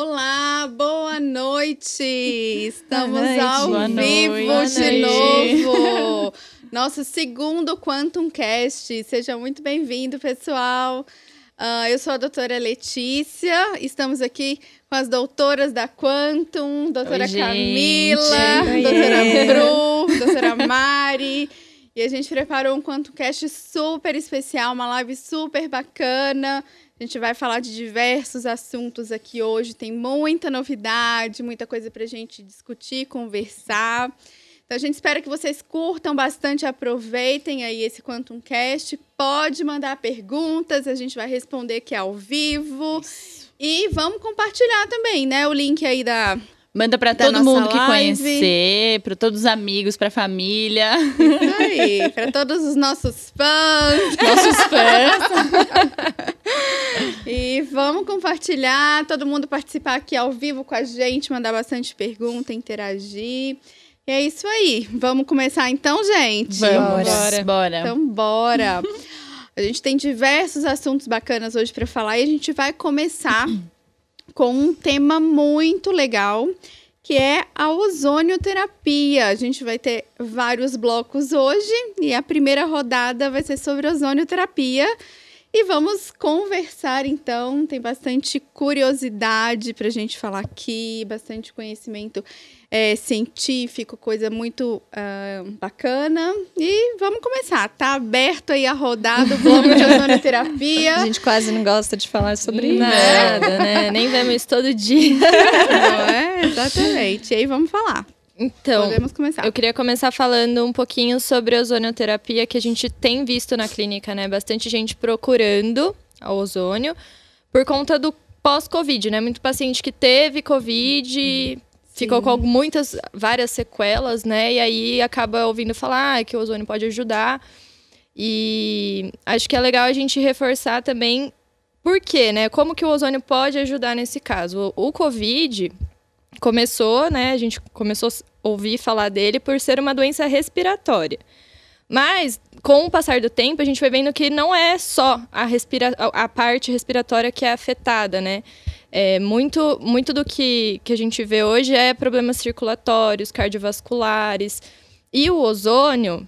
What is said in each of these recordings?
Olá, boa noite! Estamos noite. ao vivo noite. de novo. Nosso segundo Quantum Cast. Seja muito bem-vindo, pessoal. Ah, eu sou a doutora Letícia. Estamos aqui com as doutoras da Quantum, doutora Oi. Camila, Oiê. doutora Bru, doutora Mari. E a gente preparou um Quantum Cast super especial, uma live super bacana. A gente vai falar de diversos assuntos aqui hoje. Tem muita novidade, muita coisa para a gente discutir, conversar. Então a gente espera que vocês curtam bastante, aproveitem aí esse Quantum Cast. Pode mandar perguntas, a gente vai responder aqui ao vivo. E vamos compartilhar também, né? O link aí da. Manda pra Da todo mundo que live. conhecer, pra todos os amigos, pra família. Isso aí, para todos os nossos fãs. Nossos fãs. E vamos compartilhar, todo mundo participar aqui ao vivo com a gente, mandar bastante pergunta, interagir. E é isso aí. Vamos começar então, gente? Vamos, Bora. bora. Então, bora. A gente tem diversos assuntos bacanas hoje para falar e a gente vai começar com um tema muito legal, que é a ozonioterapia. A gente vai ter vários blocos hoje e a primeira rodada vai ser sobre ozonioterapia. E vamos conversar então. Tem bastante curiosidade para a gente falar aqui, bastante conhecimento é, científico, coisa muito ah, bacana. E vamos começar. Tá aberto aí a rodada, o bloco de ozonioterapia. A gente quase não gosta de falar sobre nada, né? Nem vemos isso todo dia. Não é? Exatamente. E aí vamos falar. Então, Podemos começar. eu queria começar falando um pouquinho sobre a ozonioterapia que a gente tem visto na clínica, né? Bastante gente procurando a ozônio por conta do pós-Covid, né? Muito paciente que teve Covid, ficou com muitas, várias sequelas, né? E aí acaba ouvindo falar ah, que o ozônio pode ajudar. E acho que é legal a gente reforçar também por quê, né? Como que o ozônio pode ajudar nesse caso? O, o Covid começou, né? A gente começou a ouvir falar dele por ser uma doença respiratória. Mas, com o passar do tempo, a gente foi vendo que não é só a, respira a a parte respiratória que é afetada, né? É, muito, muito do que, que a gente vê hoje é problemas circulatórios, cardiovasculares. E o ozônio,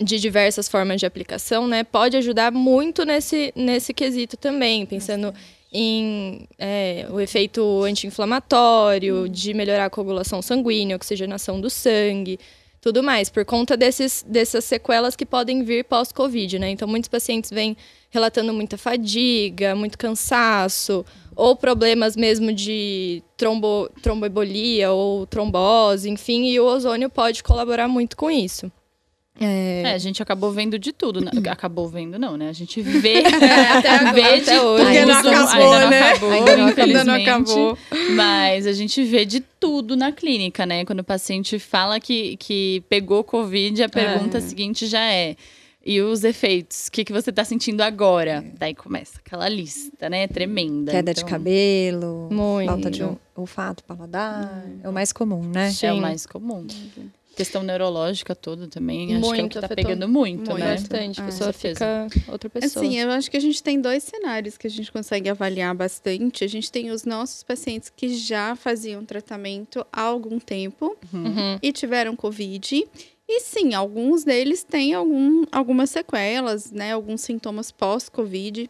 de diversas formas de aplicação, né, pode ajudar muito nesse, nesse quesito também, pensando em é, o efeito anti-inflamatório, de melhorar a coagulação sanguínea, oxigenação do sangue, tudo mais, por conta desses, dessas sequelas que podem vir pós-Covid, né? Então, muitos pacientes vêm relatando muita fadiga, muito cansaço, ou problemas mesmo de trombo, tromboembolia ou trombose, enfim, e o ozônio pode colaborar muito com isso. É, a gente acabou vendo de tudo. né? Acabou vendo, não, né? A gente vê, até agora, vê de até hoje. Porque não acabou, ainda né? não acabou, Ainda não acabou. Ainda não infelizmente. acabou. Mas a gente vê de tudo na clínica, né? Quando o paciente fala que, que pegou Covid, a pergunta seguinte já é. E os efeitos? O que, que você tá sentindo agora? Daí começa aquela lista, né? Tremenda. É. Queda de Então, cabelo, Muito. falta de ol- olfato, paladar. É o mais comum, né? É Sim. o mais comum. Questão neurológica toda também. acho que é o Muito que tá pegando muito, muito. né? Bastante. A Ah, pessoa certeza. fica outra pessoa. Assim, eu acho que a gente tem dois cenários que a gente consegue avaliar bastante. A gente tem os nossos pacientes que já faziam tratamento há algum tempo Uhum. e tiveram Covid. E sim, alguns deles têm algum, algumas sequelas, né? Alguns sintomas pós-Covid.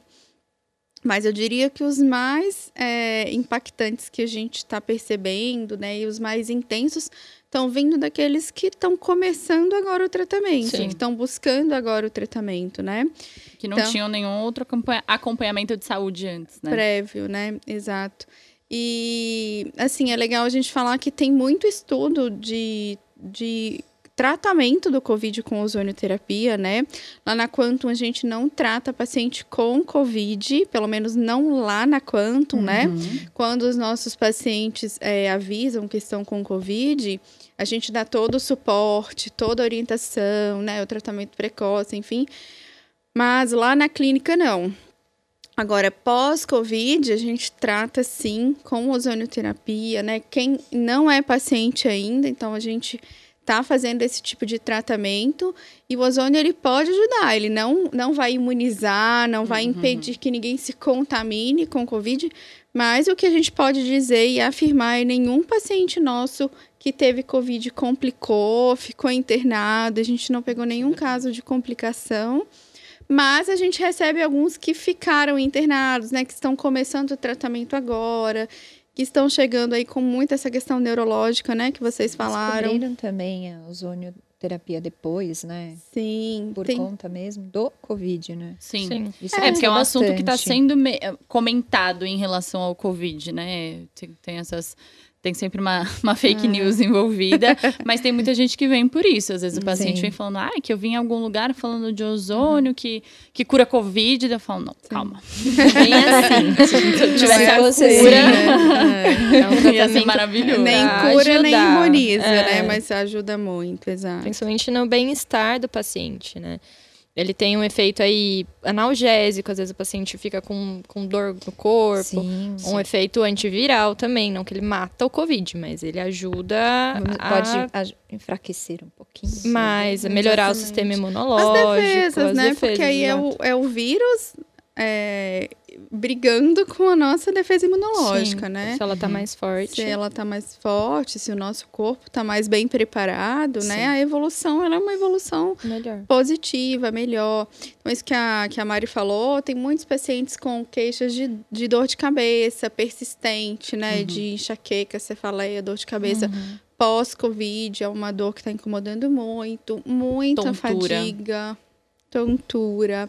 Mas eu diria que os mais é, impactantes que a gente está percebendo, né? E os mais intensos estão vindo daqueles que estão começando agora o tratamento, Sim. que estão buscando agora o tratamento, né? Que não Então- tinham nenhum outro acompanha- acompanhamento de saúde antes, né? prévio, né? Exato. E, assim, é legal a gente falar que tem muito estudo de, de tratamento do Covid com ozonioterapia, né? Lá na Quantum a gente não trata paciente com Covid, pelo menos não lá na Quantum, né? Quando os nossos pacientes é, avisam que estão com Covid, a gente dá todo o suporte, toda a orientação, né? O tratamento precoce, enfim. Mas lá na clínica, não. Agora, pós-Covid, a gente trata sim com ozonioterapia, né? Quem não é paciente ainda, então a gente tá fazendo esse tipo de tratamento e o ozônio ele pode ajudar, ele não, não vai imunizar, não vai impedir que ninguém se contamine com Covid, Mas o que a gente pode dizer e afirmar é nenhum paciente nosso que teve Covid complicou, ficou internado, a gente não pegou nenhum caso de complicação. Mas a gente recebe alguns que ficaram internados, né? Que estão começando o tratamento agora, que estão chegando aí com muita essa questão neurológica, né? Que vocês falaram. Descobriram também a ozonioterapia depois, né? Sim. Por tem... conta mesmo do Covid, né? Sim. Sim. Isso É, porque é um ajuda assunto que está bastante. sendo me- comentado em relação ao Covid, né? Tem, tem essas. Tem sempre uma, uma fake news envolvida, mas tem muita gente que vem por isso. Às vezes o paciente Sim. vem falando, ah, que eu vim em algum lugar falando de ozônio, que, que cura Covid. Eu falo, não, calma. Bem assim. Se eu tivesse Se a cura, É, é um ia ser maravilhoso. Nem cura, nem imuniza, É. né? Mas ajuda muito, exato. Principalmente no bem-estar do paciente, né? Ele tem um efeito aí analgésico, às vezes o paciente fica com, com dor no corpo. Sim, Um efeito antiviral também, não que ele mata o Covid, mas ele ajuda a Pode a- enfraquecer um pouquinho. mais, a melhorar o Exatamente. sistema As imunológico. defesas, as né? defesas, Porque aí é o, é o vírus é, brigando com a nossa defesa imunológica, Sim, né? Se ela tá mais forte. Se ela tá mais forte, se o nosso corpo tá mais bem preparado, né? Sim. A evolução, ela é uma evolução Melhor. positiva, melhor. Então, isso que a, que a Mari falou, tem muitos pacientes com queixas de, de dor de cabeça persistente, né? De enxaqueca, cefaleia, dor de cabeça. Uhum. Pós-Covid, é uma dor que está incomodando muito. Muita Tontura. fadiga, tontura.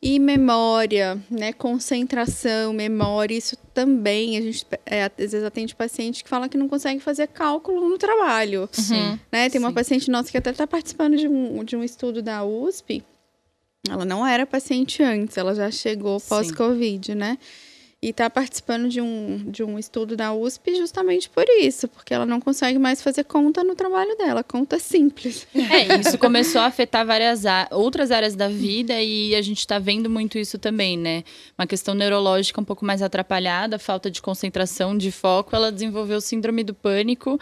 E memória, né? Concentração, memória, isso também. A gente é, às vezes atende paciente que fala que não consegue fazer cálculo no trabalho. Sim. Né? Tem uma Sim. paciente nossa que até está participando de um, de um estudo da USP. Ela não era paciente antes, ela já chegou pós-Covid, né? E está participando de um, de um estudo da USP justamente por isso, porque ela não consegue mais fazer conta no trabalho dela, conta simples. É, isso começou a afetar várias outras áreas da vida e a gente está vendo muito isso também, né? Uma questão neurológica um pouco mais atrapalhada, falta de concentração, de foco. Ela desenvolveu síndrome do pânico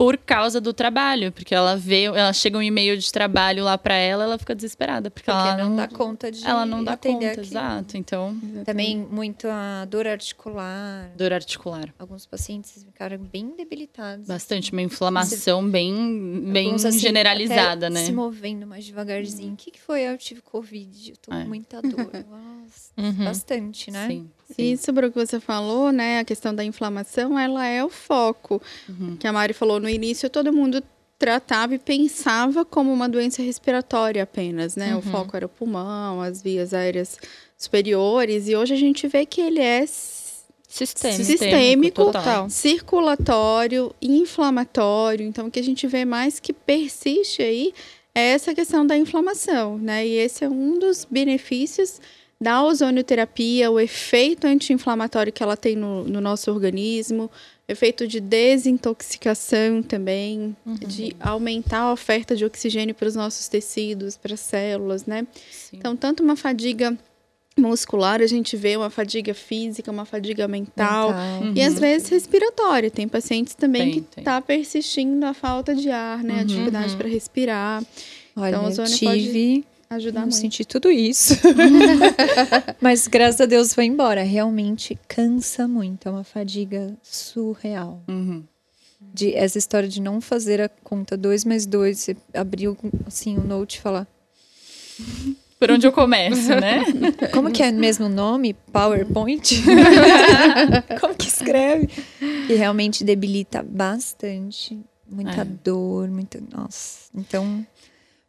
por causa do trabalho, porque ela vê, ela chega um e-mail de trabalho lá para ela, ela fica desesperada, porque, Porque ela não dá conta de ela não dá conta, aquilo. exato. Então, Também muito a dor articular. dor articular. Alguns pacientes ficaram bem debilitados. Bastante, uma inflamação bem, bem Alguns, assim, generalizada, até né? Se movendo mais devagarzinho. O que, que foi? Eu tive Covid, eu tô É. com muita dor. Nossa, Uhum. Bastante, né? Sim, sim. E sobre o que você falou, né? A questão da inflamação, ela é o foco. Uhum. Que a Mari falou no início, todo mundo tratava e pensava como uma doença respiratória apenas, né? O Uhum. foco era o pulmão, as vias aéreas superiores. E hoje a gente vê que ele é Sistêmico. Sistêmico, total. circulatório, inflamatório. Então, o que a gente vê mais que persiste aí é essa questão da inflamação, né? E esse é um dos benefícios da ozonioterapia, o efeito anti-inflamatório que ela tem no, no nosso organismo, efeito de desintoxicação também, de aumentar a oferta de oxigênio para os nossos tecidos, para as células, né? Sim. Então, tanto uma fadiga muscular, a gente vê uma fadiga física, uma fadiga mental. Mental. E às vezes respiratória. Tem pacientes também Tem, que tem. tá persistindo a falta de ar, né? A dificuldade para respirar. Olha, Então, eu tive, Ajudar não muito. senti tudo isso. Mas graças a Deus foi embora. Realmente cansa muito. É uma fadiga surreal. Uhum. De, essa história de não fazer a conta 2 mais 2, você abriu assim o note e falar. Por onde eu começo, né? Como que é mesmo o nome? PowerPoint? Como que escreve? E realmente debilita bastante. Muita É. dor, muita. Nossa. Então,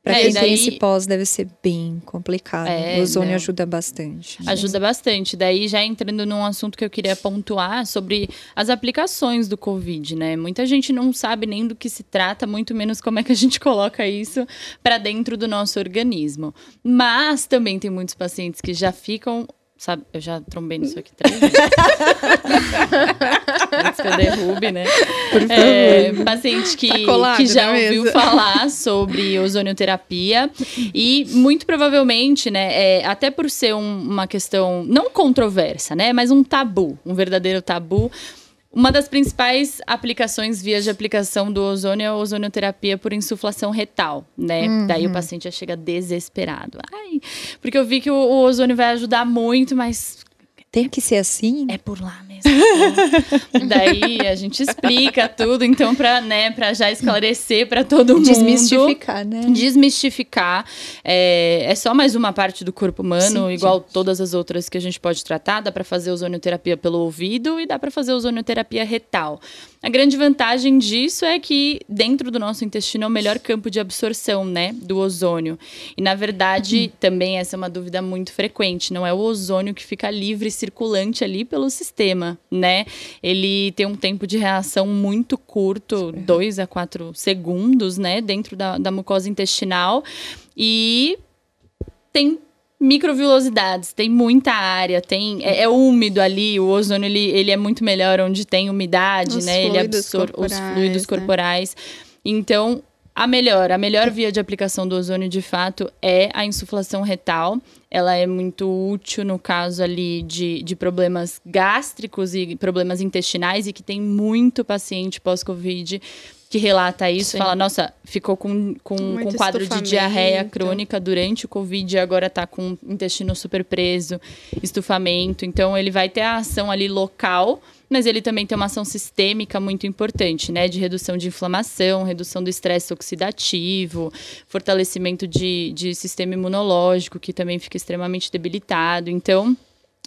pra É, quem tem daí- esse pós, deve ser bem complicado. É, o ozônio não. ajuda bastante. Ajuda bastante. Daí, já entrando num assunto que eu queria pontuar sobre as aplicações do Covid, né? Muita gente não sabe nem do que se trata, muito menos como é que a gente coloca isso para dentro do nosso organismo. Mas também tem muitos pacientes que já ficam. Sabe, eu já trombei nisso aqui três vezes. Antes que eu derrube, né? É, paciente que, Tá colado que já ouviu mesa. falar sobre ozonioterapia e muito provavelmente, né, é, até por ser um- uma questão não controversa, né, mas um tabu, um verdadeiro tabu. Uma das principais aplicações, vias de aplicação do ozônio é a ozonioterapia por insuflação retal, né? Daí o paciente já chega desesperado. Ai, porque eu vi que o, o ozônio vai ajudar muito, mas Tem que ser assim? é por lá mesmo. Daí a gente explica tudo, então, pra, né, pra já esclarecer pra todo mundo. Desmistificar, né? Desmistificar. É, é só mais uma parte do corpo humano, Sim, igual gente. todas as outras que a gente pode tratar. Dá pra fazer ozonioterapia pelo ouvido e dá pra fazer ozonioterapia retal. A grande vantagem disso é que dentro do nosso intestino é o melhor campo de absorção, né, do ozônio. E na verdade, também essa é uma dúvida muito frequente, não é o ozônio que fica livre circulante ali pelo sistema, né? Ele tem um tempo de reação muito curto, 2 a 4 segundos, né, dentro da, da mucosa intestinal e tem microvilosidades, tem muita área, tem é, é úmido ali, o ozônio ele, ele é muito melhor onde tem umidade, Os né? Ele absorve os fluidos né? corporais. Então, a melhor, a melhor via de aplicação do ozônio de fato é a insuflação retal. Ela é muito útil no caso ali de, de problemas gástricos e problemas intestinais e que tem muito paciente pós-Covid que relata isso, Sim. fala, nossa, ficou com, com, com quadro de diarreia crônica durante o Covid e agora tá com o intestino super preso, estufamento. Então, ele vai ter a ação ali local, mas ele também tem uma ação sistêmica muito importante, né? De redução de inflamação, redução do estresse oxidativo, fortalecimento de, de sistema imunológico, que também fica extremamente debilitado. Então.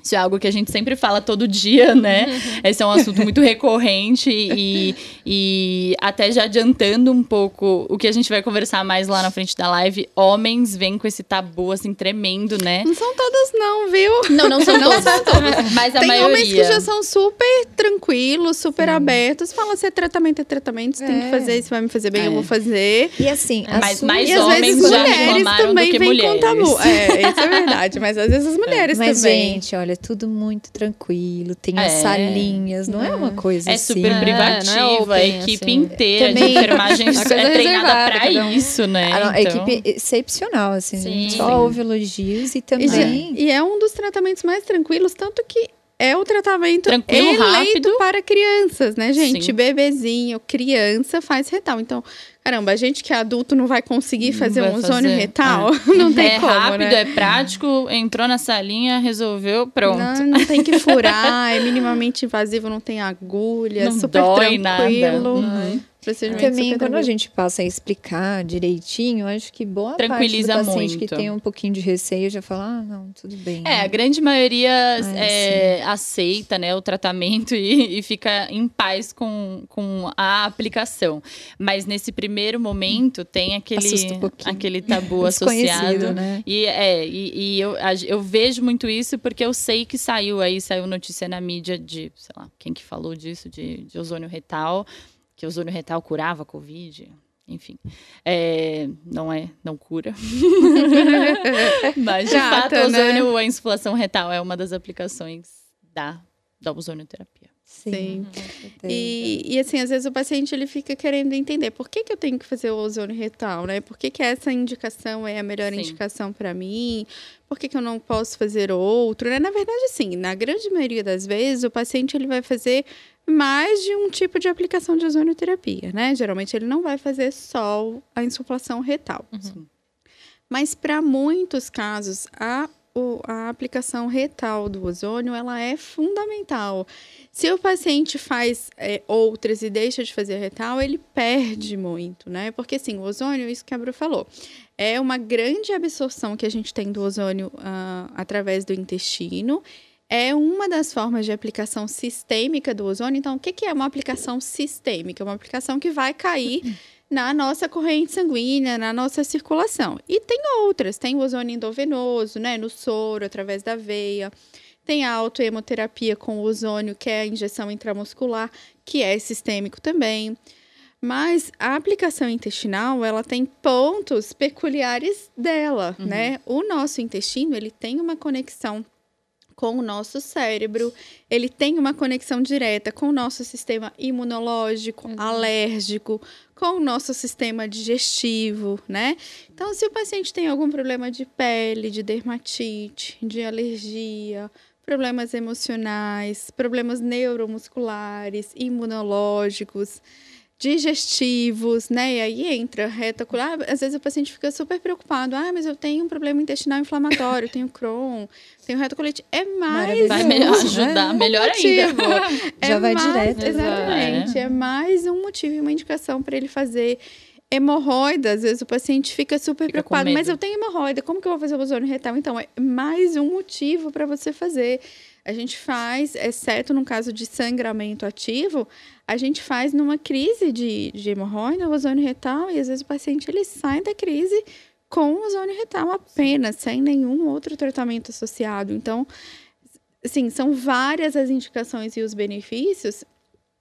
Isso é algo que a gente sempre fala todo dia, né? Esse é um assunto muito recorrente e, e até já adiantando um pouco o que a gente vai conversar mais lá na frente da live, homens vêm com esse tabu assim tremendo, né? Não são todos, não, viu? Não, não são todos, mas a Tem maioria. homens que já são super tranquilos, super abertos. Fala, se é tratamento, é tratamento. Você tem que É. fazer, se vai me fazer bem, É. eu vou fazer. E assim, a Mas sua- mais e às homens vezes já mulheres também que vêm com tabu. mulheres. É, isso é verdade. Mas às vezes as mulheres Mas, também. gente, olha, é tudo muito tranquilo. Tem É. as salinhas, não é uma coisa É assim. super não é privativa, a open, equipe assim. inteira Também- de enfermagem é treinada pra um. isso, né? A, a Então- equipe excepcional, assim. Sim. Só Sim. houve elogios e E, também. já- e é um dos tratamentos mais tranquilos, tanto que é o tratamento Tranquilo, eleito rápido. para crianças, né, gente? Sim. Bebezinho, criança faz retal. Então, caramba, a gente que é adulto não vai conseguir fazer vai um ozônio fazer, retal? Não tem é como, rápido, né? é prático, entrou na salinha, resolveu, pronto. Não, não tem que furar, é minimamente invasivo, não tem agulha, Não super dói nada. tranquilo. Uhum. Procedimento Também, super quando a gente passa a explicar direitinho, acho que boa Tranquiliza parte do paciente muito. que tem um pouquinho de receio já fala, ah, não, tudo bem. É, a grande maioria Ah, é, aceita né, o tratamento e, e fica em paz com, com a aplicação. Mas nesse primeiro momento tem aquele, um aquele tabu associado. né? E, é, e, e eu, eu vejo muito isso porque eu sei que saiu aí, saiu notícia na mídia de, sei lá, quem que falou disso, de, de ozônio retal, que ozônio retal curava a Covid. Enfim, É, não é, não cura. Mas, de Trata, fato, o né? ozônio, a insuflação retal é uma das aplicações da, da ozonioterapia. Sim. com certeza. E, e assim, às vezes o paciente ele fica querendo entender por que, que eu tenho que fazer o ozônio retal, né? Por que, que essa indicação é a melhor Sim. indicação para mim? Por que, que eu não posso fazer outro? Né? Na verdade, sim, na grande maioria das vezes, o paciente ele vai fazer mais de um tipo de aplicação de ozonioterapia, né? Geralmente ele não vai fazer só a insuflação retal. Sim. Mas para muitos casos, a, o- a aplicação retal do ozônio ela é fundamental. Se o paciente faz é, outras e deixa de fazer retal, ele perde muito, né? Porque assim, o ozônio, isso que a Bru falou, é uma grande absorção que a gente tem do ozônio ah, através do intestino. É uma das formas de aplicação sistêmica do ozônio. Então, o que, é uma aplicação sistêmica? É uma aplicação que vai cair na nossa corrente sanguínea, na nossa circulação. E tem outras, tem o ozônio endovenoso, né, no soro, através da veia. Tem a autohemoterapia com ozônio, que é a injeção intramuscular, que é sistêmico também. Mas a aplicação intestinal, ela tem pontos peculiares dela, né? O nosso intestino, ele tem uma conexão com o nosso cérebro, ele tem uma conexão direta com o nosso sistema imunológico, alérgico, com o nosso sistema digestivo, né? Então, se o paciente tem algum problema de pele, de dermatite, de alergia, problemas emocionais, problemas neuromusculares, imunológicos, digestivos, né? E aí entra reta ocular. Às vezes o paciente fica super preocupado. Ah, mas eu tenho um problema intestinal inflamatório, tenho Crohn, tenho retocolite. É mais Vai um melhor, ajudar, um melhor motivo. ainda. É Já vai mais- direto. Exatamente. É mais um motivo e uma indicação para ele fazer hemorroida. Às vezes o paciente fica super Fica preocupado, mas eu tenho hemorroida, como que eu vou fazer o ozônio retal? Então, é mais um motivo para você fazer. A gente faz, exceto no caso de sangramento ativo, a gente faz numa crise de, de hemorroida, ozônio retal, e às vezes o paciente ele sai da crise com o ozônio retal apenas, sem nenhum outro tratamento associado. Então, assim, são várias as indicações e os benefícios,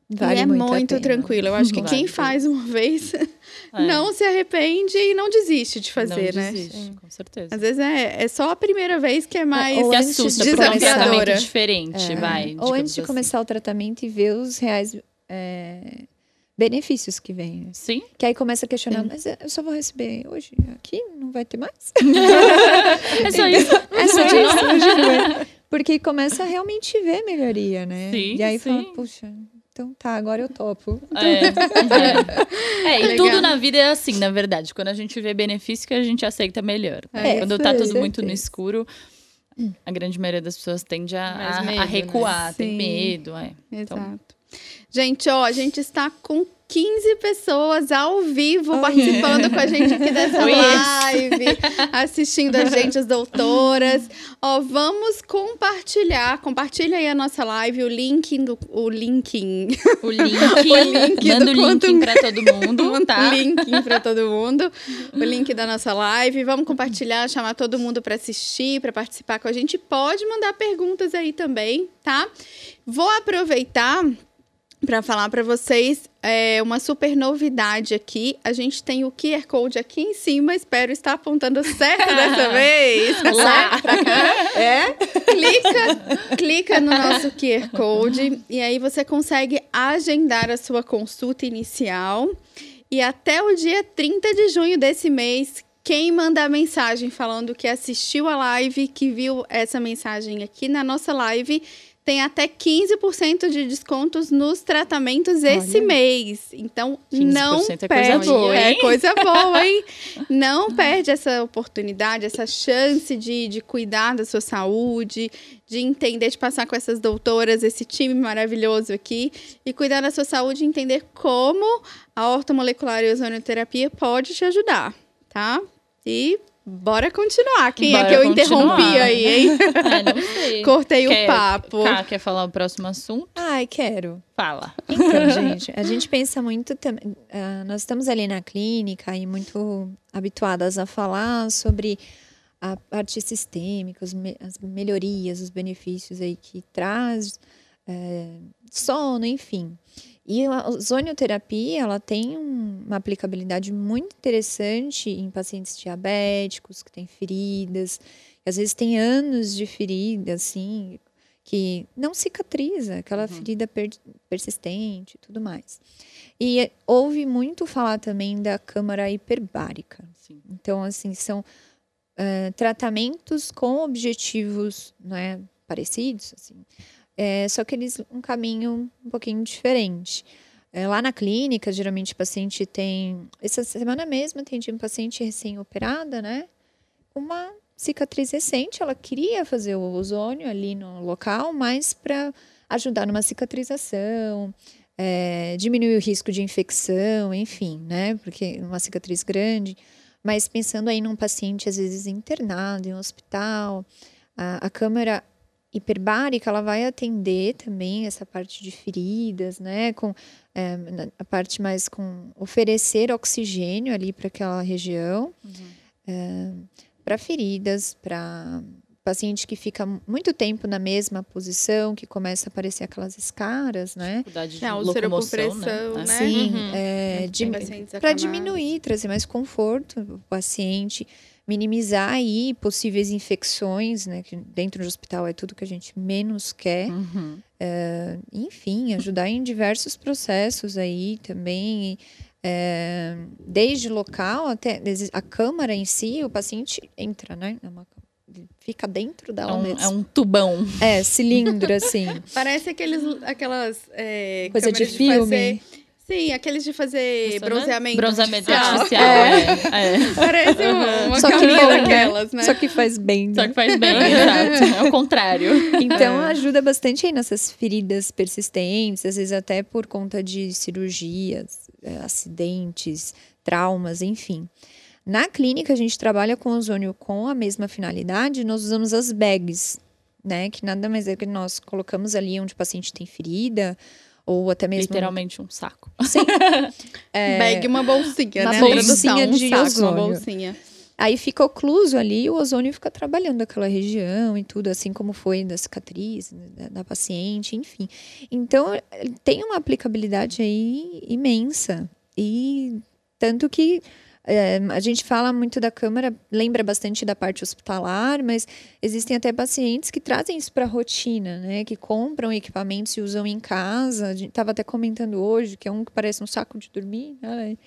Vale e é muito, tranquilo. Eu acho que Vale quem faz uma vez É, não se arrepende e não desiste de fazer, não né? desiste, com certeza. Às vezes é, é só a primeira vez que é mais. ou que antes assusta, de porque é um desafiadora. tratamento diferente, É. vai. Ou antes de assim. começar o tratamento e ver os reais é, benefícios que vêm. Sim, Que aí começa a questionar, mas eu só vou receber hoje aqui? Não vai ter mais? é só isso. É só isso. Porque começa a realmente ver melhoria, né? Sim, e aí fala, sim. puxa, então tá, agora eu topo. É, é. É, e tudo na vida é assim, na verdade. Quando a gente vê benefício, que a gente aceita melhor. né? É, Quando tá tudo muito no certeza. escuro, a grande maioria das pessoas tende a, a- medo, a né? recuar, tem Sim. medo. É. Então, Exato. Gente, ó, a gente está com 15 pessoas ao vivo participando com a gente aqui dessa live, assistindo a gente, as doutoras. Ó, vamos compartilhar. Compartilha aí a nossa live, o link do. O o link, link manda o link Quantum- pra todo mundo, tá? linking para todo mundo. O link da nossa live. Vamos compartilhar, chamar todo mundo para assistir, para participar com a gente. Pode mandar perguntas aí também, tá? Vou aproveitar para falar para vocês é, uma super novidade aqui. A gente tem o QR Code aqui em cima. Espero estar apontando certo dessa vez. Lá. É? Clica, clica no nosso QR Code e aí você consegue agendar a sua consulta inicial. E até o dia 30 de junho desse mês, quem mandar mensagem falando que assistiu a live, que viu essa mensagem aqui na nossa live, tem até 15% de descontos nos tratamentos esse Olha. mês. Então, 15% não é coisa perde. boa, é coisa boa, hein? Não perde essa oportunidade, essa chance de, de cuidar da sua saúde, de entender, de passar com essas doutoras, esse time maravilhoso aqui, e cuidar da sua saúde e entender como a ortomolecular e ozonioterapia pode te ajudar, tá? E bora continuar. Quem Bora é que eu interrompi continuar. aí, hein? Ah, não sei. Cortei Quer- o papo. Quer falar o próximo assunto? Ai, quero. Fala. Então, gente, a gente pensa muito também. ah, nós estamos ali na clínica e muito habituadas a falar sobre a parte sistêmica, as melhorias, os benefícios aí que traz, é, sono, enfim. E a ozonioterapia, ela tem um- uma aplicabilidade muito interessante em pacientes diabéticos que têm feridas, que às vezes tem anos de ferida, assim, que não cicatriza, aquela ferida per- persistente e tudo mais. E eh, ouve muito falar também da câmara hiperbárica. Sim. Então, assim, são eh, tratamentos com objetivos né, parecidos, assim, eh, só que eles um caminho um pouquinho diferente. Eh, lá na clínica, geralmente o paciente tem. Essa semana mesmo atendi um paciente recém-operada, né? Uma cicatriz recente, ela queria fazer o ozônio ali no local, mas para ajudar numa cicatrização, eh, diminuir o risco de infecção, enfim, né? Porque uma cicatriz grande. Mas pensando aí num paciente, às vezes, internado em um hospital, a, a câmara hiperbárica, ela vai atender também essa parte de feridas, né? Com eh, na- a parte mais com oferecer oxigênio ali para aquela região, para feridas, para paciente que fica muito tempo na mesma posição, que começa a aparecer aquelas escaras, né? Dificuldade de É, locomoção, pressão, né? né? Sim, Uhum. é, pacientes para diminuir, trazer mais conforto para o paciente, minimizar aí possíveis infecções, né? Que dentro do hospital é tudo que a gente menos quer. Uhum. Enfim, ajudar em diversos processos aí também. é, desde local até a câmara em si, o paciente entra, né? É fica dentro É dela um, mesmo. é um tubão. É, cilindro, assim. Parece aqueles, aquelas é, Coisa de filme. fazer Sim, aqueles de fazer Isso, né? bronzeamento. Bronzeamento artificial. artificial. É. é. Parece uma, uma Só que né? daquelas, né? Só que faz bem. Só né? que faz bem, exato. É o contrário. Então ajuda bastante aí nessas feridas persistentes, às vezes até por conta de cirurgias, eh, acidentes, traumas, enfim. Na clínica a gente trabalha com ozônio com a mesma finalidade, nós usamos as bags, né? Que nada mais é que nós colocamos ali onde o paciente tem ferida, ou até mesmo. Literalmente um saco. Sim. É, Bag, uma bolsinha, uma né? bolsinha Tradução, um de saco, ozônio. uma bolsinha. Aí fica ocluso ali, o ozônio fica trabalhando aquela região e tudo, assim como foi da cicatriz né, da, da paciente, enfim. Então, tem uma aplicabilidade aí imensa. E tanto que é, a gente fala muito da câmara, lembra bastante da parte hospitalar, mas existem até pacientes que trazem isso para a rotina, né? Que compram equipamentos e usam em casa. A gente estava até comentando hoje que é um que parece um saco de dormir. Ai,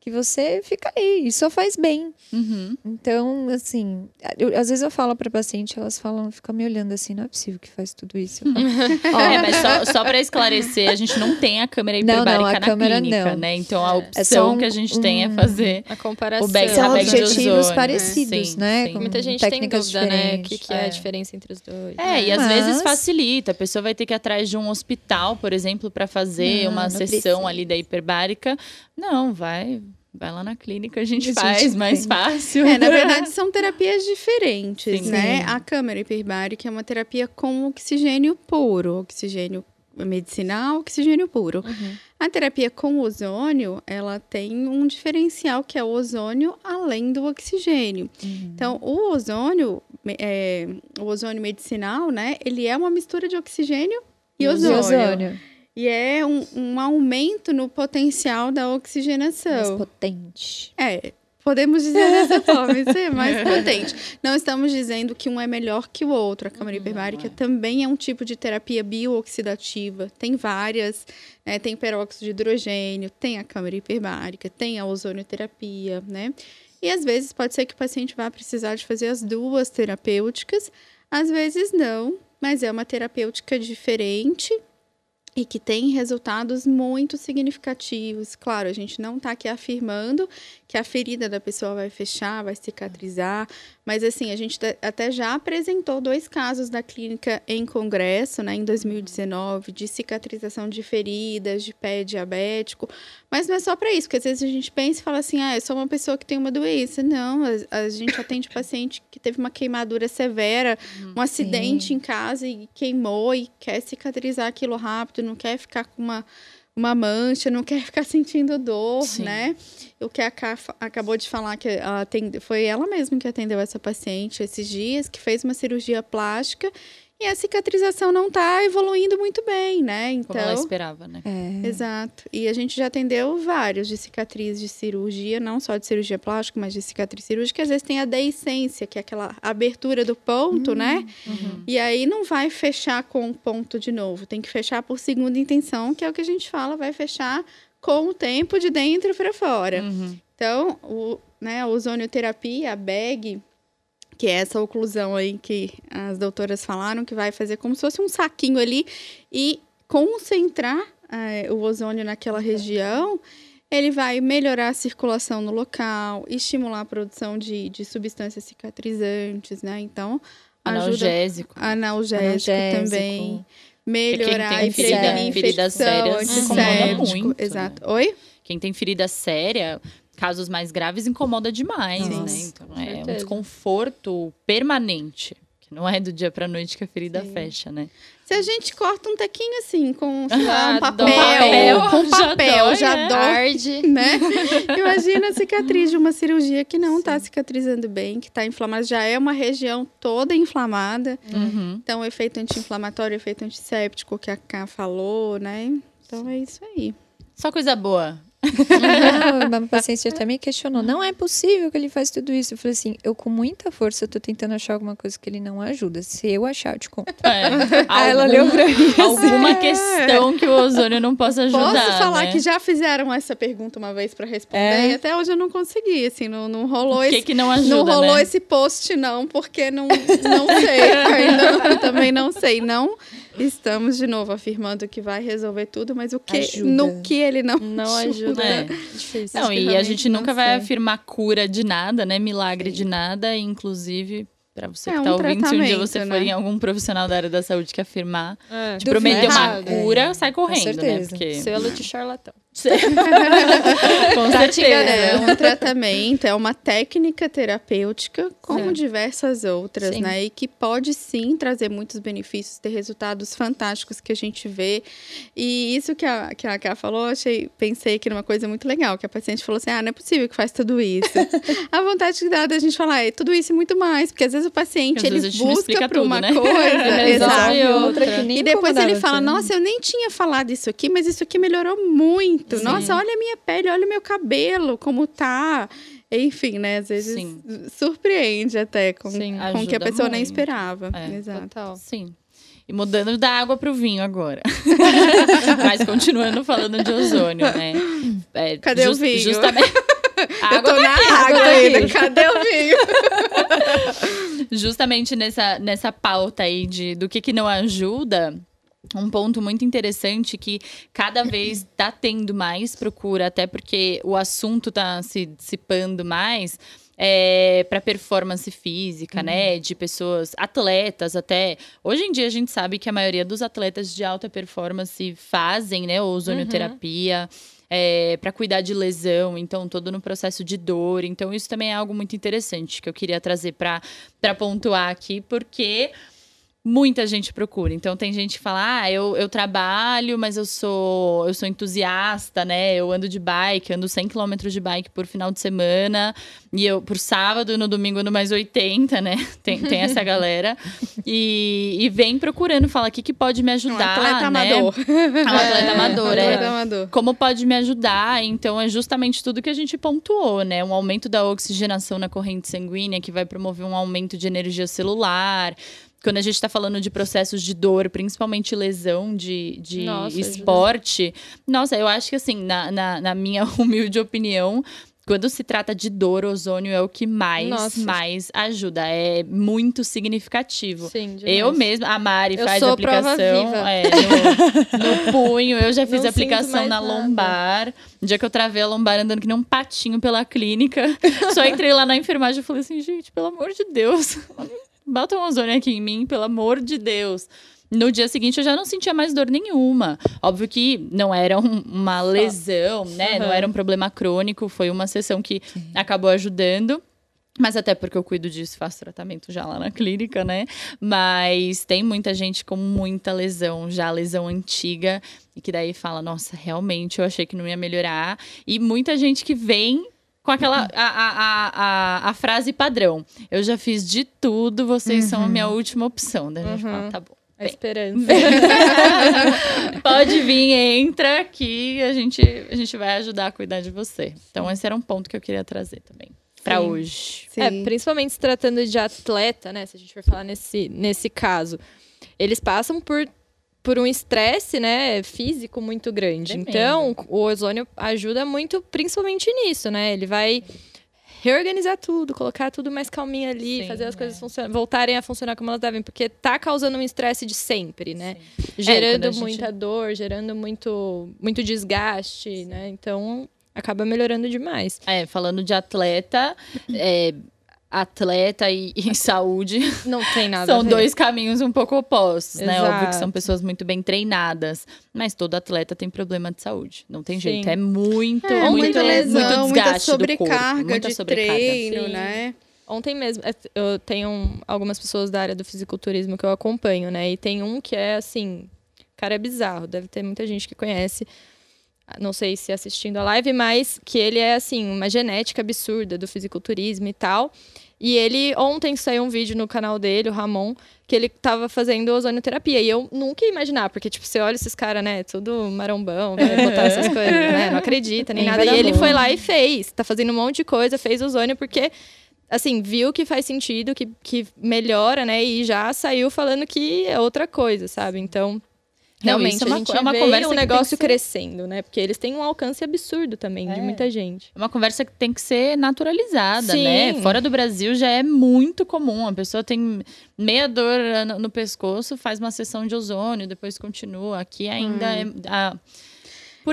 que você fica ali e só faz bem. Uhum. Então, assim, eu- às vezes eu falo para paciente, elas falam, ficam me olhando assim, não é possível que faz tudo isso. Falo, "Ó, É, mas só, só para esclarecer, a gente não tem a câmera Não, não, hiperbárica a na câmera clínica, não. né? Então a opção É só um- que a gente tem é um- fazer A comparação. O bag- são objetivos ozônio, parecidos, sim, né? sim. Muita gente tem técnicas dúvida, né? O diferentes. que, que é. É. a diferença entre os dois. É, e às Mas- vezes facilita. A pessoa vai ter que ir atrás de um hospital, por exemplo, para fazer Não, uma não sessão precisa. ali da hiperbárica. Não, vai, vai lá na clínica, a gente A gente faz mais tem. fácil. É, na verdade, são terapias diferentes, Sim. né? A câmara hiperbárica é uma terapia com oxigênio puro, oxigênio medicinal, oxigênio puro. Uhum. A terapia com ozônio, ela tem um diferencial que é o ozônio além do oxigênio. Uhum. Então, o ozônio, é, o ozônio medicinal, né? Ele é uma mistura de oxigênio e, E ozônio. ozônio. E é um, um aumento no potencial da Mais oxigenação. potente. É, podemos dizer dessa forma, isso é mais potente. Não estamos dizendo que um é melhor que o outro. A câmara hiperbárica também é um tipo de terapia biooxidativa. Tem várias, né? Tem peróxido de hidrogênio, tem a câmara hiperbárica, tem a ozonioterapia, né? E às vezes pode ser que o paciente vá precisar de fazer as duas terapêuticas, às vezes não, mas é uma terapêutica diferente e que tem resultados muito significativos. Claro, a gente não está aqui afirmando que a ferida da pessoa vai fechar, vai cicatrizar, mas assim, a gente tá- até já apresentou dois casos da clínica em congresso, né, em 2019, de cicatrização de feridas, de pé diabético, mas não é só para isso, porque às vezes a gente pensa e fala assim, ah, eu sou uma pessoa que tem uma doença. Não, a, a gente atende paciente que teve uma queimadura severa, um acidente em casa e queimou e quer cicatrizar aquilo rápido, não quer ficar com uma, uma mancha, não quer ficar sentindo dor, Sim. né? O que a Ká acabou de falar que ela atende, foi ela mesma que atendeu essa paciente esses dias, que fez uma cirurgia plástica e a cicatrização não está evoluindo muito bem, né? Então, Como ela esperava, né? É. Exato. E a gente já atendeu vários de cicatriz de cirurgia, não só de cirurgia plástica, mas de cicatriz cirúrgica. Às vezes tem a deiscência, que é aquela abertura do ponto, né? Uhum. E aí não vai fechar com o ponto de novo. Tem que fechar por segunda intenção, que é o que a gente fala, vai fechar com o tempo de dentro para fora. Uhum. Então, o, né, a ozonioterapia, a BEG, que é essa oclusão aí que as doutoras falaram, que vai fazer como se fosse um saquinho ali e concentrar eh, o ozônio naquela região, ele vai melhorar a circulação no local, estimular a produção de, de substâncias cicatrizantes, né? Então, ajuda Analgésico. analgésico, Analgésico. também. Melhorar tem a ferida- infecção, feridas sérias incomoda muito, né? Exato. Oi? Quem tem ferida séria, casos mais graves, incomoda demais, Sim. né? Então é um certeza. desconforto permanente. Que não é do dia pra noite que a ferida Sim. fecha, né? Se a gente corta um tequinho assim, com sei lá, um papel, dói. com Já papel, dói, já né? dói, né? Imagina a cicatriz de uma cirurgia que não está cicatrizando bem, que está inflamada, já é uma região toda inflamada. Uhum. Então, efeito anti-inflamatório, efeito antisséptico, que a Ká falou, né? Então, é isso aí. Só coisa boa. Não, uma paciente até me questionou. Não é possível que ele faz tudo isso. Eu falei assim, eu com muita força tô tentando achar alguma coisa que ele não ajuda. Se eu achar, eu te conto. É. Aí ela olhou pra mim. Alguma É. questão que o ozônio não possa ajudar. Posso falar né? que já fizeram essa pergunta uma vez para responder É? e até hoje eu não consegui, assim, não, não rolou que, esse que não ajuda, não rolou né? esse post, não, porque não, não sei. Ainda não- também não sei. Não, estamos de novo afirmando que vai resolver tudo, mas o que Ajuda. no que ele não, Não ajuda. É. Difícil. Não, e a gente nunca vai afirmar cura de nada, né? Milagre de nada, inclusive. Pra você É que um tá ouvindo, se um dia você for né? em algum profissional da área da saúde que afirmar, É, te prometer uma cura, sai correndo, né? certeza. Porque... Selo de charlatão. Com Tá te certeza. enganando. É um tratamento, é uma técnica terapêutica, como Sim. diversas outras, Sim. né? E que pode sim trazer muitos benefícios, ter resultados fantásticos que a gente vê. E isso que a, que a Ká falou, eu achei, pensei que era uma coisa muito legal, que a paciente falou assim: ah, não é possível que faz tudo isso. a vontade que dá da gente falar, é tudo isso e muito mais, porque às vezes o paciente ele busca por uma né? coisa. Exato. outra E depois ele fala. Nossa, eu nem tinha falado isso aqui, mas isso aqui melhorou muito. Sim. Nossa, olha a minha pele, olha o meu cabelo, como tá. Enfim, né? Às vezes Sim. surpreende até com, Sim, com o que a pessoa nem muito. esperava. É. Exato. Total. Sim. E mudando da água pro vinho agora. Mas continuando falando de ozônio, né? É, Cadê o vinho? Justamente. A Eu água tô tá na aqui. água tá ainda. Cadê o vinho? justamente nessa, nessa pauta aí de do que, que não ajuda. Um ponto muito interessante que cada vez está tendo mais procura, até porque o assunto está se dissipando mais, é, para performance física, né? De pessoas, atletas até. Hoje em dia a gente sabe que a maioria dos atletas de alta performance fazem, né? Ozonioterapia. É, para cuidar de lesão, então todo no processo de dor. Então isso também é algo muito interessante que eu queria trazer para pontuar aqui, porque muita gente procura. Então tem gente que fala: "Ah, eu, eu trabalho, mas eu sou eu sou entusiasta, né? Eu ando de bike, ando 100 km de bike por final de semana, e eu por sábado, no domingo ando mais 80, né? Tem, tem essa galera. E, e vem procurando, fala: "O que que pode me Um ajudar?", atleta né? amador. É um atleta amador, é atleta amador. como pode me ajudar? Então, é justamente tudo que a gente pontuou, né? Um aumento da oxigenação na corrente sanguínea, que vai promover um aumento de energia celular. Quando a gente está falando de processos de dor, principalmente lesão de, de Nossa, ajuda. esporte. Nossa, eu acho que assim, na, na, na minha humilde opinião, quando se trata de dor, ozônio é o que mais, Nossa. mais ajuda. É muito significativo. Sim, demais. Eu mesma, a Mari Eu faz aplicação é, no, no punho, eu já fiz Não aplicação na nada. lombar. No dia que eu travei a lombar andando que nem um patinho pela clínica. Só entrei lá na enfermagem e falei assim, gente, pelo amor de Deus, bota um ozônio aqui em mim, pelo amor de Deus. No dia seguinte eu já não sentia mais dor nenhuma. Óbvio que não era um- uma lesão, né? Não Aham. era um problema crônico, foi uma sessão que acabou ajudando. Mas até porque eu cuido disso, faço tratamento já lá na clínica, né? Mas tem muita gente com muita lesão, já lesão antiga, e que daí fala, nossa, realmente eu achei que não ia melhorar. E muita gente que vem com aquela a, a, a, a, a frase padrão. Eu já fiz de tudo, vocês são a minha última opção. Daí a gente fala, Uhum. tá bom. A esperança. Pode vir, entra que a gente, a gente vai ajudar a cuidar de você. Então, esse era um ponto que eu queria trazer também. Pra Sim. hoje. Sim. É, principalmente se tratando de atleta, né? Se a gente for falar nesse, nesse caso. Eles passam por, por um estresse, né, físico muito grande. Tremendo. Então, o ozônio ajuda muito, principalmente nisso, né? Ele vai reorganizar tudo, colocar tudo mais calminho ali, Sim, fazer as é. coisas funcionar, voltarem a funcionar como elas devem, porque tá causando um estresse de sempre, né? Sim. É, Gerando a gente- muita dor, gerando muito, muito desgaste, né? Então, acaba melhorando demais. É, falando de atleta, é, atleta e, e saúde Não tem nada a são dois caminhos um pouco opostos, né? Óbvio que são Exato. pessoas muito bem treinadas, mas todo atleta tem problema de saúde. Não tem Sim. jeito. É muito, É, muito, muita lesão, muito muita desgaste do sobrecarga corpo, muita de sobrecarga. treino, Sim. né? Ontem mesmo, é, eu tenho um- algumas pessoas da área do fisiculturismo que eu acompanho, né? E tem um que é assim, cara é bizarro, deve ter muita gente que conhece. Não sei se assistindo a live, mas que ele é assim, uma genética absurda do fisiculturismo e tal. E ele ontem saiu um vídeo no canal dele, o Ramon, que ele tava fazendo ozonioterapia. E eu nunca ia imaginar, porque, tipo, você olha esses caras, né? Tudo marombão, vai botar essas coisas, né? Não acredita nem Nem nada. E ele foi lá e fez. Tá fazendo um monte de coisa, fez ozônio, porque assim, viu que faz sentido, que, que melhora, né? E já saiu falando que é outra coisa, sabe? Então, Realmente, isso é uma a gente co- é uma vê conversa um que tem que negócio ser- crescendo, né? Porque eles têm um alcance absurdo também de É. muita gente. É uma conversa que tem que ser naturalizada, Sim. né? Fora do Brasil já é muito comum. A pessoa tem meia dor no, no pescoço, faz uma sessão de ozônio, depois continua. Aqui ainda é. a-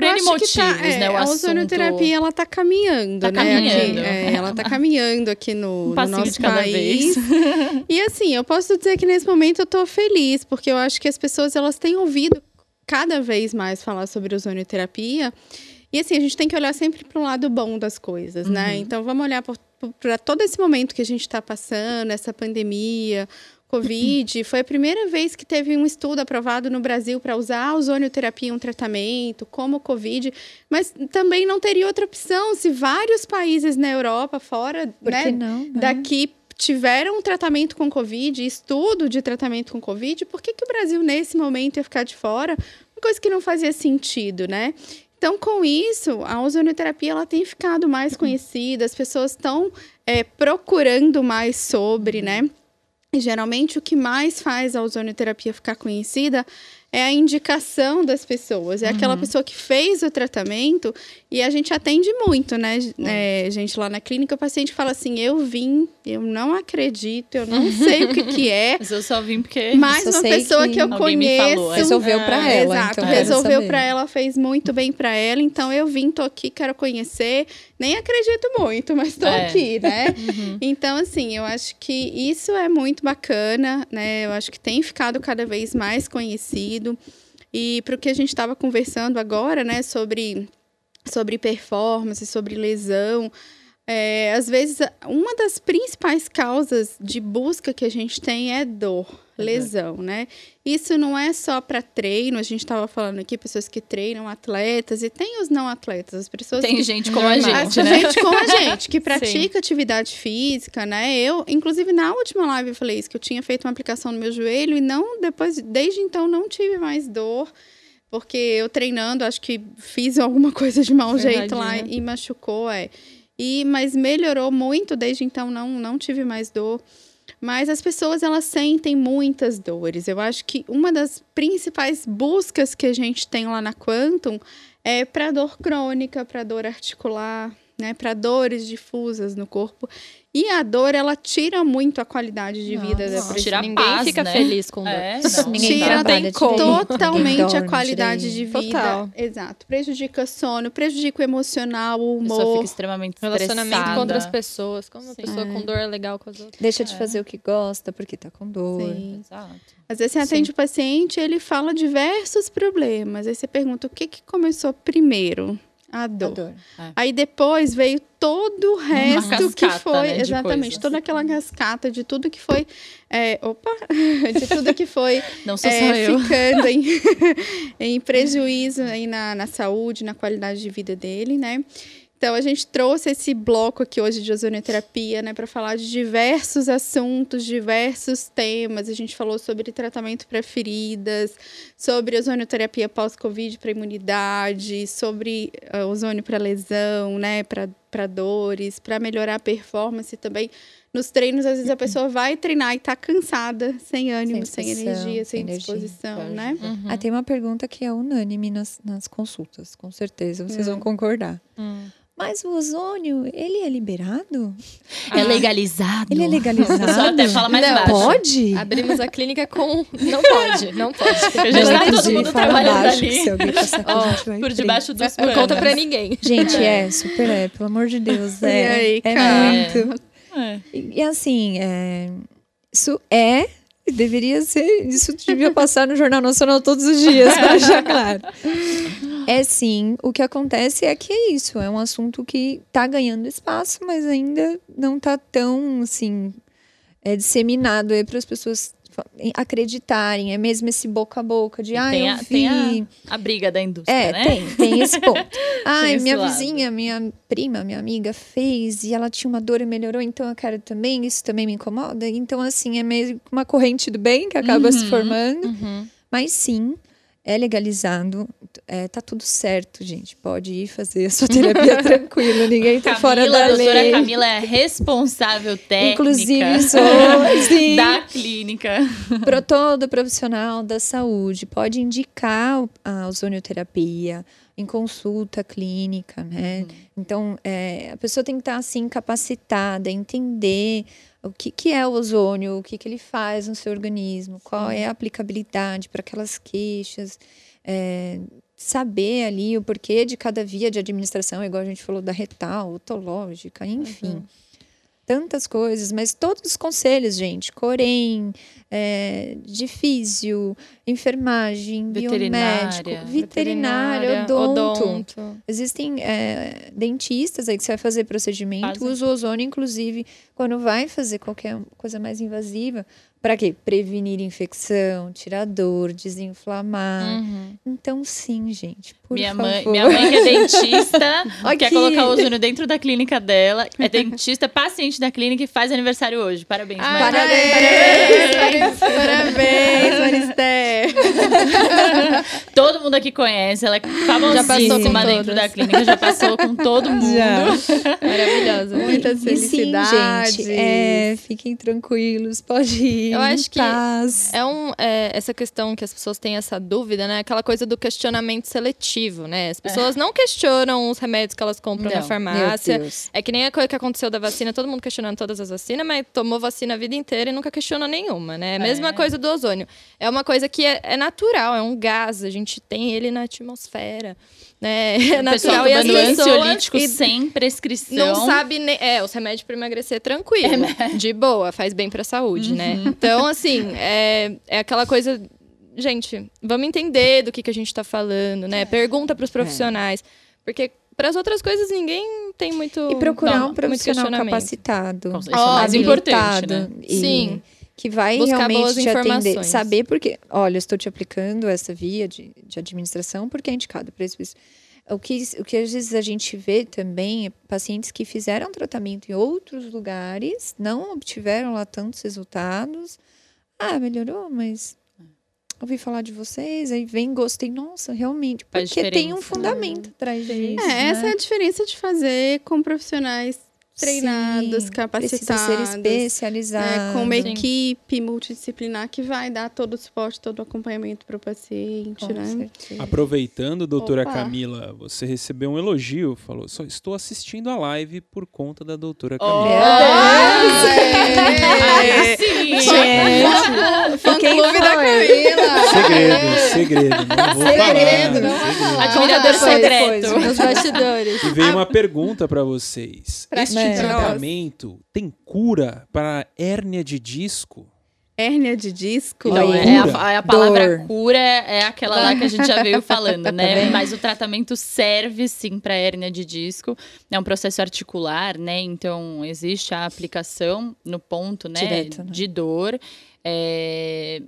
por Eu N que motivos, tá- é, né? O a assunto. ozonioterapia, ela tá caminhando, Tá né? caminhando. aqui. É, ela tá caminhando aqui no, Um no nosso país. vez. E assim, eu posso dizer que nesse momento eu tô feliz, porque eu acho que as pessoas elas têm ouvido cada vez mais falar sobre ozonioterapia. E assim, a gente tem que olhar sempre para o lado bom das coisas, né? Então vamos olhar para todo esse momento que a gente está passando, essa pandemia, Covid. Foi a primeira vez que teve um estudo aprovado no Brasil para usar a ozonioterapia em um tratamento, como Covid. Mas também não teria outra opção se vários países na Europa, fora, né, não? né? daqui tiveram um tratamento com Covid, estudo de tratamento com Covid, por que, que o Brasil, nesse momento, ia ficar de fora? Uma coisa que não fazia sentido, né? Então, com isso, a ozonioterapia ela tem ficado mais conhecida, as pessoas estão é, procurando mais sobre, né? E geralmente o que mais faz a ozonioterapia ficar conhecida é a indicação das pessoas. É aquela pessoa que fez o tratamento e a gente atende muito, né? É, gente, lá na clínica, o paciente fala assim: eu vim, eu não acredito, eu não sei o que, que é. Mas eu só vim porque. Mas uma pessoa que que, eu conheço. falou, é. Resolveu pra É, ela. Exato, então resolveu saber. pra ela, fez muito bem pra ela. Então eu vim, tô aqui, quero conhecer. Nem acredito muito, mas tô É. aqui, né? Então, assim, eu acho que isso é muito bacana, né? Eu acho que tem ficado cada vez mais conhecido. E para o que a gente estava conversando agora, né, sobre, sobre performance, sobre lesão, é, às vezes uma das principais causas de busca que a gente tem é dor, lesão, né? Isso não é só para treino, a gente estava falando aqui, pessoas que treinam, atletas, e tem os não atletas, as pessoas Tem que gente como a gente, né? gente como a gente, que pratica atividade física, né? Eu, inclusive, na última live eu falei isso, que eu tinha feito uma aplicação no meu joelho e não, depois, desde então, não tive mais dor. Porque eu treinando, acho que fiz alguma coisa de mau Foi jeito lá erradinho. e machucou, é. E, mas melhorou muito, desde então não, não tive mais dor. Mas as pessoas, elas sentem muitas dores. Eu acho que uma das principais buscas que a gente tem lá na Quantum é para dor crônica, para dor articular, né, para dores difusas no corpo. E a dor, ela tira muito a qualidade de vida da Nossa, pessoa. Tira Ninguém paz, fica né? feliz com dor. É, não. ninguém Tira tem totalmente a qualidade de vida. Total. Exato. Prejudica sono, prejudica o emocional, o A pessoa humor. fica extremamente Relacionamento estressada. com outras pessoas. Como uma Sim. pessoa com dor é legal com as outras. Deixa de fazer o que gosta porque tá com dor. Sim. Exato. Às vezes você atende o paciente, ele fala diversos problemas. Aí você pergunta o que, que começou primeiro? A A dor. dor. Aí depois veio todo o resto que cascata, foi. né, exatamente, coisas. toda aquela cascata de tudo que foi. é, opa! de tudo que foi Não sou é, só eu. ficando em, em prejuízo aí na, na saúde, na qualidade de vida dele, né? Então, a gente trouxe esse bloco aqui hoje de ozonioterapia, né, para falar de diversos assuntos, diversos temas. A gente falou sobre tratamento para feridas, sobre ozonioterapia pós-Covid para imunidade, sobre ah, ozônio para lesão, né, para dores, para melhorar a performance também. Nos treinos, às vezes a pessoa vai treinar e tá cansada, sem ânimo, sem, Sem energia, sem, energia. disposição, né? Uhum. Ah, tem uma pergunta que é unânime nas, nas consultas, com certeza. Vocês Hum. vão concordar. Hum. Mas o ozônio, ele é liberado? É legalizado. Ele é legalizado? pessoal até fala mais Não. baixo. Pode? Abrimos a clínica com. Não pode, não pode. Já está todo mundo trabalhando baixo, ali. Se alguém passar vai Por debaixo dos Não conta pra ninguém. Gente, é, super é, pelo amor de Deus. É, E aí, é cara? muito. É. E, e assim, é, isso é, deveria ser, isso devia passar no Jornal Nacional todos os dias, para deixar claro. É sim, o que acontece é que é isso, é um assunto que tá ganhando espaço, mas ainda não tá tão, assim, é, disseminado para as pessoas acreditarem, é mesmo esse boca a boca de, ah, tem, eu a, vi... tem a, a briga da indústria, É, né? tem, tem esse ponto. Ai, esse minha lado. vizinha, minha prima, minha amiga fez e ela tinha uma dor e melhorou, então eu quero também, isso também me incomoda. Então, assim, é meio uma corrente do bem que acaba se Uhum. formando. Uhum. Mas sim, é legalizado, é, tá tudo certo, gente. Pode ir fazer a sua terapia tranquilo, ninguém tá Camila, fora da a doutora lei. Camila é responsável técnica Inclusive, sou, sim, da clínica. para todo profissional da saúde. Pode indicar a ozonioterapia em consulta clínica, né? Então, é, a pessoa tem que estar, assim, capacitada, entender o que, que é o ozônio, o que, que ele faz no seu organismo, qual é a aplicabilidade para aquelas queixas, é, saber ali o porquê de cada via de administração, igual a gente falou da retal, otológica, enfim. Tantas coisas, mas todos os conselhos, gente, Corém, é, de físio, enfermagem, Veterinária. biomédico, veterinária, odonto. Existem é, dentistas aí que você vai fazer procedimento, Fazem. usa o ozônio, inclusive, quando vai fazer qualquer coisa mais invasiva. Para quê? Prevenir infecção, tirar dor, desinflamar. Uhum. Então, sim, gente, por minha, favor. mãe, minha mãe que é dentista, quer colocar o ozônio dentro da clínica dela. É dentista, paciente da clínica e faz aniversário hoje. Parabéns, mãe. Parabéns! Parabéns, Maristé! Todo mundo aqui conhece, ela é Já passou famosíssima dentro da clínica, já passou com todo mundo. Maravilhosa. Muitas E sim, felicidades. gente, é, fiquem tranquilos, pode ir. Eu acho que. É, um, é, essa questão que as pessoas têm essa dúvida, né? Aquela coisa do questionamento seletivo, né? As pessoas não questionam os remédios que elas compram na Não. Meu farmácia. É que nem a coisa que aconteceu da vacina, todo mundo questionando todas as vacinas, mas tomou vacina a vida inteira e nunca questionou nenhuma, né? Mesma É. coisa do ozônio. É uma coisa que é, é natural, é um gás, a gente tem ele na atmosfera, né? É natural e as pessoas e sem prescrição. não sabe nem. É, os remédios para emagrecer tranquilo. De boa, faz bem pra saúde, né? Então, assim, é, é aquela coisa. Gente, vamos entender do que, que a gente tá falando, né? Pergunta pros profissionais. Porque para as outras coisas ninguém tem muito. E procurar Não, um profissional capacitado. Isso é mais importante, né? e Sim. Que vai Buscar realmente boas te atender. Saber porque, olha, eu estou te aplicando essa via de, de administração porque é indicado para isso. O que, o que às vezes a gente vê também é pacientes que fizeram tratamento em outros lugares, não obtiveram lá tantos resultados. Ah, melhorou, mas ouvi falar de vocês, aí vem, gostei, nossa, realmente, porque tem um diferença. fundamento atrás disso. É, essa né? é a diferença de fazer com profissionais treinados, Sim, capacitados. Ser. É, com uma Sim. equipe multidisciplinar que vai dar todo o suporte, todo o acompanhamento para o paciente, Com né? certeza. Aproveitando, doutora Opa. Camila, você recebeu um elogio, falou, só estou assistindo a live por conta da doutora Oh, Camila. Aí sim. Gente, Fã clube da? Camila! Segredo, segredo, não vou Segredo, não falar. vou falar. Admirador Conta depois, secreto. Nos bastidores. E veio uma pergunta para vocês. Pra este nós. tratamento tem cura para hérnia de disco? Hérnia de disco. Então, Oi. é a, a palavra Dor. cura é aquela lá que a gente já veio falando, né? Mas o tratamento serve sim para hérnia de disco. É um processo articular, né? Então existe a aplicação no ponto, né? Direto, né? De dor. É,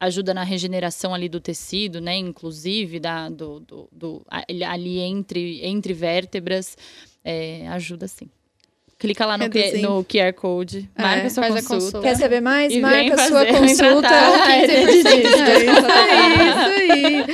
ajuda na regeneração ali do tecido, né? Inclusive da, do, do, do- ali entre, entre vértebras. É, ajuda sim. Clica lá no, Reduzir. no QR Code, É, marca sua consulta. consulta. Quer saber mais? E Marca a sua fazer, vem consulta. tratar a hérnia de 15% de disco. É isso aí.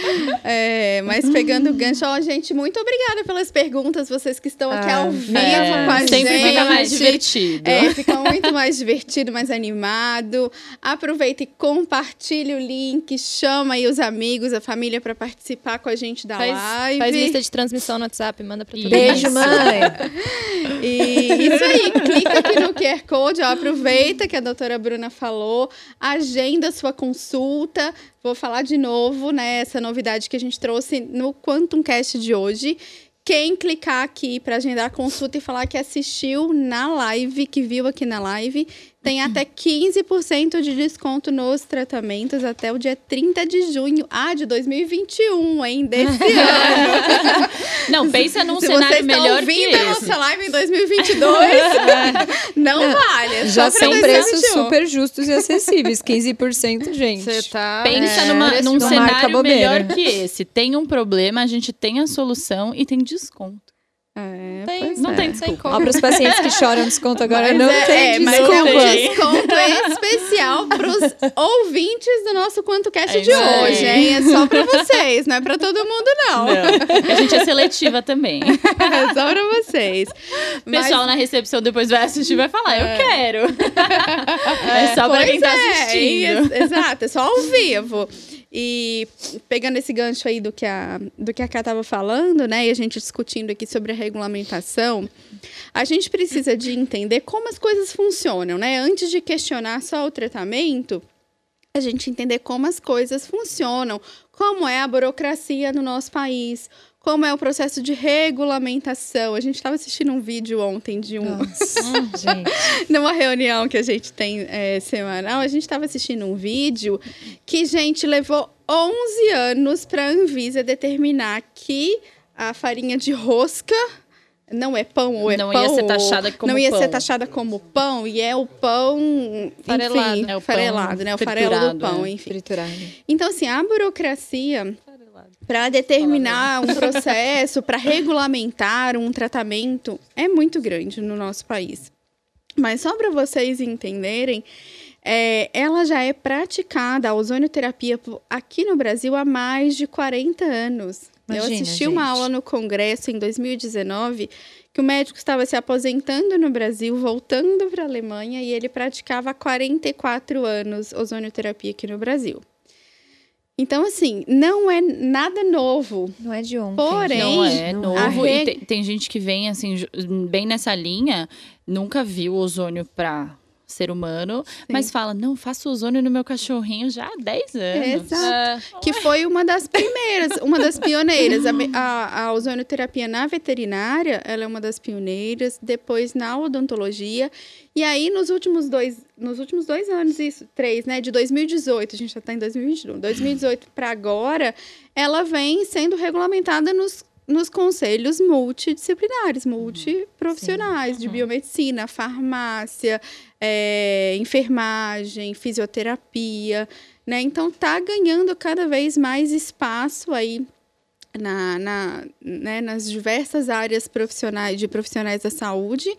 É, mas pegando o gancho, ó, gente, muito obrigada pelas perguntas, vocês que estão aqui Ah, ao vivo É, com a gente. sempre fica mais divertido. É, fica muito mais divertido, mais animado. Aproveita e compartilha o link, chama aí os amigos, a família para participar com a gente da Faz, live. faz lista de transmissão no WhatsApp, manda pra todo Beijo, mundo. mãe. E isso aí, clica aqui no QR Code, ó, aproveita que a doutora Bruna falou, agenda sua consulta. Vou falar de novo, né, essa novidade que a gente trouxe no Quantum Cast de hoje. Quem clicar aqui para agendar a consulta e falar que assistiu na live, que viu aqui na live, tem até 15% de desconto nos tratamentos até o dia 30 de junho, ah, de 2021, hein, desse ano. Não, pensa num Se cenário melhor que ouvindo a esse. nossa live em 2022, não vale. É Já são preços 2021. super justos e acessíveis. 15%, gente. Você tá. Pensa é, numa, num cenário bobeira. melhor que esse. Tem um problema, a gente tem a solução e tem desconto. É, Tem- Não é. tem desculpa. Ó, para os pacientes que choram desconto agora, Mas não é, tem é, mas desculpa. é um tem. desconto especial pros ouvintes do nosso Quanto Cast É de hoje, hein? É só pra vocês, não é pra todo mundo, não. Não. A gente é seletiva também. É só pra vocês. O pessoal na recepção depois vai assistir e vai falar, eu quero. É só pra Pois quem tá é, assistindo. ex- exato, é só ao vivo. E pegando esse gancho aí do que a, do que a Ká tava falando, né? E a gente discutindo aqui sobre a regulamentação, a gente precisa de entender como as coisas funcionam, né? Antes de questionar só o tratamento, a gente entender como as coisas funcionam, como é a burocracia no nosso país, como é o processo de regulamentação. A gente estava assistindo um vídeo ontem de um, Nossa, gente. numa reunião que a gente tem é, semanal, a gente estava assistindo um vídeo que, gente, levou 11 anos para a Anvisa determinar que a farinha de rosca não é pão ou é Não pão. ia ser taxada como Não ia pão. ser taxada como pão e é o pão Farelado. Enfim, É o pão farelado, né? O farelo do pão, é. enfim. Triturado. Então, assim, a burocracia para determinar um processo, para regulamentar um tratamento, é muito grande no nosso país. Mas só para vocês entenderem, é, ela já é praticada, a ozonioterapia, aqui no Brasil há mais de 40 anos. Eu Imagina, assisti uma gente. aula no Congresso em 2019 que o médico estava se aposentando no Brasil, voltando para a Alemanha, e ele praticava há 44 anos ozonioterapia aqui no Brasil. Então, assim, não é nada novo. Não é de ontem. Porém, Não é novo. é. E tem, tem gente que vem, assim, bem nessa linha, nunca viu ozônio pra ser humano, mas fala, não, faço ozônio no meu cachorrinho já há 10 anos. Exato. É, Que foi uma das primeiras, uma das pioneiras. A, a, a ozonioterapia na veterinária, ela é uma das pioneiras. Depois na odontologia. E aí, nos últimos dois, nos últimos dois anos, isso, três, né? De 2018, a gente já está em 2021. 2018 para agora, ela vem sendo regulamentada nos, nos conselhos multidisciplinares, multiprofissionais, de biomedicina, farmácia, é, enfermagem, fisioterapia, né? Então tá ganhando cada vez mais espaço aí na, na, né, nas diversas áreas profissionais de profissionais da saúde.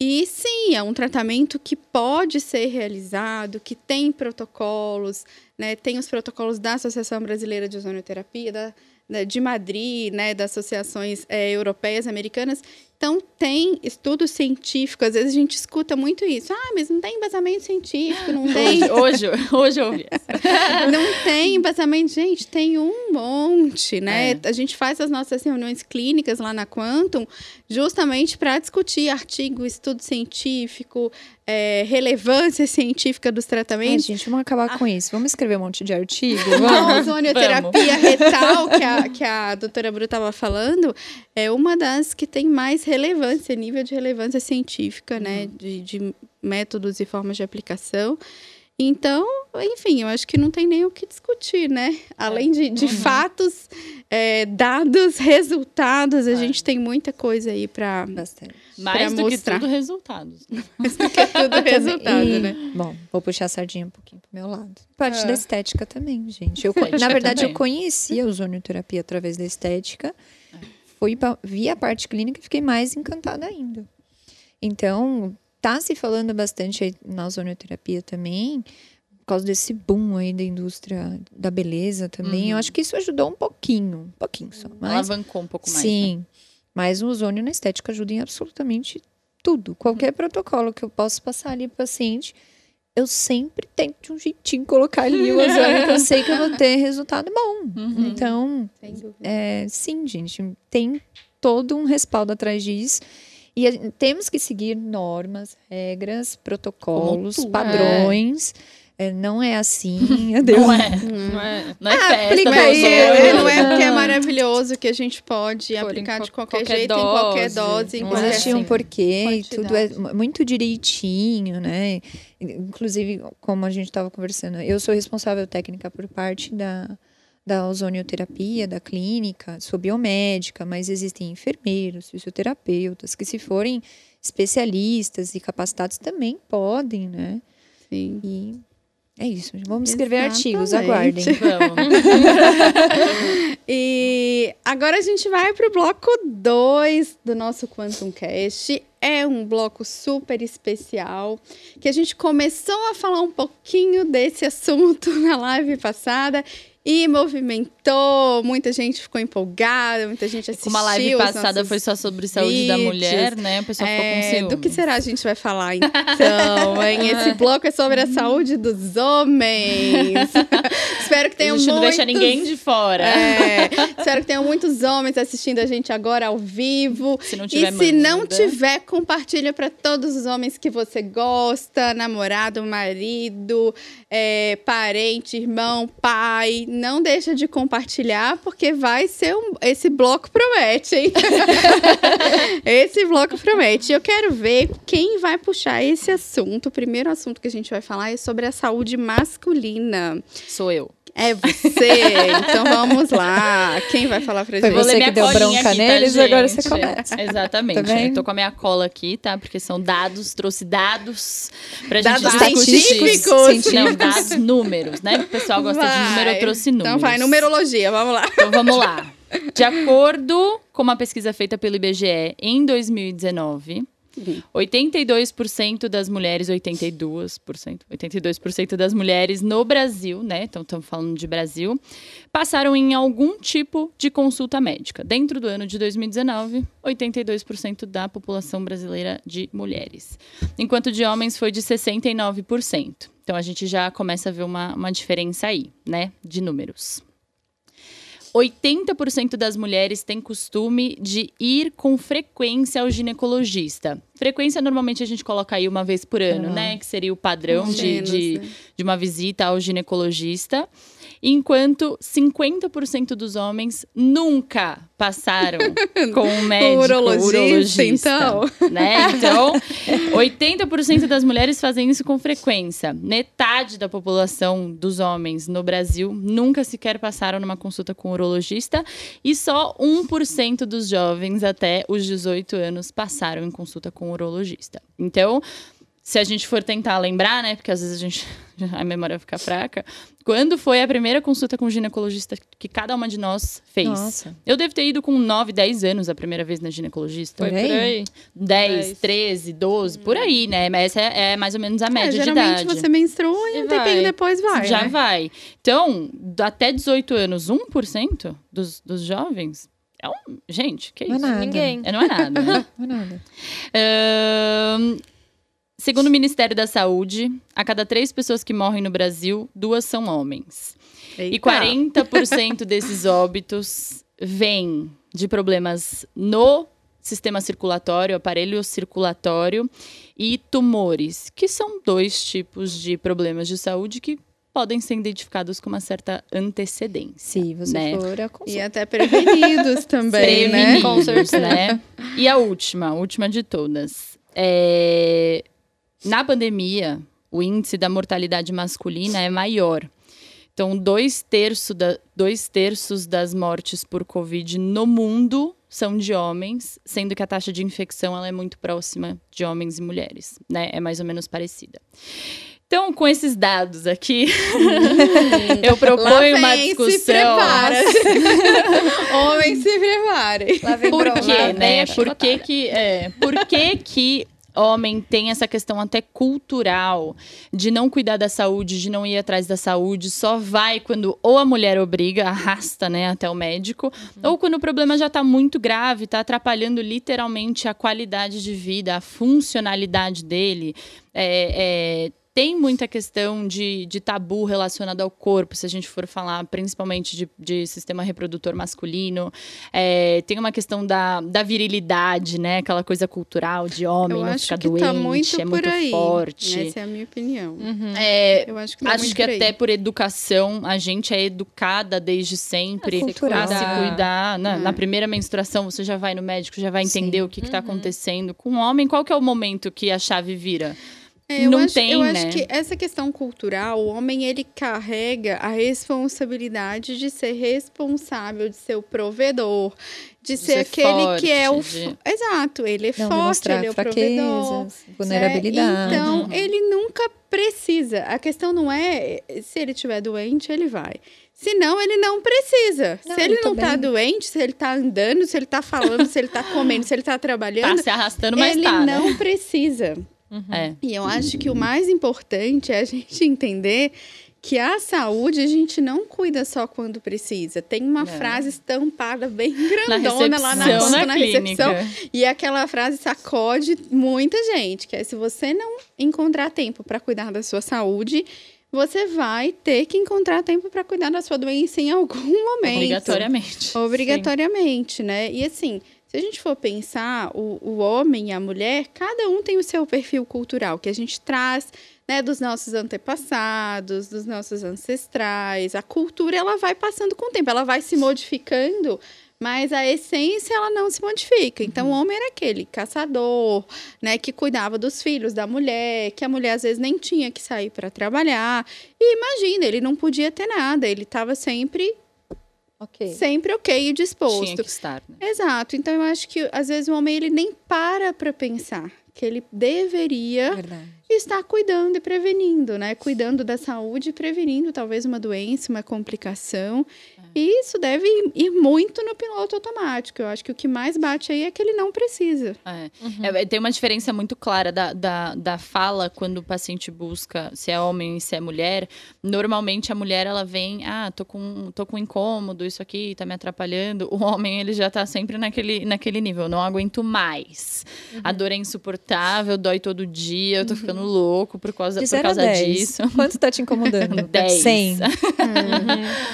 E sim, é um tratamento que pode ser realizado, que tem protocolos, né? Tem os protocolos da Associação Brasileira de Ozonioterapia, da- de Madrid, né? Das associações eh, europeias, americanas. Então, tem estudo científico. Às vezes a gente escuta muito isso. Ah, mas não tem embasamento científico, não tem Hoje, hoje, hoje eu ouvi essa. não tem embasamento, gente, tem um monte, né? É. A gente faz as nossas reuniões clínicas lá na Quantum justamente para discutir artigo, estudo científico, é, relevância científica dos Ai, tratamentos. gente, vamos acabar com isso. Vamos escrever um monte de artigo? A Vamos. ozonioterapia retal, que a, que a doutora Bru estava falando, é uma das que tem mais relevância, nível de relevância científica, né? De, de métodos e formas de aplicação. Então, enfim, eu acho que não tem nem o que discutir, né? Além de, de fatos, é, dados, resultados, a gente tem muita coisa aí para Bastante. Mais do mostrar. que tudo, resultados. tudo resultado, E- né? Bom, vou puxar a sardinha um pouquinho pro meu lado. Parte Ah. da estética também, gente. Eu, na verdade, também. eu conheci a ozonioterapia através da estética. Fui pra, vi a parte clínica e fiquei mais encantada ainda. Então, tá se falando bastante aí na ozonioterapia também, por causa desse boom aí da indústria da beleza também. Eu acho que isso ajudou um pouquinho, um pouquinho só. Mas Alavancou um pouco mais. né? Sim, mas o ozônio na estética ajuda em absolutamente tudo. Qualquer protocolo que eu possa passar ali pro paciente, eu sempre tento de um jeitinho colocar ali o ozônio, que eu sei que eu vou ter resultado bom. Uhum. Então, Sem dúvida. é, sim, gente, tem todo um respaldo atrás disso. E a- temos que seguir normas, regras, protocolos, tudo. padrões. É, não é assim, adeus. Não é. não é- Não é Ah, festa aplica aí, é, não é porque é maravilhoso que a gente pode em aplicar de qual- qualquer, qualquer jeito, em qualquer dose. dose, em Não Não qualquer... existe um assim, porquê, e tudo é muito direitinho, né? Inclusive, como a gente estava conversando, eu sou responsável técnica por parte da, da ozonioterapia, da clínica, sou biomédica, mas existem enfermeiros, fisioterapeutas, que se forem especialistas e capacitados também podem, né? Sim. E É isso. Vamos escrever artigos, Exatamente. aguardem. Vamos. E agora a gente vai pro bloco 2 do nosso Quantum Cast. É um bloco super especial que a gente começou a falar um pouquinho desse assunto na live passada e movimentou, muita gente ficou empolgada, muita gente assistiu. Como a live passada nossos foi só sobre saúde da vídeos. mulher, né? O pessoal ficou com É, ciúme. do que será a gente vai falar então, hein? Esse bloco é sobre a saúde dos homens. Espero que A tenham gente não muitos... deixa ninguém de fora. É, espero que tenham muitos homens assistindo a gente agora ao vivo. Se não E tiver se não manda. tiver, compartilha para todos os homens que você gosta, namorado, marido, é, parente, irmão, pai. Não deixa de compartilhar, porque vai ser um. Esse bloco promete, hein? esse bloco promete. Eu quero ver quem vai puxar esse assunto. O primeiro assunto que a gente vai falar é sobre a saúde masculina. Sou eu. É você. então vamos lá. Quem vai falar pra Foi gente? Vou você ler que minha deu colinha bronca aqui, tá, neles, agora gente? você começa. Exatamente. Tá? Eu tô com a minha cola aqui, tá? Porque são dados, trouxe dados pra Dados gente discutir. científicos. Não, Científicos. dados, números, né? O pessoal gosta de número, eu trouxe números. Então vai, numerologia, vamos lá. Então vamos lá. De acordo com uma pesquisa feita pelo IBGE em 2019, 82% das mulheres, 82%, 82% das mulheres no Brasil, né? Então estamos falando de Brasil, passaram em algum tipo de consulta médica. Dentro do ano de 2019, 82% da população brasileira de mulheres. Enquanto de homens foi de 69%. Então a gente já começa a ver uma, uma diferença aí, né? De números. 80% das mulheres têm costume de ir com frequência ao ginecologista. Frequência, normalmente, a gente coloca aí uma vez por ano, Uhum. né? Que seria o padrão ou de, menos, de, né? de uma visita ao ginecologista. Enquanto 50% dos homens nunca passaram com um médico urologista, urologista, então. né? Então, 80% das mulheres fazem isso com frequência. Metade da população dos homens no Brasil nunca sequer passaram numa consulta com um urologista e só 1% dos jovens até os 18 anos passaram em consulta com um urologista. Então, se a gente for tentar lembrar, né, porque às vezes a gente a memória fica fraca, quando foi a primeira consulta com ginecologista que cada uma de nós fez? Nossa. Eu devo ter ido com 9, 10 anos a primeira vez na ginecologista. Foi Por aí? por aí. 10, Dez. 13, 12, por aí, né? Mas essa é, é mais ou menos a É, média de geralmente idade. você menstrua e E um vai. tempinho depois vai. Já né? vai. Então, até 18 anos, 1% dos, dos jovens. É um. Gente, que Não é isso? nada. Ninguém. É, não é nada. né? Não é nada. Ahn, segundo o Ministério da Saúde, a cada três pessoas que morrem no Brasil, duas são homens. E Eita. 40% desses óbitos vêm de problemas no sistema circulatório, aparelho circulatório e tumores, que são dois tipos de problemas de saúde que podem ser identificados com uma certa antecedência. Se você Né? for a E consulta. até prevenidos também, né? Prevenidos, certeza. né? E a última, a última de todas. É, Na pandemia, o índice da mortalidade masculina é maior. Então, dois, terço da, dois terços das mortes por Covid no mundo são de homens, sendo que a taxa de infecção ela é muito próxima de homens e mulheres, né? É mais ou menos parecida. Então, com esses dados aqui, eu proponho uma vem, Se discussão. prepara. Se prepare. Lá vem Por quê, né? Por que que, é, por que que homem tem essa questão até cultural de não cuidar da saúde, de não ir atrás da saúde, só vai quando ou a mulher obriga, arrasta, né, até o médico, ou quando o problema já tá muito grave, tá atrapalhando literalmente a qualidade de vida, a funcionalidade dele. É, é, tem muita questão de, de tabu relacionado ao corpo, se a gente for falar principalmente de, de sistema reprodutor masculino. É, tem uma questão da, da virilidade, né? Aquela coisa cultural de homem, Eu não ficar que doente, tá muito é muito aí. forte. Essa é a minha opinião. Uhum. É, Eu acho que tá Acho muito que por aí. até por educação, a gente é educada desde sempre É cultural. a se cuidar. Na, É. na primeira menstruação, você já vai no médico, já vai entender Sim. o que, está acontecendo. Com o homem, qual que é o momento que a chave vira? É, eu não acho, tem, eu né? acho que essa questão cultural, o homem ele carrega a responsabilidade de ser responsável, de ser o provedor, de, ser, ser aquele que é o forte, de- Exato, ele é Não forte, ele é o provedor. fraquezas, vulnerabilidade. É, então, ele nunca precisa. A questão não é se ele estiver doente, ele vai. Se não, ele não precisa. Não, se ele não tá também. doente, se ele tá andando, se ele tá falando, se ele tá comendo, se ele tá Tá trabalhando, se arrastando, mas ele tá, né? não precisa. É. E eu acho que o mais importante é a gente entender que a saúde a gente não cuida só quando precisa. Tem uma É. frase estampada bem Na grandona lá na, recepção, conta, na, na recepção. clínica. E aquela frase sacode muita gente, que é se você não encontrar tempo para cuidar da sua saúde, você vai ter que encontrar tempo para cuidar da sua doença em algum momento. Obrigatoriamente. Obrigatoriamente, né? E assim, se a gente for pensar, o, o homem e a mulher, cada um tem o seu perfil cultural, que a gente traz né, dos nossos antepassados, dos nossos ancestrais. A cultura, ela vai passando com o tempo, ela vai se modificando, mas a essência, ela não se modifica. Então, o homem era aquele caçador, né, que cuidava dos filhos da mulher, que a mulher, às vezes, nem tinha que sair para trabalhar. E imagina, ele não podia ter nada, ele estava sempre Ok. sempre ok e disposto. Tinha que estar, né? Exato. Então eu acho que às vezes o homem ele nem para para pensar que ele deveria Verdade. Estar cuidando e prevenindo, né? Cuidando da saúde e prevenindo talvez uma doença, uma complicação. E isso deve ir muito no piloto automático. Eu acho que o que mais bate aí é que ele não precisa. É. É, tem uma diferença muito clara da, da, da fala quando o paciente busca se é homem e se é mulher. Normalmente a mulher ela vem, ah, tô com, tô com incômodo, isso aqui tá me atrapalhando. O homem ele já tá sempre naquele, naquele nível, não aguento mais. A dor é insuportável, dói todo dia, eu tô ficando louco por causa, De por 0 a causa 10. disso. Quanto tá te incomodando? 10. 100.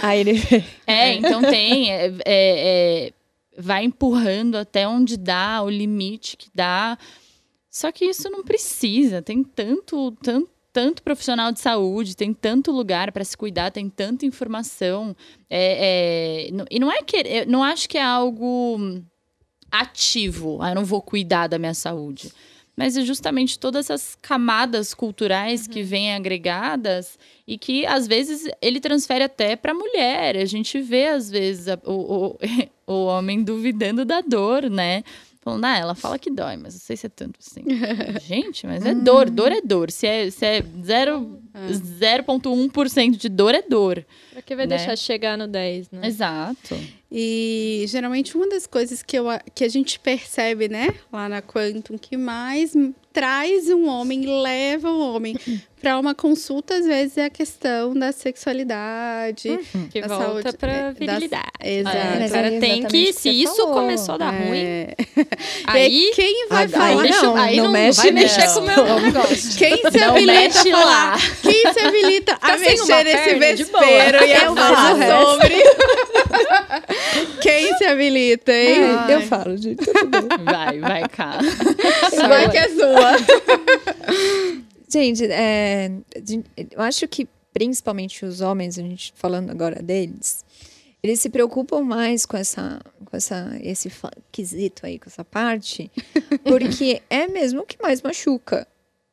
Aí ele... É, então tem. é, é, é, vai empurrando até onde dá, o limite que dá. Só que isso não precisa. Tem tanto, tanto, tanto profissional de saúde, tem tanto lugar para se cuidar, tem tanta informação. É, é, não- e não é que. Eu não acho que é algo ativo. Ah, eu não vou cuidar da minha saúde. Mas é justamente todas essas camadas culturais que vêm agregadas e que às vezes ele transfere até para a mulher. A gente vê às vezes a- o, o, o homem duvidando da dor, né? Falando, ah, ela fala que dói, mas não sei se é tanto assim. gente, mas é dor, dor é dor. Se é, se é zero- 0,1% de dor, é dor. Pra que vai Né? deixar chegar no 10, né? Exato. E geralmente uma das coisas que, eu, que a gente percebe, né, lá na Quantum, que mais traz um homem, leva o homem para uma consulta, às vezes, é a questão da sexualidade. Que da volta saúde, pra é, da- virilidade. Exato. É, agora aí tem que, se isso falou. começou a dar ruim, É. aí Quem vai Ah, falar? aí não, aí não não mexe vai não. mexer com o meu negócio. Quem se Não habilita a falar? lá. Quem se habilita a sem uma mexer nesse vespeiro e a Eu falar faço o resto. sobre? Quem se habilita, hein? Ai, eu falo, gente, tudo bem. Vai, vai cá. Vai que é sua. Gente, é, eu acho que principalmente os homens, a gente falando agora deles, eles se preocupam mais com essa, com essa, esse quesito aí, com essa parte, porque é mesmo o que mais machuca.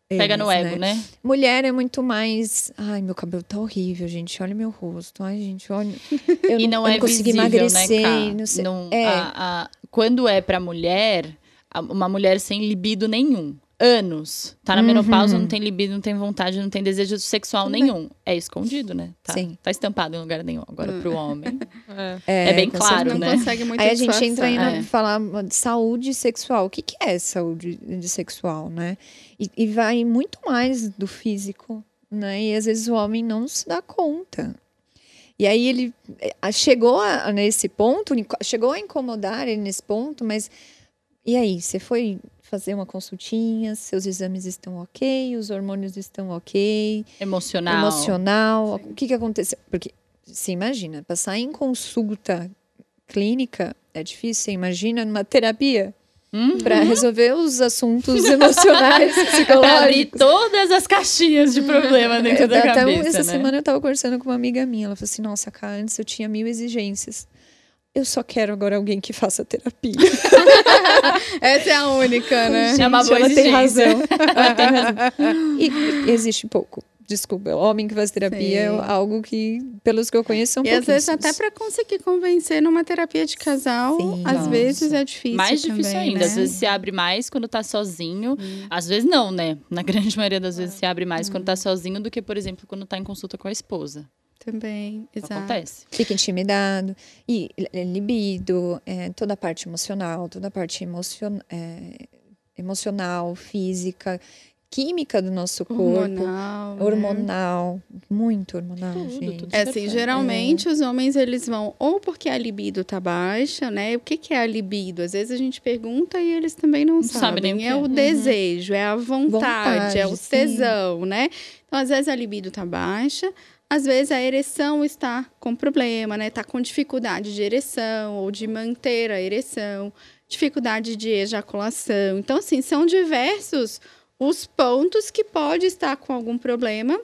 Pega eles, no ego, né? Mulher é muito mais. Ai, meu cabelo tá horrível, gente. Olha meu rosto. Ai, gente, olha. Eu E não, não eu é consegui visível, emagrecer. né, não sei. Não- É. a- a- quando é pra mulher, a- uma mulher sem libido nenhum, anos, tá na Uhum. menopausa, não tem libido, não tem vontade, não tem desejo sexual Tudo bem. nenhum. É escondido, né? Tá, Sim. tá estampado em lugar nenhum. Agora, pro homem. É. É bem com claro, Não né? consegue muito Aí a gente entra aí na É. falar de saúde sexual. O que, que é saúde de sexual, né? E, e vai muito mais do físico, né? E às vezes o homem não se dá conta. E aí ele eh, chegou a- nesse ponto, chegou a incomodar ele nesse ponto, mas e aí? Você foi fazer uma consultinha, seus exames estão ok, os hormônios estão ok, Emocional. emocional. O que, que aconteceu? Porque se imagina, passar em consulta clínica é difícil. Você imagina numa terapia Hum? para resolver os assuntos emocionais, Pra abrir psicológicos. todas as caixinhas de problema dentro Eu- da até cabeça, essa né? semana eu tava conversando com uma amiga minha. Ela falou assim: Nossa, cara, antes eu tinha mil exigências. Eu só quero agora alguém que faça terapia. Essa é a única, né? É uma boa ela tem razão. Ela tem razão. E, e existe pouco. Desculpa, homem que faz terapia é Sim. algo que, pelos que eu conheço, são E às vezes até para conseguir convencer numa terapia de casal, Sim. às Nossa. vezes é difícil. Mais difícil também, ainda. né? Às vezes se abre mais quando tá sozinho. Às vezes não, né? Na grande maioria das vezes se abre mais quando tá sozinho do que, por exemplo, quando tá em consulta com a esposa. Também, exato. acontece. Fica intimidado. E é, libido, é, toda a parte emocional, toda a parte emocion, é, emocional, física, química do nosso corpo. Hormonal. né? Hormonal, muito hormonal, Tudo, gente. tudo. É assim, geralmente os homens eles vão ou porque a libido tá baixa, né? O que, que é a libido? Às vezes a gente pergunta e eles também não, sabem nem o sabem. que É é. o Uhum. desejo, é a vontade, é o Vontade, sim. tesão, né? Então, às vezes a libido tá baixa, às vezes a ereção está com problema, né? Tá com dificuldade de ereção ou de manter a ereção, dificuldade de ejaculação. Então, assim, são diversos os pontos que pode estar com algum problema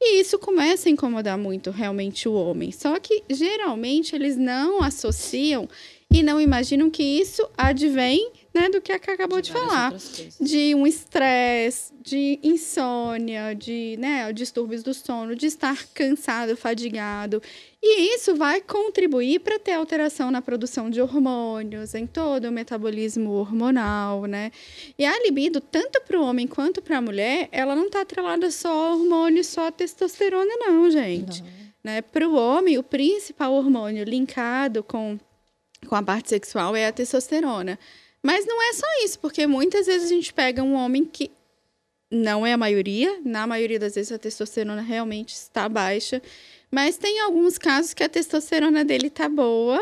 e isso começa a incomodar muito realmente o homem. Só que geralmente eles não associam e não imaginam que isso advém né, do que a Cá acabou de, várias falar. De um estresse, de insônia, de né, distúrbios do sono, de estar cansado, fadigado. E isso vai contribuir para ter alteração na produção de hormônios, em todo o metabolismo hormonal, né? E a libido, tanto para o homem quanto para a mulher, ela não está atrelada só a hormônio, só a testosterona, não, gente. Né? Para o homem, o principal hormônio linkado com, com a parte sexual é a testosterona. Mas não é só isso, porque muitas vezes a gente pega um homem que não é a maioria, na maioria das vezes a testosterona realmente está baixa, mas tem alguns casos que a testosterona dele tá boa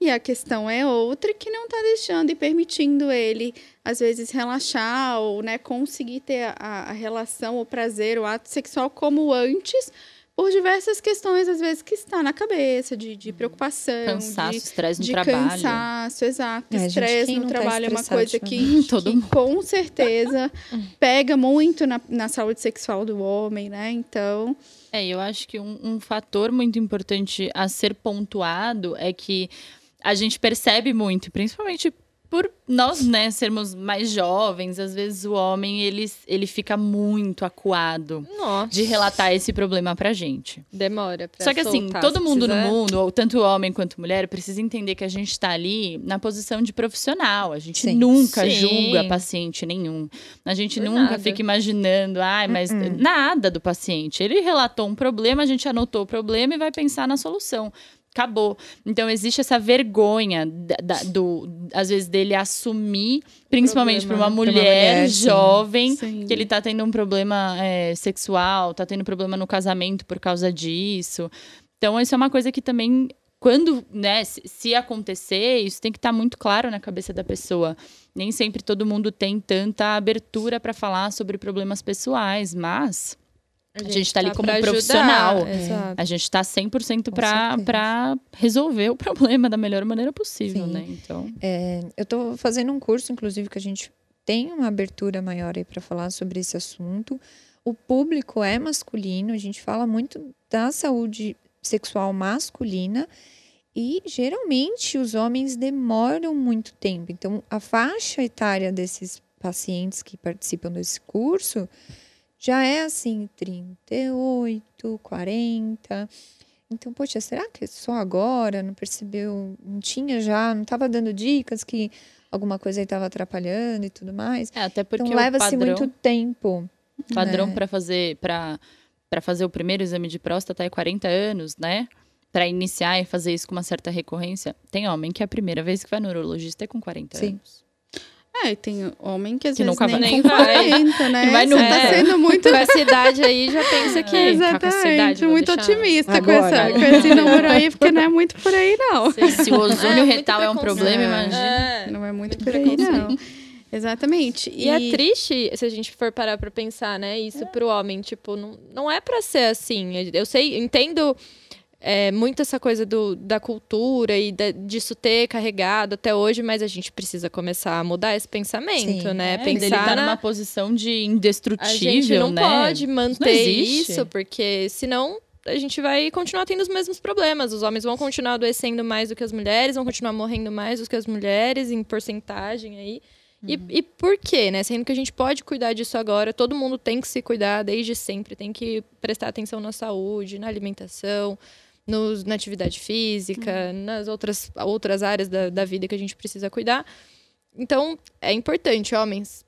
e a questão é outra que não tá deixando e permitindo ele às vezes relaxar ou né, conseguir ter a, a relação, o prazer, o ato sexual como antes, por diversas questões às vezes que está na cabeça de, de preocupação, Cansaço, de estresse no de trabalho. cansaço, exato. É, Estresse no tá trabalho é uma coisa que? Todo que mundo. com certeza pega muito na, na saúde sexual do homem, né? Então, É, eu acho que um, um fator muito importante a ser pontuado é que a gente percebe muito, principalmente por nós, né, sermos mais jovens, às vezes o homem, ele, ele fica muito acuado Nossa. de relatar esse problema pra gente. Demora pra Só que assim, soltar, todo mundo no mundo, ou tanto homem quanto mulher, precisa entender que a gente tá ali na posição de profissional. A gente Sim. nunca Sim. julga paciente nenhum. A gente Por nunca nada. fica imaginando, ai, mas nada do paciente. Ele relatou um problema, a gente anotou o problema e vai pensar na solução. Acabou. Então, existe essa vergonha, da- da- do, às vezes, dele assumir, principalmente para uma uma mulher, jovem, Sim. que ele tá tendo um problema é, sexual, tá tendo problema no casamento por causa disso. Então, isso é uma coisa que também, quando, né, se, se acontecer, isso tem que estar muito claro na cabeça da pessoa. Nem sempre todo mundo tem tanta abertura para falar sobre problemas pessoais, mas a gente tá ali como profissional. ajudar, Exato. a gente tá 100% Com para para resolver o problema da melhor maneira possível, Sim. né? Então, Eu estou fazendo um curso, inclusive, que a gente tem uma abertura maior aí para falar sobre esse assunto. O público é masculino, a gente fala muito da saúde sexual masculina e geralmente os homens demoram muito tempo. Então, a faixa etária desses pacientes que participam desse curso já é assim, 38, 40. Então, poxa, será que só agora? Não percebeu? Não tinha já? Não estava dando dicas que alguma coisa aí estava atrapalhando e tudo mais? é até porque então, leva-se muito tempo. padrão né? para fazer para para fazer o primeiro exame de próstata é 40 anos, né? Para iniciar e fazer isso com uma certa recorrência. Tem homem que é a primeira vez que vai no urologista é com 40 Sim. anos. É, e tem homem que às Que vezes nunca nem, vai. com Nem vai. 40, né? Vai Você nunca. tá É. sendo muito Com essa idade aí, já pensa que... Exatamente, vou muito otimista com, essa, com esse número aí, porque não é muito por aí, não. Se o ozônio É, retal é um problema, preconceito. imagina. É. Não é muito Muito por aí, não. Exatamente. E, é triste se a gente for parar pra pensar, né? Isso pro homem, tipo, não, não é pra ser assim. Eu sei, entendo é, muito essa coisa do, da cultura e disso ter carregado até hoje, mas a gente precisa começar a mudar esse pensamento, Sim. né? É, ele Pensar tá na... numa posição de A gente indestrutível, não né? pode manter existe. isso, porque senão a gente vai continuar tendo os mesmos problemas. Os homens vão continuar adoecendo mais do que as mulheres, vão continuar morrendo mais do que as mulheres, em porcentagem aí. E, e por quê, né? Sendo que a gente pode cuidar disso agora, todo mundo tem que se cuidar desde sempre, tem que prestar atenção na saúde, na alimentação, nos, na atividade física, nas outras, outras áreas da, da vida que a gente precisa cuidar. Então, é importante, homens,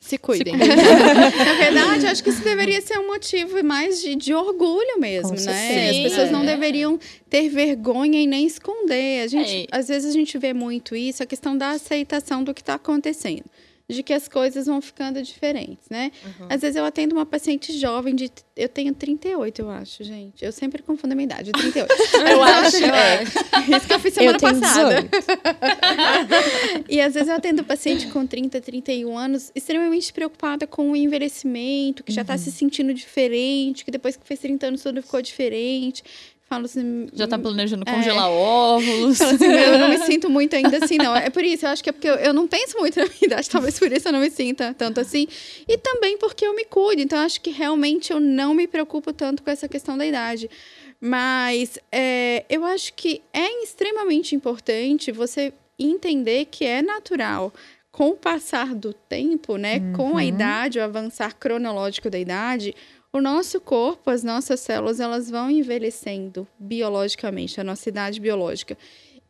se cuidem. Na verdade, acho que isso deveria ser um motivo mais de, de orgulho mesmo, Com né? As pessoas não É. deveriam ter vergonha e nem esconder. A gente, É. Às vezes a gente vê muito isso, a questão da aceitação do que está acontecendo. De que as coisas vão ficando diferentes, né? Às vezes eu atendo uma paciente jovem de. Eu tenho 38, eu acho, gente. Eu sempre confundo a minha idade, 38. Eu acho, eu é. acho. Isso que eu fiz semana eu tenho passada. 18. E às vezes eu atendo paciente com 30, 31 anos, extremamente preocupada com o envelhecimento, que já tá se Uhum. sentindo diferente, que depois que fez 30 anos tudo ficou diferente. Falo assim. Já tá planejando É. congelar óvulos. Falo assim, eu não me sinto muito ainda assim, não. É por isso, eu acho que é porque eu, eu não penso muito na minha idade, talvez por isso eu não me sinta tanto assim. E também porque eu me cuido, então acho que realmente eu não me preocupo tanto com essa questão da idade. Mas é, eu acho que é extremamente importante você entender que é natural. Com o passar do tempo, né, com a idade, o avançar cronológico da idade, o nosso corpo, as nossas células, elas vão envelhecendo biologicamente, a nossa idade biológica.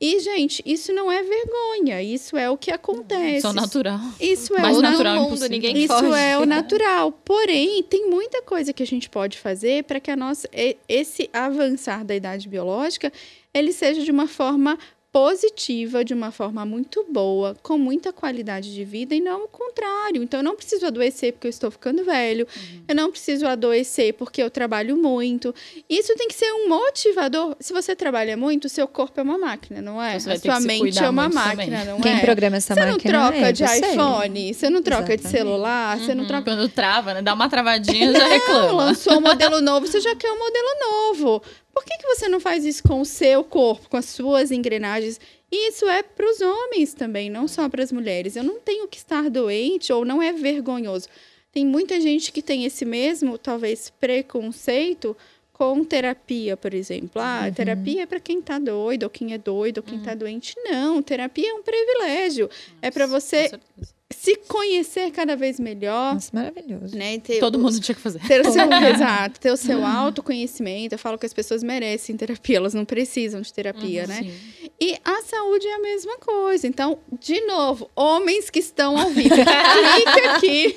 E, gente, isso não é vergonha, isso é o que acontece. Só natural. Isso é Mais o natural mundo, impossível. ninguém isso foge. é o natural. Porém, tem muita coisa que a gente pode fazer para que a nossa, esse avançar da idade biológica ele seja de uma forma positiva, de uma forma muito boa, com muita qualidade de vida e não o contrário. Então, eu não preciso adoecer porque eu estou ficando velho, eu não preciso adoecer porque eu trabalho muito. Isso tem que ser um motivador. Se você trabalha muito, o seu corpo é uma máquina, não é? Você a ter que sua se mente é uma máquina, também. não Quem é? programa essa Você não máquina troca é de você. iPhone, você não troca de celular, você não troca. Quando trava, né? Dá uma travadinha, já Não, reclama. lançou um modelo novo, você já quer um modelo novo. Por que, que você não faz isso com o seu corpo, com as suas engrenagens? E isso é para os homens também, não só para as mulheres. Eu não tenho que estar doente ou não é vergonhoso. Tem muita gente que tem esse mesmo, talvez, preconceito com terapia, por exemplo. Ah, terapia é para quem tá doido, ou quem é doido, ou quem tá doente. Não, terapia é um privilégio. é para Com você certeza. Se conhecer cada vez melhor, Nossa, maravilhoso. né? ter Todo os- mundo tinha que fazer. ter o seu, exato, ter o seu autoconhecimento. Eu falo que as pessoas merecem terapia, elas não precisam de terapia, né? Sim. E a saúde é a mesma coisa. Então, de novo, homens que estão ao vivo, clica aqui.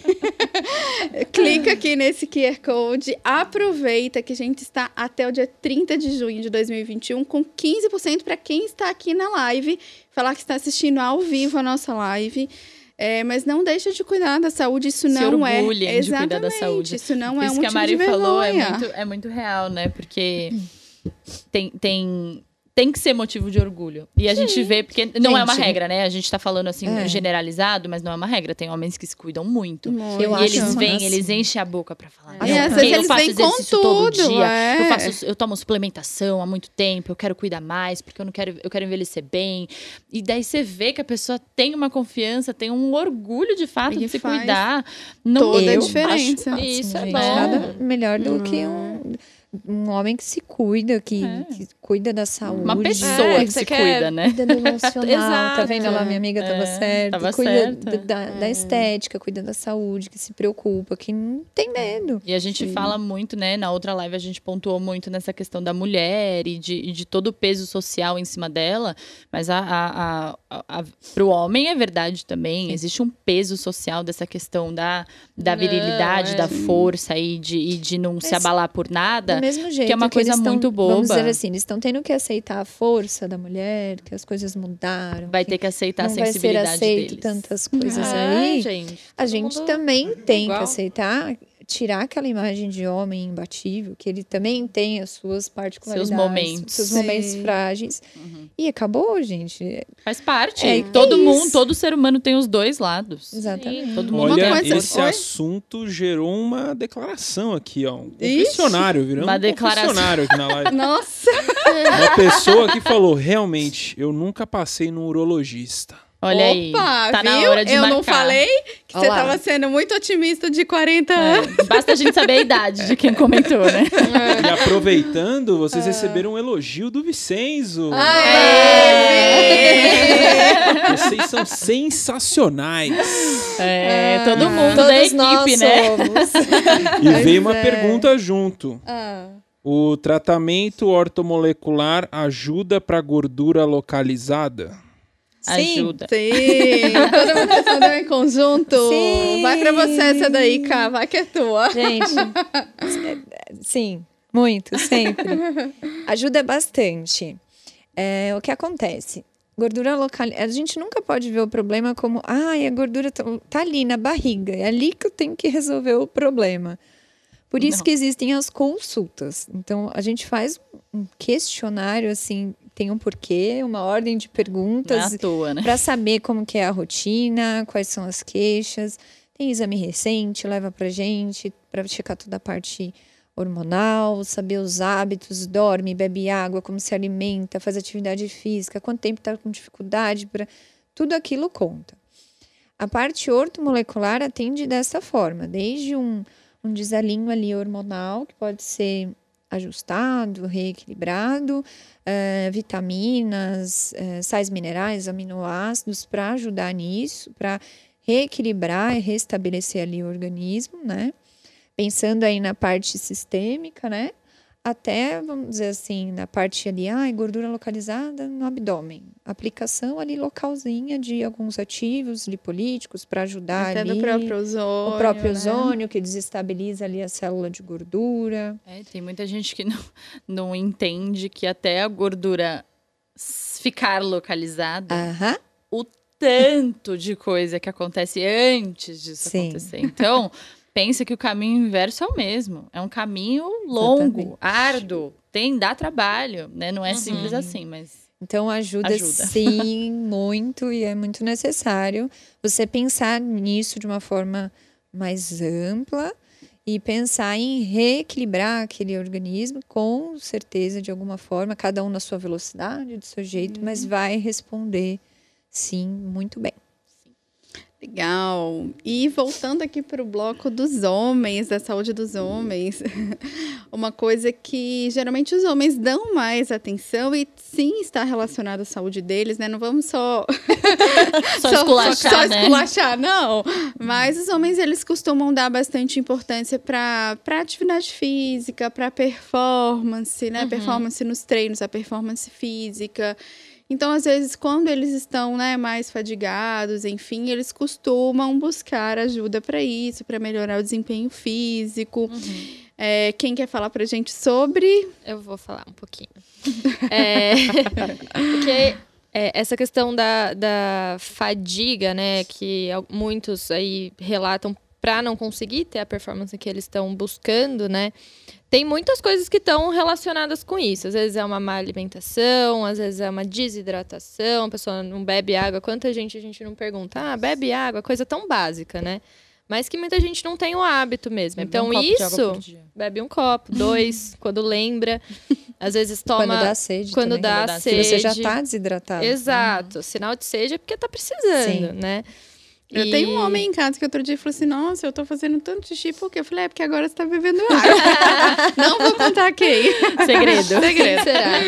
clica aqui nesse QR Code. Aproveita que a gente está até o dia 30 de junho de 2021 com 15% para quem está aqui na live. Falar que está assistindo ao vivo a nossa live. É, mas não deixa de cuidar da saúde, isso Se não é. orgulhem de cuidar da Exatamente, saúde. Isso não é Isso um que a Mari falou é muito, é muito real, né? Porque tem, tem, tem que ser motivo de orgulho. E a gente vê, porque não é uma Gente, regra, né? A gente tá falando assim, É. generalizado, mas não é uma regra. Tem homens que se cuidam muito. Muito. Eu e acho eles vêm, assim. eles enchem a boca pra falar. É. "Não, E às vezes eu eles faço vêm com exercício todo tudo, dia. é. Eu, faço, eu tomo suplementação há muito tempo, eu quero cuidar mais, porque eu não quero, eu quero envelhecer bem. E daí você vê que a pessoa tem uma confiança, tem um orgulho de fato E de se cuidar. Não, toda a eu diferença. acho- Isso é gente. bom. Nada melhor do que um, um homem que se cuida, que, É. que cuida da saúde. Uma pessoa É, que que se quer- cuida, né? Cuida do emocional, tá Exato. vendo lá? Minha amiga tava É, certa. tava cuida certa. Da, da estética, cuida da saúde, que se preocupa, que não tem medo. E a gente fala muito, né? Na outra live a gente pontuou muito nessa questão da mulher e de, e de todo o peso social em cima dela. Mas a, a, a, a, pro homem é verdade também. Existe um peso social dessa questão da, da Não, virilidade, é. da força e de, e de não se Mas- abalar por nada. Do mesmo jeito é uma coisa eles tão- muito boba. Vamos dizer assim, eles estão tendo que aceitar a força da mulher, que as coisas mudaram. Vai ter que aceitar não a vai ser sensibilidade aceito deles. tantas coisas Ah, aí. gente. A gente mundo também tem igual. que aceitar, tirar aquela imagem de homem imbatível, que ele também tem as suas particularidades, momentos. seus Sim. momentos frágeis. E acabou, gente. Faz parte. É, todo é mundo, todo ser humano tem os dois lados. Exatamente. Todo mundo Olha, tem. esse Oi? assunto gerou uma declaração aqui, ó. Um confessionário, virando Uma um declaração. aqui na live. Nossa! Uma pessoa que falou, realmente, eu nunca passei no urologista. Olha aí. Opa, Tá viu? na hora de Eu marcar. não falei que Você tava sendo muito otimista de 40 É, anos. Basta a gente saber a idade de quem comentou, né? E aproveitando, vocês receberam um elogio do Vicenzo. Vocês são sensacionais. É, todo mundo Todos da equipe, nós né? somos. E veio uma é. pergunta junto. Ah. O tratamento ortomolecular ajuda para gordura localizada? Sim. Ajuda. Sim, todo mundo respondeu em conjunto. Sim. Vai pra você essa daí, Cá, vai que é tua. Gente, sim, muito, sempre. Ajuda bastante. É, o que acontece? Gordura local. A gente nunca pode ver o problema como, ah, a gordura tá, tá ali na barriga, é ali que eu tenho que resolver o problema. Por isso Não. que existem as consultas. Então, a gente faz um questionário, assim, tem um porquê, uma ordem de é perguntas à toa, né? para saber como que é a rotina, quais são as queixas. Tem exame recente, leva pra gente para checar toda a parte hormonal, saber os hábitos, dorme, bebe água, como se alimenta, faz atividade física, quanto tempo está com dificuldade para tudo aquilo conta. A parte ortomolecular atende dessa forma, desde um, um desalinho ali hormonal que pode ser ajustado, reequilibrado, eh, vitaminas, eh, sais minerais, aminoácidos para ajudar nisso, para reequilibrar e restabelecer ali o organismo, né? Pensando aí na parte sistêmica, né? Até, vamos dizer assim, na parte ali, ah, gordura localizada no abdômen. Aplicação ali localzinha de alguns ativos lipolíticos para ajudar Até ali. do próprio ozônio. o próprio né? ozônio, que desestabiliza ali a célula de gordura. É, tem muita gente que não, não entende que até a gordura ficar localizada, Aham. tanto de coisa que acontece antes disso Sim. acontecer. Então, pensa que o caminho inverso é o mesmo. É um caminho longo, Exatamente. árduo, tem dá trabalho, né? Não é Uhum. simples assim, mas Então ajuda, Ajuda. sim, muito e é muito necessário você pensar nisso de uma forma mais ampla e pensar em reequilibrar aquele organismo, com certeza, de alguma forma, cada um na sua velocidade, do seu jeito, mas vai responder sim muito bem. Legal. E voltando aqui para o bloco dos homens, da saúde dos homens, uma coisa que geralmente os homens dão mais atenção e sim está relacionado à saúde deles, né? Não vamos só só esculachar, só né? esculachar, não. Mas os homens eles costumam dar bastante importância para para atividade física, para performance, né? Uhum. Performance nos treinos, a performance física. Então, às vezes, quando eles estão né, mais fadigados, enfim, eles costumam buscar ajuda para isso, para melhorar o desempenho físico. Uhum. É, quem quer falar para gente sobre? Eu vou falar um pouquinho. É, porque é, essa questão da, da fadiga, né, que muitos aí relatam para não conseguir ter a performance que eles estão buscando, né? Tem muitas coisas que estão relacionadas com isso. Às vezes é uma má alimentação, às vezes é uma desidratação, a pessoa não bebe água. Quanta gente a gente não pergunta, ah, bebe água, coisa tão básica, né? Mas que muita gente não tem o hábito mesmo. Bebe então, um copo de água isso por dia. bebe um copo, dois, quando lembra. Às vezes toma. quando dá sede quando também. dá Quando dá sede. Se você já está desidratado. Exato. Sinal de sede é porque tá precisando, Sim. né? Eu E- tenho um homem em casa que outro dia falou assim: Nossa, eu tô fazendo tanto xixi, por quê? Eu falei: É porque agora você tá bebendo água. não vou contar quem. Segredo. Será?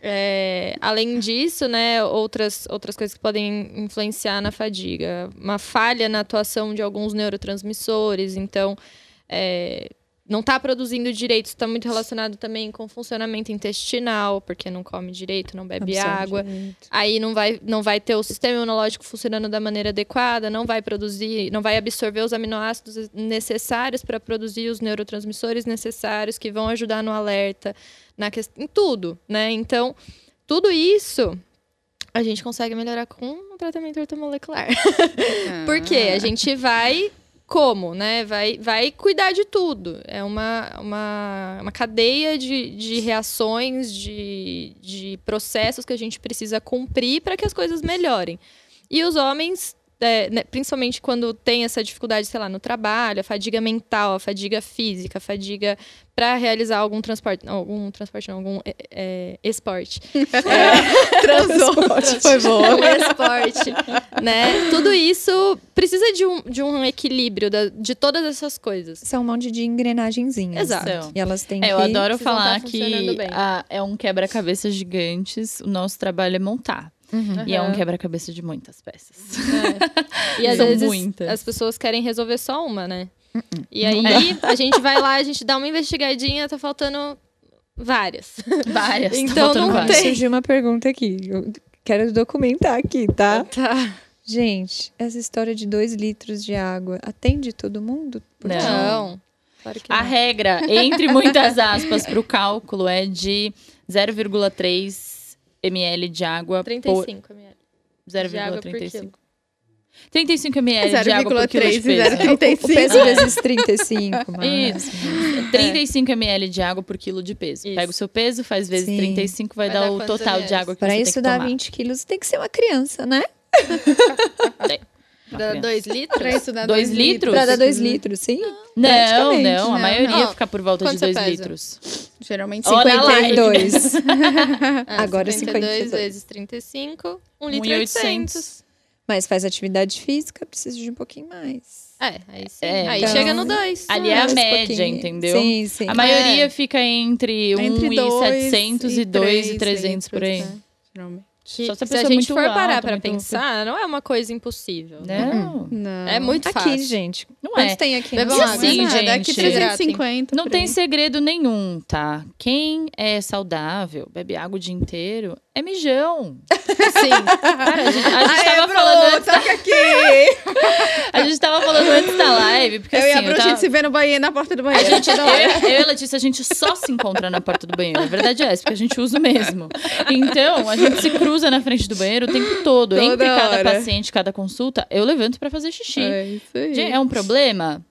É, além disso, né, outras, outras coisas que podem influenciar na fadiga. Uma falha na atuação de alguns neurotransmissores, então é, não está produzindo direito, está muito relacionado também com funcionamento intestinal, porque não come direito, não bebe Absorve água. direito. Aí não vai, não vai ter o sistema imunológico funcionando da maneira adequada, não vai produzir, não vai absorver os aminoácidos necessários para produzir os neurotransmissores necessários que vão ajudar no alerta, na ques- em tudo, né? Então, tudo isso a gente consegue melhorar com o tratamento ortomolecular. Porque a gente vai como, né? Vai, vai cuidar de tudo. É uma, uma, uma cadeia de, de reações, de, de processos que a gente precisa cumprir para que as coisas melhorem. E os homens é, né, principalmente quando tem essa dificuldade, sei lá, no trabalho, a fadiga mental, a fadiga física, a fadiga para realizar algum transporte, não, algum transporte, não, algum é, é, esporte. Transou. Foi bom. um esporte, né? Tudo isso precisa de um, de um equilíbrio da- de todas essas coisas. São um monte de engrenagenzinhas. Exato. São. E elas têm É, eu que... adoro falar tá funcionando que bem. a- é um quebra-cabeça gigantes. O nosso trabalho é montar. Uhum. E é um quebra-cabeça de muitas peças. E às São vezes muitas. as pessoas querem resolver só uma, né? E aí a gente vai lá, a gente dá uma investigadinha, tá faltando várias. Várias. tá Então faltando não várias. tem. Surgiu uma pergunta aqui. Eu quero documentar aqui, tá? Tá. Gente, essa história de dois litros de água atende todo mundo? Porque Não. Não. Claro que A não. regra, entre muitas aspas, para o cálculo é de 0,3 ml de água por 35 ml. De água por 0,35. Quilo. 35 ml de água por quilo de 0,3 e peso. 0,35. O peso vezes 35, mas... Isso. 35 ml de água por quilo de peso. Isso. Pega o seu peso, faz vezes Sim. 35, vai, Vai dar dar o total de água que Pra você isso tem que dar tomar. 20 quilos, tem que ser uma criança, né? Dá 2 litros? Pra isso dá Dois dois litros? Pra dar 2 né? litros, sim? Não, não, a Não, maioria não. fica por volta Quanto de você 2 pesa? litros. Geralmente Olha lá. 52. Ah, Agora 52 52. vezes 35, 1 Um litro e e 800. 800. Mas faz atividade física, precisa de um pouquinho mais. É, aí sim. É, aí então- chega no 2. Ali é a Mais um média, pouquinho. entendeu? Sim, sim. A maioria É. fica entre 1 Entre e dois 700 e 2 e 300 por aí. litros, né? Geralmente. Que, Só se a se a é gente muito for parar pra pensar, não é uma coisa impossível. né? Não, Não. É muito Aqui, fácil. gente. não é. tem aqui? Bebam água. Brasil? Sim, Nada, Aqui gente. 350. Não tem aí. segredo nenhum, tá? Quem é saudável, bebe água o dia inteiro, é mijão. Sim. Cara, a gente, a gente Aê, tava falando antes, toca aqui! a gente tava falando antes da live, porque eu assim, e a eu Bru, a tava- gente se vê no banheiro, na porta do A banheiro. gente, eu, eu e a Letícia, a gente só se encontra na porta do banheiro. A verdade é essa, porque a gente usa o mesmo. Então, a gente se cruza na frente do banheiro o tempo todo. Toda Entre cada hora. paciente, cada consulta, eu levanto pra fazer xixi. É isso aí. Gente, É um problema?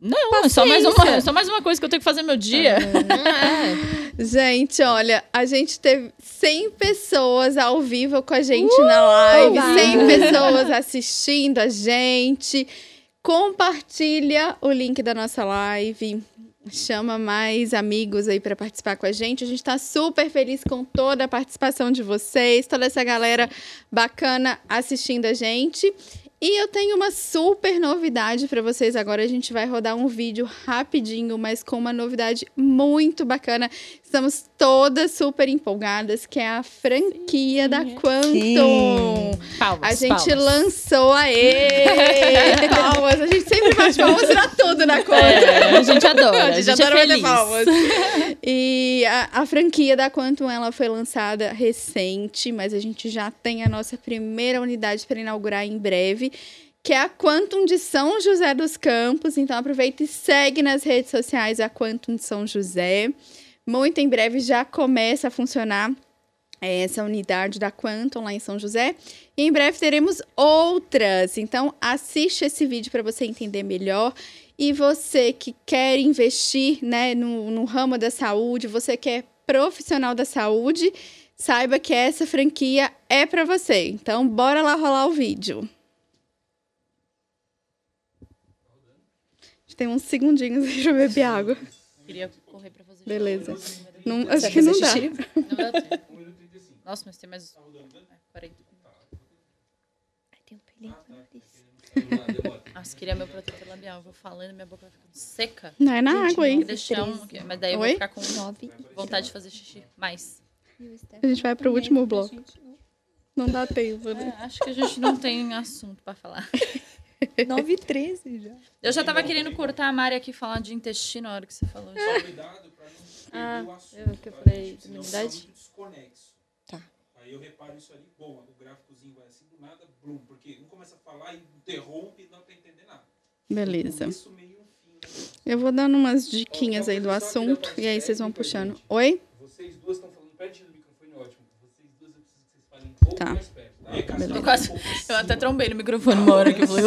Não, é só mais, uma, é só mais uma coisa que eu tenho que fazer no meu dia. É. Gente, olha, a gente teve 100 pessoas ao vivo com a gente na live, 100 pessoas assistindo a gente. Compartilha o link da nossa live. Chama mais amigos aí para participar com a gente. A gente está super feliz com toda a participação de vocês, toda essa galera bacana assistindo a gente. E eu tenho uma super novidade para vocês agora. A gente vai rodar um vídeo rapidinho, mas com uma novidade muito bacana. Estamos todas super empolgadas, que é a franquia da Quantum. Palmas, A gente palmas. lançou aê! palmas. A gente sempre bate palmas pra tudo na conta. É, a gente adora. A gente, é adora feliz. palmas. E a, a franquia da Quantum, ela foi lançada recente, mas a gente já tem a nossa primeira unidade para inaugurar em breve, que é a Quantum de São José dos Campos. Então aproveita e segue nas redes sociais a Quantum de São José. Muito em breve já começa a funcionar é, essa unidade da Quantum lá em São José. E em breve teremos outras. Então, assiste esse vídeo para você entender melhor. E você que quer investir né, no, no ramo da saúde, você que é profissional da saúde, saiba que essa franquia é para você. Então, bora lá rolar o vídeo. Tem uns segundinhos aí pra beber água. Queria correr fazer Beleza. Não, acho que não dá. xixi? Não dá tempo. Nossa, mas tem mais. É, 40. Tem um pelinho no nariz. Nossa, queria meu protetor labial. Eu vou falando, minha boca vai ficando seca. Não é na água, Tem que hein? deixar um. Mas daí eu Oi? vou ficar com Nove. vontade de fazer xixi. Mais. A gente vai pro último bloco. Não dá tempo, É, né? acho que a gente não tem assunto pra falar. 9 e 13 já. Eu já tava querendo cortar a Mari aqui falar de intestino na hora que você falou. Cuidado pra não Ah, perder o assunto. eu que eu tá, falei gente? de Senão imunidade. fica muito desconexo. Tá. Aí eu reparo isso ali, bom, o gráficozinho vai assim do nada, blum, porque um começa a falar e interrompe e não tá entendendo nada. Beleza. Começo, meio e um fim. né? Eu vou dando umas diquinhas aí do assunto e aí vocês vão puxando. Oi? Vocês duas estão falando pertinho do microfone, ótimo. Vocês duas eu preciso que vocês falem um pouco Tá. mais perto. Tá? É, Eu tá quase-. Eu até trombei no microfone uma hora que eu falei.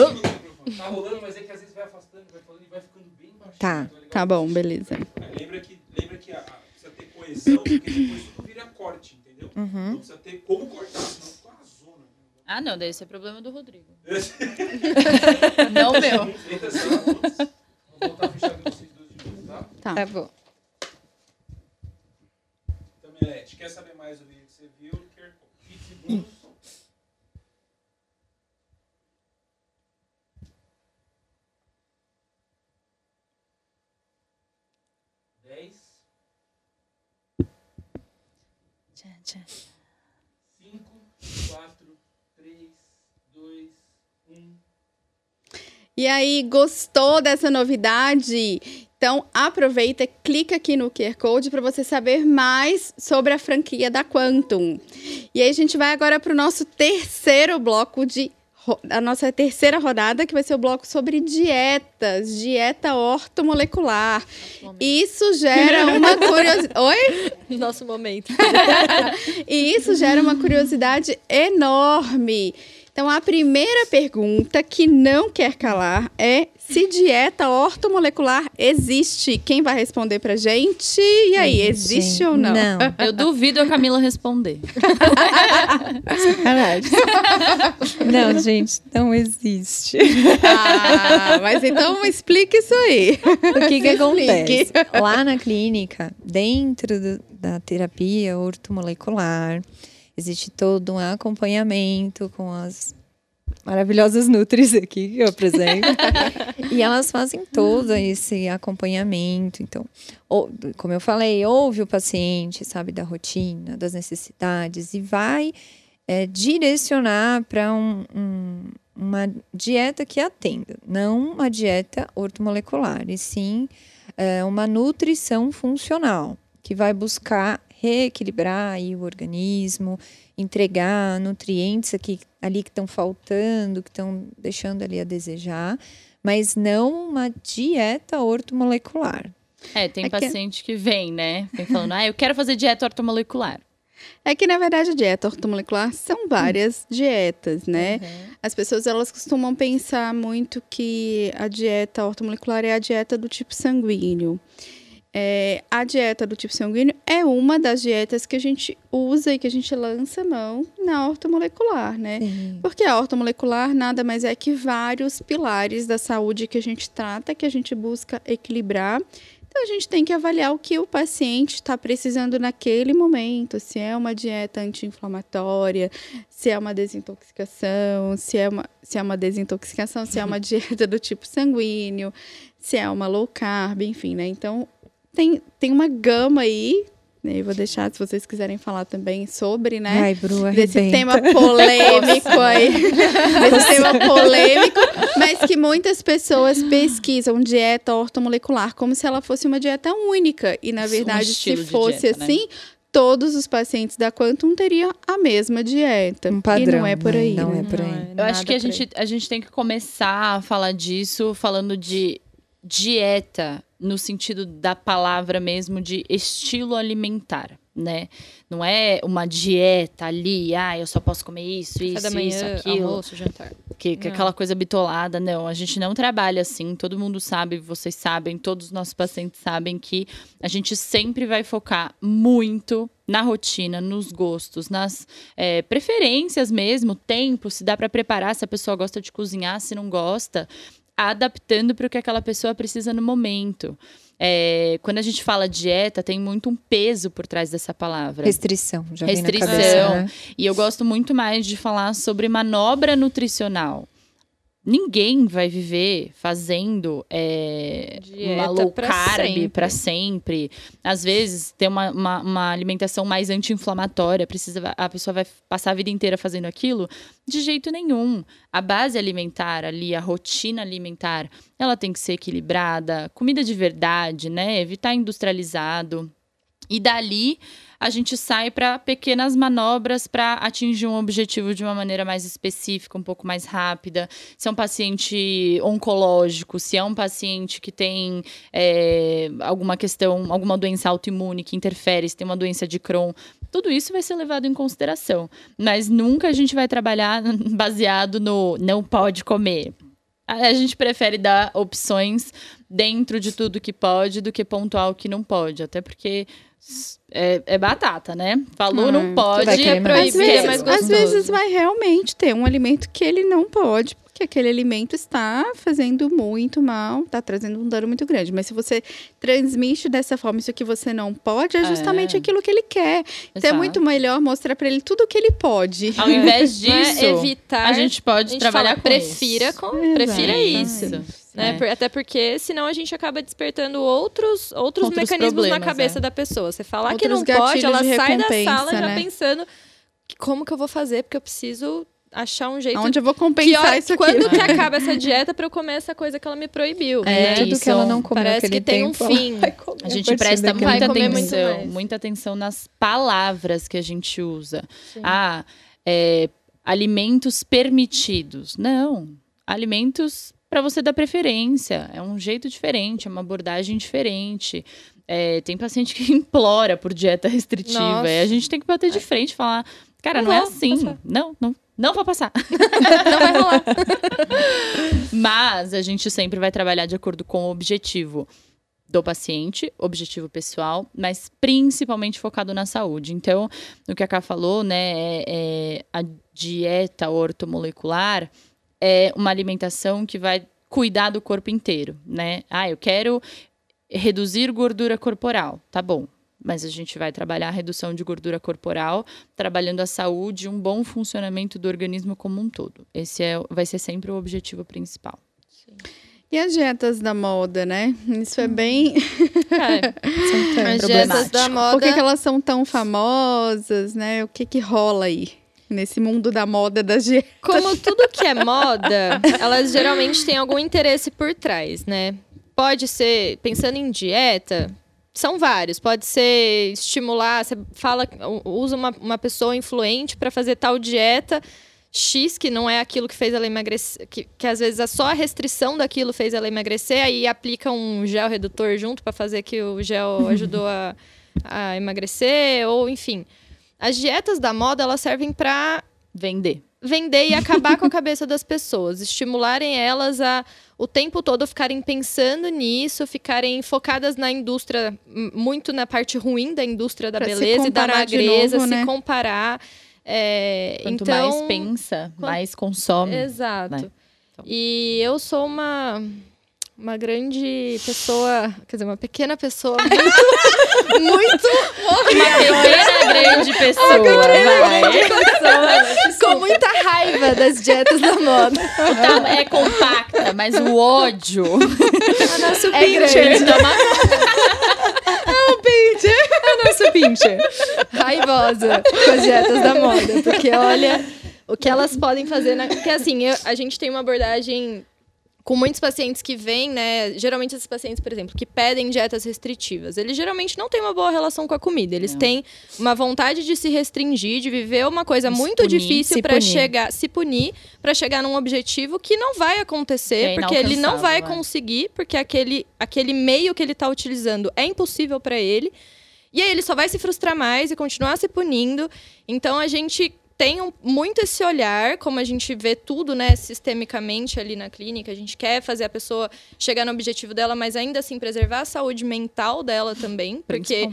Tá rolando, mas é que às vezes vai afastando, vai falando e vai ficando bem baixinho. Tá. então é legal Tá bom, beleza. Aí lembra que, lembra que a, a- precisa ter coesão, porque depois tudo vira corte, entendeu? Uhum. Então precisa ter como cortar, senão fica uma zona. Ah, não, daí esse é problema do Rodrigo. não meu. Vou voltar a ficha de vocês dois de novo, tá? Tá. Tá bom. Tamelete, quer saber mais do vídeo que você viu? Quer 20 segundos. Dez, Tchá. cinco, quatro, três, dois, um. E aí, gostou dessa novidade? Então, aproveita, clica aqui no QR Code para você saber mais sobre a franquia da Quantum. E aí, a gente vai agora para o nosso terceiro bloco de. A nossa terceira rodada, que vai ser o bloco sobre dietas, dieta ortomolecular. Isso gera uma curiosidade. Oi? Nosso momento. E isso gera uma curiosidade enorme. Então, a primeira pergunta que não quer calar é se dieta ortomolecular existe. Quem vai responder pra gente? E aí, existe ou não? Não. Eu duvido a Camila responder. Sacanagem. não, gente, não existe. Ah, mas então explique isso aí. O que que acontece? Lá na clínica, dentro do- da terapia ortomolecular, existe todo um acompanhamento com as maravilhosas nutris aqui que eu apresento. e elas fazem todo esse acompanhamento. Então, ou- como eu falei, ouve o paciente, sabe, da rotina, das necessidades e vai é, direcionar para um- um- uma dieta que atenda, não uma dieta ortomolecular, e sim é, uma nutrição funcional, que vai buscar reequilibrar aí o organismo, entregar nutrientes aqui, ali que estão faltando, que estão deixando ali a desejar, mas não uma dieta ortomolecular. É, tem É que- paciente que vem, né? Vem falando, ah, eu quero fazer dieta ortomolecular. É que, na verdade, a dieta ortomolecular são várias dietas, né? As pessoas, elas costumam pensar muito que a dieta ortomolecular é a dieta do tipo sanguíneo. É, a dieta do tipo sanguíneo é uma das dietas que a gente usa e que a gente lança mão na ortomolecular, né? Porque a ortomolecular nada mais é que vários pilares da saúde que a gente trata, que a gente busca equilibrar. Então, a gente tem que avaliar o que o paciente está precisando naquele momento, se é uma dieta anti-inflamatória, se é uma desintoxicação, se é uma, se é uma desintoxicação, se é uma dieta do tipo sanguíneo, se é uma low carb, enfim, né? Então, tem, tem uma gama aí, né? Eu vou deixar, se vocês quiserem falar também sobre, né? Ai, Bru, desse tema polêmico aí. desse tema polêmico, mas que muitas pessoas pesquisam dieta ortomolecular como se ela fosse uma dieta única. E, na Um verdade, se estilo de fosse dieta, né? assim, todos os pacientes da Quantum teriam a mesma dieta. Um padrão, e não é por né? aí. Não né? é por aí. Eu acho que a gente, a gente tem que começar a falar disso falando de dieta no sentido da palavra mesmo de estilo alimentar, né? Não é uma dieta ali, ah, eu só posso comer isso, isso, da manhã, isso, aquilo. almoço, jantar. Que, que aquela coisa bitolada, não. A gente não trabalha assim. Todo mundo sabe, vocês sabem, todos os nossos pacientes sabem que a gente sempre vai focar muito na rotina, nos gostos, nas é, preferências mesmo, tempo, se dá para preparar, se a pessoa gosta de cozinhar, se não gosta, adaptando para o que aquela pessoa precisa no momento. É, quando a gente fala dieta, tem muito um peso por trás dessa palavra. Restrição, já Restrição. cabeça, né? E eu gosto muito mais de falar sobre manobra nutricional. Ninguém vai viver fazendo é, uma low pra carb sempre. para sempre. Às vezes, ter uma, uma, uma alimentação mais anti-inflamatória, precisa, a pessoa vai passar a vida inteira fazendo aquilo? De jeito nenhum. A base alimentar ali, a rotina alimentar, ela tem que ser equilibrada, comida de verdade, né? Evitar industrializado. E dali a gente sai para pequenas manobras para atingir um objetivo de uma maneira mais específica, um pouco mais rápida. Se é um paciente oncológico, se é um paciente que tem é, alguma questão, alguma doença autoimune que interfere, se tem uma doença de Crohn, tudo isso vai ser levado em consideração. Mas nunca a gente vai trabalhar baseado no não pode comer. A gente prefere dar opções dentro de tudo que pode do que pontuar o que não pode. Até porque é, é batata, né? Falou, Ah, não pode. querer mais. Às proibir, é vezes, mais às gostoso. vezes vai realmente ter um alimento que ele não pode, porque aquele alimento está fazendo muito mal, está trazendo um dano muito grande. Mas se você transmite dessa forma isso que você não pode, é justamente É. aquilo que ele quer. Então é Exato. muito melhor mostrar para ele tudo o que ele pode. Ao invés é disso, evitar. a gente pode a gente trabalhar fala, com prefira isso. com, prefira Exatamente. isso. Né? É. Até porque senão a gente acaba despertando outros, outros, Outros mecanismos na cabeça é. da pessoa. Você falar que Outros não pode, ela sai da sala já né? pensando "Que- como que eu vou fazer, porque eu preciso achar um jeito. Onde eu vou que compensar hora, isso aqui? quando que acaba essa dieta pra eu comer essa coisa que ela me proibiu? É, né? tudo isso que ela não comeu parece que tem um tempo, ela fim. A gente presta muita atenção, muita atenção nas palavras que a gente usa. Sim. Ah, é, alimentos permitidos. Não, alimentos para você dar preferência. É um jeito diferente, é uma abordagem diferente. É, tem paciente que implora por dieta restritiva. E a gente tem que bater de frente e falar, cara, Não não, é assim. passar. Não, não, não vou passar. Não vai rolar. Mas a gente sempre vai trabalhar de acordo com o objetivo do paciente, objetivo pessoal, mas principalmente focado na saúde. Então, o que a Ká falou, né, é, é a dieta ortomolecular é uma alimentação que vai cuidar do corpo inteiro, né? Ah, eu quero reduzir gordura corporal, tá bom. Mas a gente vai trabalhar a redução de gordura corporal, trabalhando a saúde e um bom funcionamento do organismo como um todo. Esse é, vai ser sempre o objetivo principal. E as dietas da moda, né? Isso é bem. É, São as dietas da Por moda. que, que elas são tão famosas, né? O que que rola aí? Nesse mundo da moda das dietas. Como tudo que é moda, elas geralmente têm algum interesse por trás, né? Pode ser, pensando em dieta, são vários. Pode ser estimular, você fala, usa uma, uma pessoa influente para fazer tal dieta X, que não é aquilo que fez ela emagrecer, que, que às vezes é só a restrição daquilo fez ela emagrecer, aí aplica um gel redutor junto para fazer que o gel ajudou a, a emagrecer, ou enfim. As dietas da moda, elas servem para Vender. vender e acabar com a cabeça das pessoas, estimularem elas a o tempo todo ficarem pensando nisso, ficarem focadas na indústria, muito na parte ruim da indústria da Pra se beleza e da magreza, novo, se né? comparar. é, Quanto então, mais pensa, quant- mais consome. Exato. né? Então. E eu sou uma uma grande pessoa, quer dizer, uma pequena pessoa muito Uma pequena grande pessoa, vai. com muita raiva das dietas da moda. Tá, é compacta, mas o ódio A nosso é grande. Dá uma nosso pincher. Raivosa com as dietas da moda. Porque olha o que elas podem fazer. Na... Porque assim, eu- a gente tem uma abordagem com muitos pacientes que vêm, né? Geralmente esses pacientes, por exemplo, que pedem dietas restritivas, eles geralmente não têm uma boa relação com a comida. Eles Não. têm uma vontade de se restringir, de viver uma coisa Se muito punir. difícil para chegar, se punir para chegar num objetivo que não vai acontecer, É porque ele não vai é. conseguir, porque aquele, aquele meio que ele está utilizando é impossível para ele. E aí ele só vai se frustrar mais e continuar se punindo. Então a gente tem muito esse olhar, como a gente vê tudo, né, sistemicamente ali na clínica. A gente quer fazer a pessoa chegar no objetivo dela, mas ainda assim preservar a saúde mental dela também, porque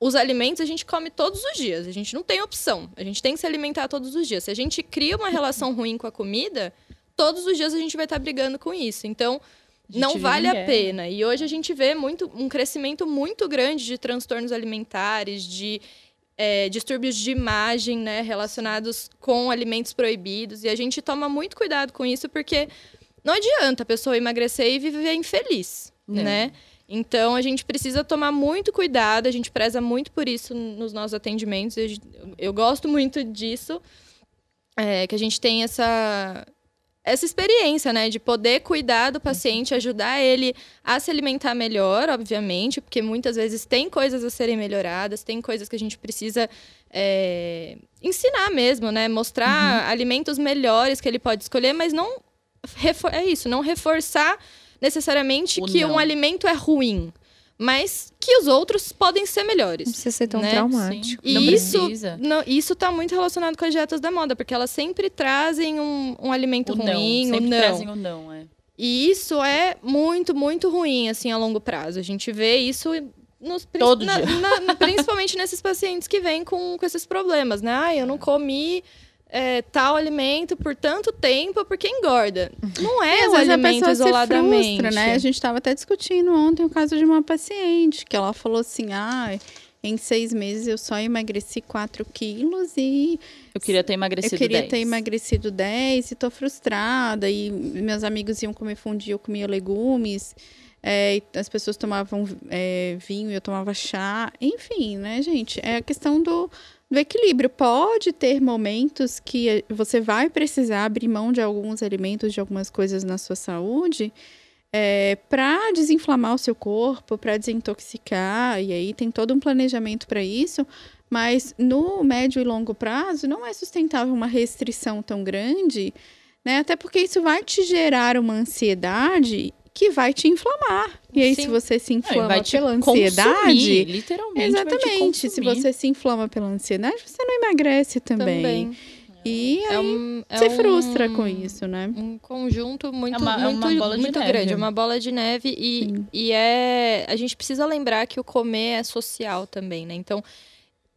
os alimentos a gente come todos os dias. A gente não tem opção. A gente tem que se alimentar todos os dias. Se a gente cria uma relação ruim com a comida, todos os dias a gente vai estar brigando com isso. Então, não vale a guerra. pena. E hoje a gente vê muito, um crescimento muito grande de transtornos alimentares, de é, distúrbios de imagem, né, relacionados com alimentos proibidos. E a gente toma muito cuidado com isso, porque não adianta a pessoa emagrecer e viver infeliz, Não. né? Então a gente precisa tomar muito cuidado, a gente preza muito por isso nos nossos atendimentos. Eu, eu gosto muito disso, é, que a gente tem essa essa experiência, né, de poder cuidar do paciente, ajudar ele a se alimentar melhor, obviamente, porque muitas vezes tem coisas a serem melhoradas, tem coisas que a gente precisa é, ensinar mesmo, né, mostrar alimentos melhores que ele pode escolher, mas não é isso, não reforçar necessariamente O que não. um alimento é ruim, mas que os outros podem ser Não melhores. precisa ser tão né? traumático. E Não isso, precisa. não, isso tá muito relacionado com as dietas da moda, porque elas sempre trazem um, um alimento O não. ruim, Sempre o não. trazem o não, é. E isso é muito, muito ruim, assim, a longo prazo. A gente vê isso nos, Todo na- dia. na- na- principalmente nesses pacientes que vêm com, com esses problemas, né? Ah, eu não comi é, tal alimento por tanto tempo porque engorda. Não é Às o alimento pessoa se isoladamente. frustra, né? A gente estava até discutindo ontem o caso de uma paciente, que ela falou assim, ah, em seis meses eu só emagreci 4 quilos e Eu queria ter emagrecido eu queria 10. ter emagrecido 10 e tô frustrada. E meus amigos iam comer fundi, eu comia legumes. é, e as pessoas tomavam é, vinho e eu tomava chá. Enfim, né, gente? É a questão do, do equilíbrio. Pode ter momentos que você vai precisar abrir mão de alguns alimentos, de algumas coisas na sua saúde. É, para desinflamar o seu corpo, para desintoxicar, e aí tem todo um planejamento para isso. Mas no médio e longo prazo não é sustentável uma restrição tão grande, né? Até porque isso vai te gerar uma ansiedade que vai te inflamar. E aí, Sim. se você se inflama vai te pela consumir, ansiedade. literalmente. vai te Exatamente. Se consumir. você se inflama pela ansiedade, você não emagrece também. Também. E É aí um, é se um- frustra com isso, né? um conjunto muito, É uma- é muito, uma bola de muito neve. grande, é uma bola de neve e, Sim. e é a gente precisa lembrar que o comer é social também, né? Então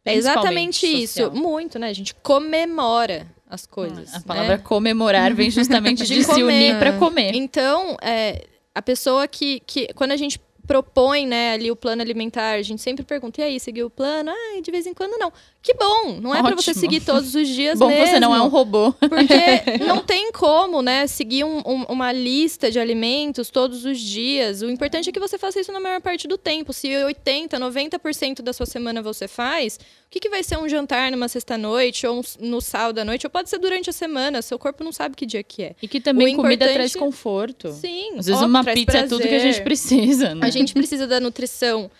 é exatamente Principalmente isso, social. muito, né? A gente comemora as coisas. A né? palavra comemorar vem justamente De de, se unir para comer. Então, é, a pessoa que, que. Quando a gente propõe né, ali o plano alimentar, a gente sempre pergunta: e aí, seguiu o plano? Ah, de vez em quando não. Que bom! Não é para você seguir todos os dias Bom, mesmo. você não é um robô. Porque não tem como, né, seguir um- um- uma lista de alimentos todos os dias. O importante é que você faça isso na maior parte do tempo. Se 80%, 90% da sua semana você faz, o que, que vai ser um jantar numa sexta-noite ou um- no sábado à noite? Ou pode ser durante a semana, seu corpo não sabe que dia que é. E que também O comida importante- traz conforto. Sim, Às vezes ó, uma pizza é tudo que a gente prazer. precisa, né? A gente precisa da nutrição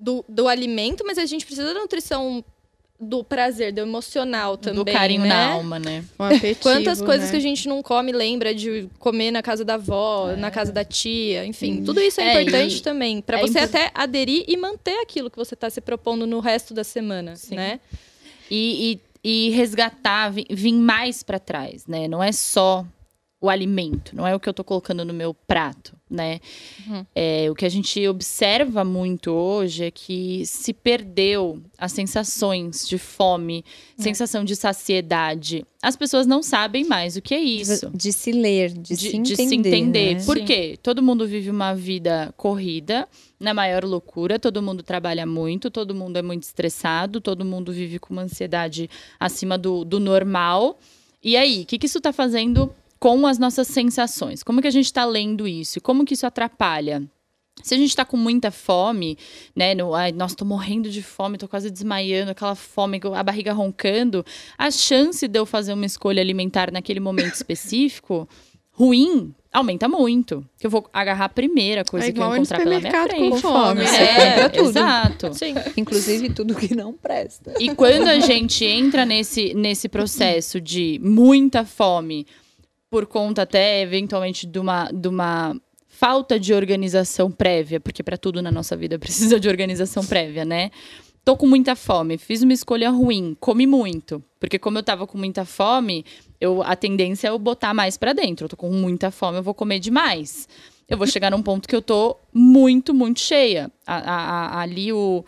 do, do alimento, mas a gente precisa da nutrição do prazer, do emocional também. do carinho né? na alma, né? Apetitivo, Quantas coisas né? que a gente não come lembra de comer na casa da avó, na casa da tia, enfim, tudo isso é, É, importante e- também para é você até aderir e manter aquilo que você está se propondo no resto da semana, né? E, e, e resgatar, vi- vir mais para trás, né? Não é só o alimento, não é o que eu tô colocando no meu prato, né? Uhum. É, o que a gente observa muito hoje é que se perdeu as sensações de fome, É. sensação de saciedade. As pessoas não sabem mais o que é isso. De se ler, de, se entender. de se entender. né? Por Sim. quê? Todo mundo vive uma vida corrida, na maior loucura, todo mundo trabalha muito, todo mundo é muito estressado, todo mundo vive com uma ansiedade acima do, do normal. E aí, o que, que isso está fazendo com as nossas sensações? Como que a gente está lendo isso? Como que isso atrapalha? Se a gente tá com muita fome, né? No, ai, nossa, tô morrendo de fome, tô quase desmaiando, aquela fome, a barriga roncando, a chance de eu fazer uma escolha alimentar naquele momento específico, ruim, aumenta muito. Que eu vou agarrar a primeira coisa É que eu encontrar pela minha frente. com fome. Você É, compra tudo. exato. Sim. Inclusive tudo que não presta. E quando a gente entra nesse, nesse processo de muita fome, por conta até eventualmente de uma, de uma falta de organização prévia, porque para tudo na nossa vida precisa de organização prévia, né? Tô com muita fome, fiz uma escolha ruim, comi muito, porque como eu tava com muita fome, eu a tendência é eu botar mais para dentro. Eu tô com muita fome, eu vou comer demais. Eu vou chegar num ponto que eu tô muito, muito cheia. A- a- a- ali o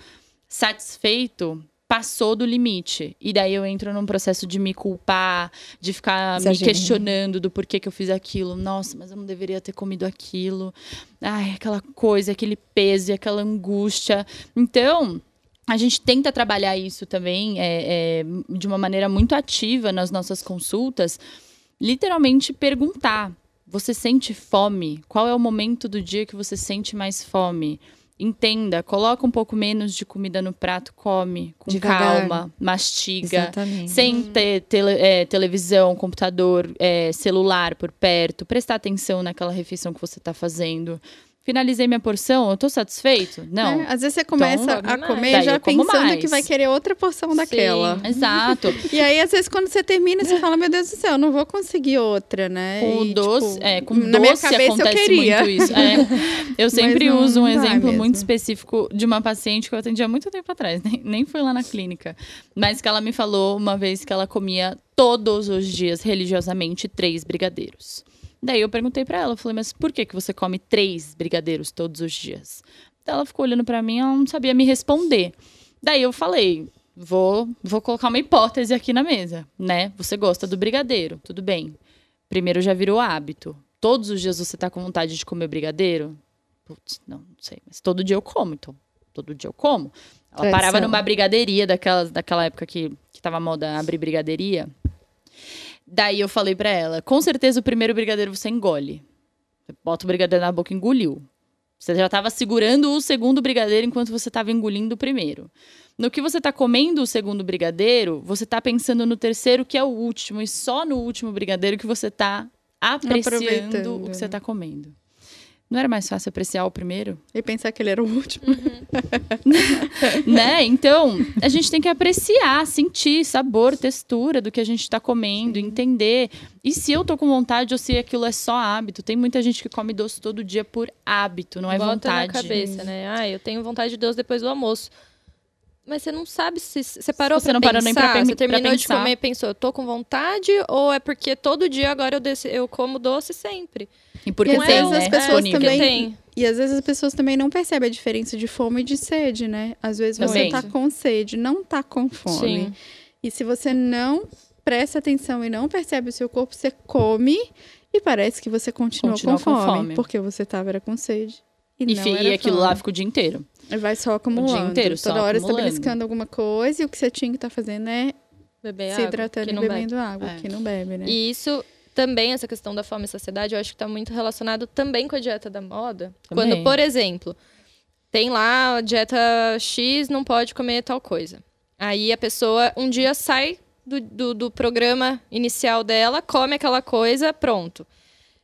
satisfeito passou do limite. E daí eu entro num processo de me culpar, de ficar Exagerando. me questionando do porquê que eu fiz aquilo. Nossa, mas eu não deveria ter comido aquilo. Ai, aquela coisa, aquele peso e aquela angústia. Então. A gente tenta trabalhar isso também é, é, de uma maneira muito ativa nas nossas consultas. Literalmente perguntar: você sente fome? Qual é o momento do dia que você sente mais fome? Entenda, coloca um pouco menos de comida no prato, come com Devagar. calma, mastiga, Exatamente. sem ter tele- é, televisão, computador, é, celular por perto, prestar atenção naquela refeição que você está fazendo. Finalizei minha porção, eu tô satisfeito? Não. É, às vezes você começa come a comer já eu pensando mais. que vai querer outra porção daquela. Exato. E aí, às vezes, quando você termina, você fala, meu Deus do céu, eu não vou conseguir outra, né? Com E, o doce, tipo, é, com na minha doce cabeça eu acontece queria. muito isso. É. Eu sempre não- uso um exemplo mesmo. muito específico de uma paciente que eu atendi há muito tempo atrás, nem, nem foi lá na clínica, mas que ela me falou uma vez que ela comia todos os dias, religiosamente, três brigadeiros. Daí eu perguntei pra ela, eu falei, mas por que, que você come três brigadeiros todos os dias? Ela ficou olhando pra mim, ela não sabia me responder. Daí eu falei, vou, vou colocar uma hipótese aqui na mesa, né? Você gosta do brigadeiro, tudo bem. Primeiro já virou hábito. Todos os dias você tá com vontade de comer brigadeiro? Putz, não, não sei, mas todo dia eu como, então todo dia eu como. Ela Tradição. parava numa brigadeiria daquelas, daquela época que, que tava moda abrir brigadeiria. Daí eu falei pra ela, com certeza o primeiro brigadeiro você engole. Você bota o brigadeiro na boca e engoliu. Você já tava segurando o segundo brigadeiro enquanto você tava engolindo o primeiro. No que você tá comendo o segundo brigadeiro, você tá pensando no terceiro, que é o último, e só no último brigadeiro que você tá apreciando Aproveitando. o que você tá comendo. Não era mais fácil apreciar o primeiro? E pensar que ele era o último. né? Então, a gente tem que apreciar, sentir sabor, textura do que a gente tá comendo, entender. E se eu tô com vontade ou se aquilo é só hábito. Tem muita gente que come doce todo dia por hábito, não é Bota vontade. na cabeça, né? Ah, eu tenho vontade de doce depois do almoço. Mas você não sabe se você parou Você pra não pensar. parou nem pra Você terminou pra de comer e pensou, eu tô com vontade ou é porque todo dia agora eu, desse- eu como doce sempre? E porque E Não às tem, vezes né? as pessoas disponível. também- tem. E às vezes as pessoas também não percebem a diferença de fome e de sede, né? Às vezes você Também. tá com sede, não tá com fome. Sim. E se você não presta atenção e não percebe o seu corpo, você come e parece que você continua Continua com, com fome, fome. Porque você tava era com sede. E, E, não fi- era e aquilo fome. lá fica o dia inteiro. Vai só acumulando. inteiro, só Toda hora você tá acumulando. beliscando alguma coisa e o que você tinha que estar fazendo é Beber se água, hidratando e não bebe. bebendo água, É. que não bebe, né? E isso também, essa questão da fome e saciedade, eu acho que está muito relacionado também com a dieta da moda. Também. Quando, por exemplo, tem lá a dieta X, não pode comer tal coisa. Aí a pessoa um dia sai do, do, do programa inicial dela, come aquela coisa, pronto.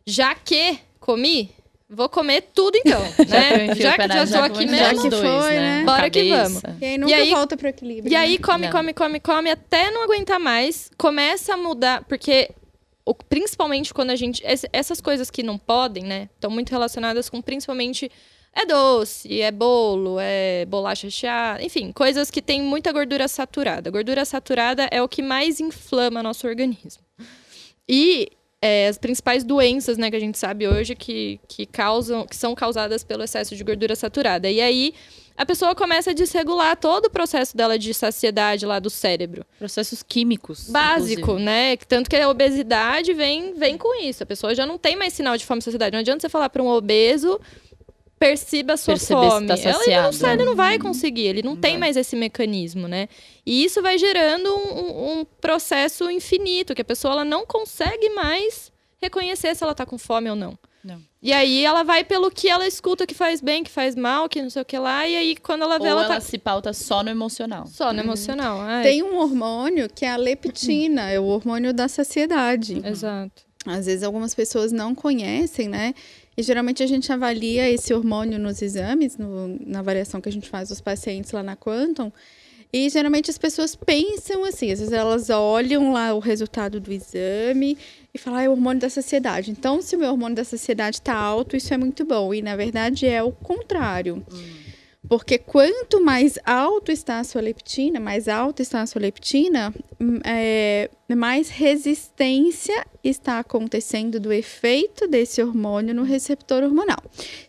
Já que comi, vou comer tudo então, que né? Já que já jaca, aqui mesmo. Já que dois, foi, né? Bora que Cabeça. vamos. E aí nunca aí- volta pro equilíbrio. E aí né? come, Não. come, come, come, até não aguentar mais, começa a mudar, porque o- principalmente quando a gente. ess- Essas coisas que não podem, né? Estão muito relacionadas com principalmente. É doce, é bolo, é bolacha recheada, enfim, coisas que têm muita gordura saturada. Gordura saturada é o que mais inflama nosso organismo. E é, as principais doenças, né, que a gente sabe hoje que, que causam, que são causadas pelo excesso de gordura saturada. E aí a pessoa começa a desregular todo o processo dela de saciedade lá do cérebro. Processos químicos. Básico, inclusive. né? Tanto que a obesidade vem, vem com isso. A pessoa já não tem mais sinal de fome e saciedade. Não adianta você falar para um obeso perceba a sua Perceber se fome. tá Ela ele não, saciado. sai, ele não vai conseguir, ele não tem vai. mais esse mecanismo, né? E isso vai gerando um, um- processo infinito, que a pessoa ela não consegue mais reconhecer se ela tá com fome ou não. Não. E aí ela vai pelo que ela escuta que faz bem, que faz mal, que não sei o que lá, e aí quando ela vê, Ou ela, ela tá se pauta só no emocional. só no emocional. Ai, Tem um hormônio que é a leptina, é o hormônio da saciedade. Exato. Às vezes algumas pessoas não conhecem, né? E geralmente a gente avalia esse hormônio nos exames, no- na avaliação que a gente faz dos pacientes lá na Quantum. E geralmente as pessoas pensam assim, às vezes elas olham lá o resultado do exame e falam, ah, é o hormônio da saciedade. Então, se o meu hormônio da saciedade está alto, isso é muito bom. E na verdade é o contrário. Porque quanto mais alto está a sua leptina, mais alta está a sua leptina, hum, é, mais resistência está acontecendo do efeito desse hormônio no receptor hormonal.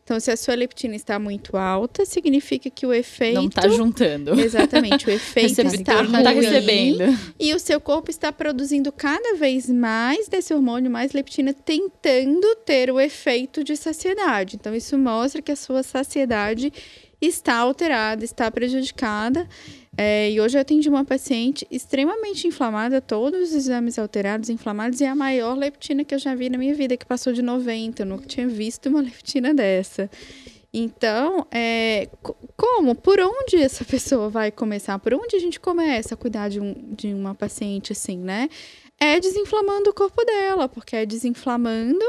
Então, se a sua leptina está muito alta, significa que o efeito. Não tá juntando. Exatamente, o efeito está não tá recebendo. e o seu corpo está produzindo cada vez mais desse hormônio, mais leptina, tentando ter o efeito de saciedade. Então, isso mostra que a sua saciedade está alterada, está prejudicada. É, e hoje eu atendi uma paciente extremamente inflamada, todos os exames alterados, inflamados, e a maior leptina que eu já vi na minha vida, que passou de 90. Eu nunca tinha visto uma leptina dessa. Então, é, co- como? Por onde essa pessoa vai começar? Por onde a gente começa a cuidar de, um, de uma paciente assim, né? É desinflamando o corpo dela, porque é desinflamando,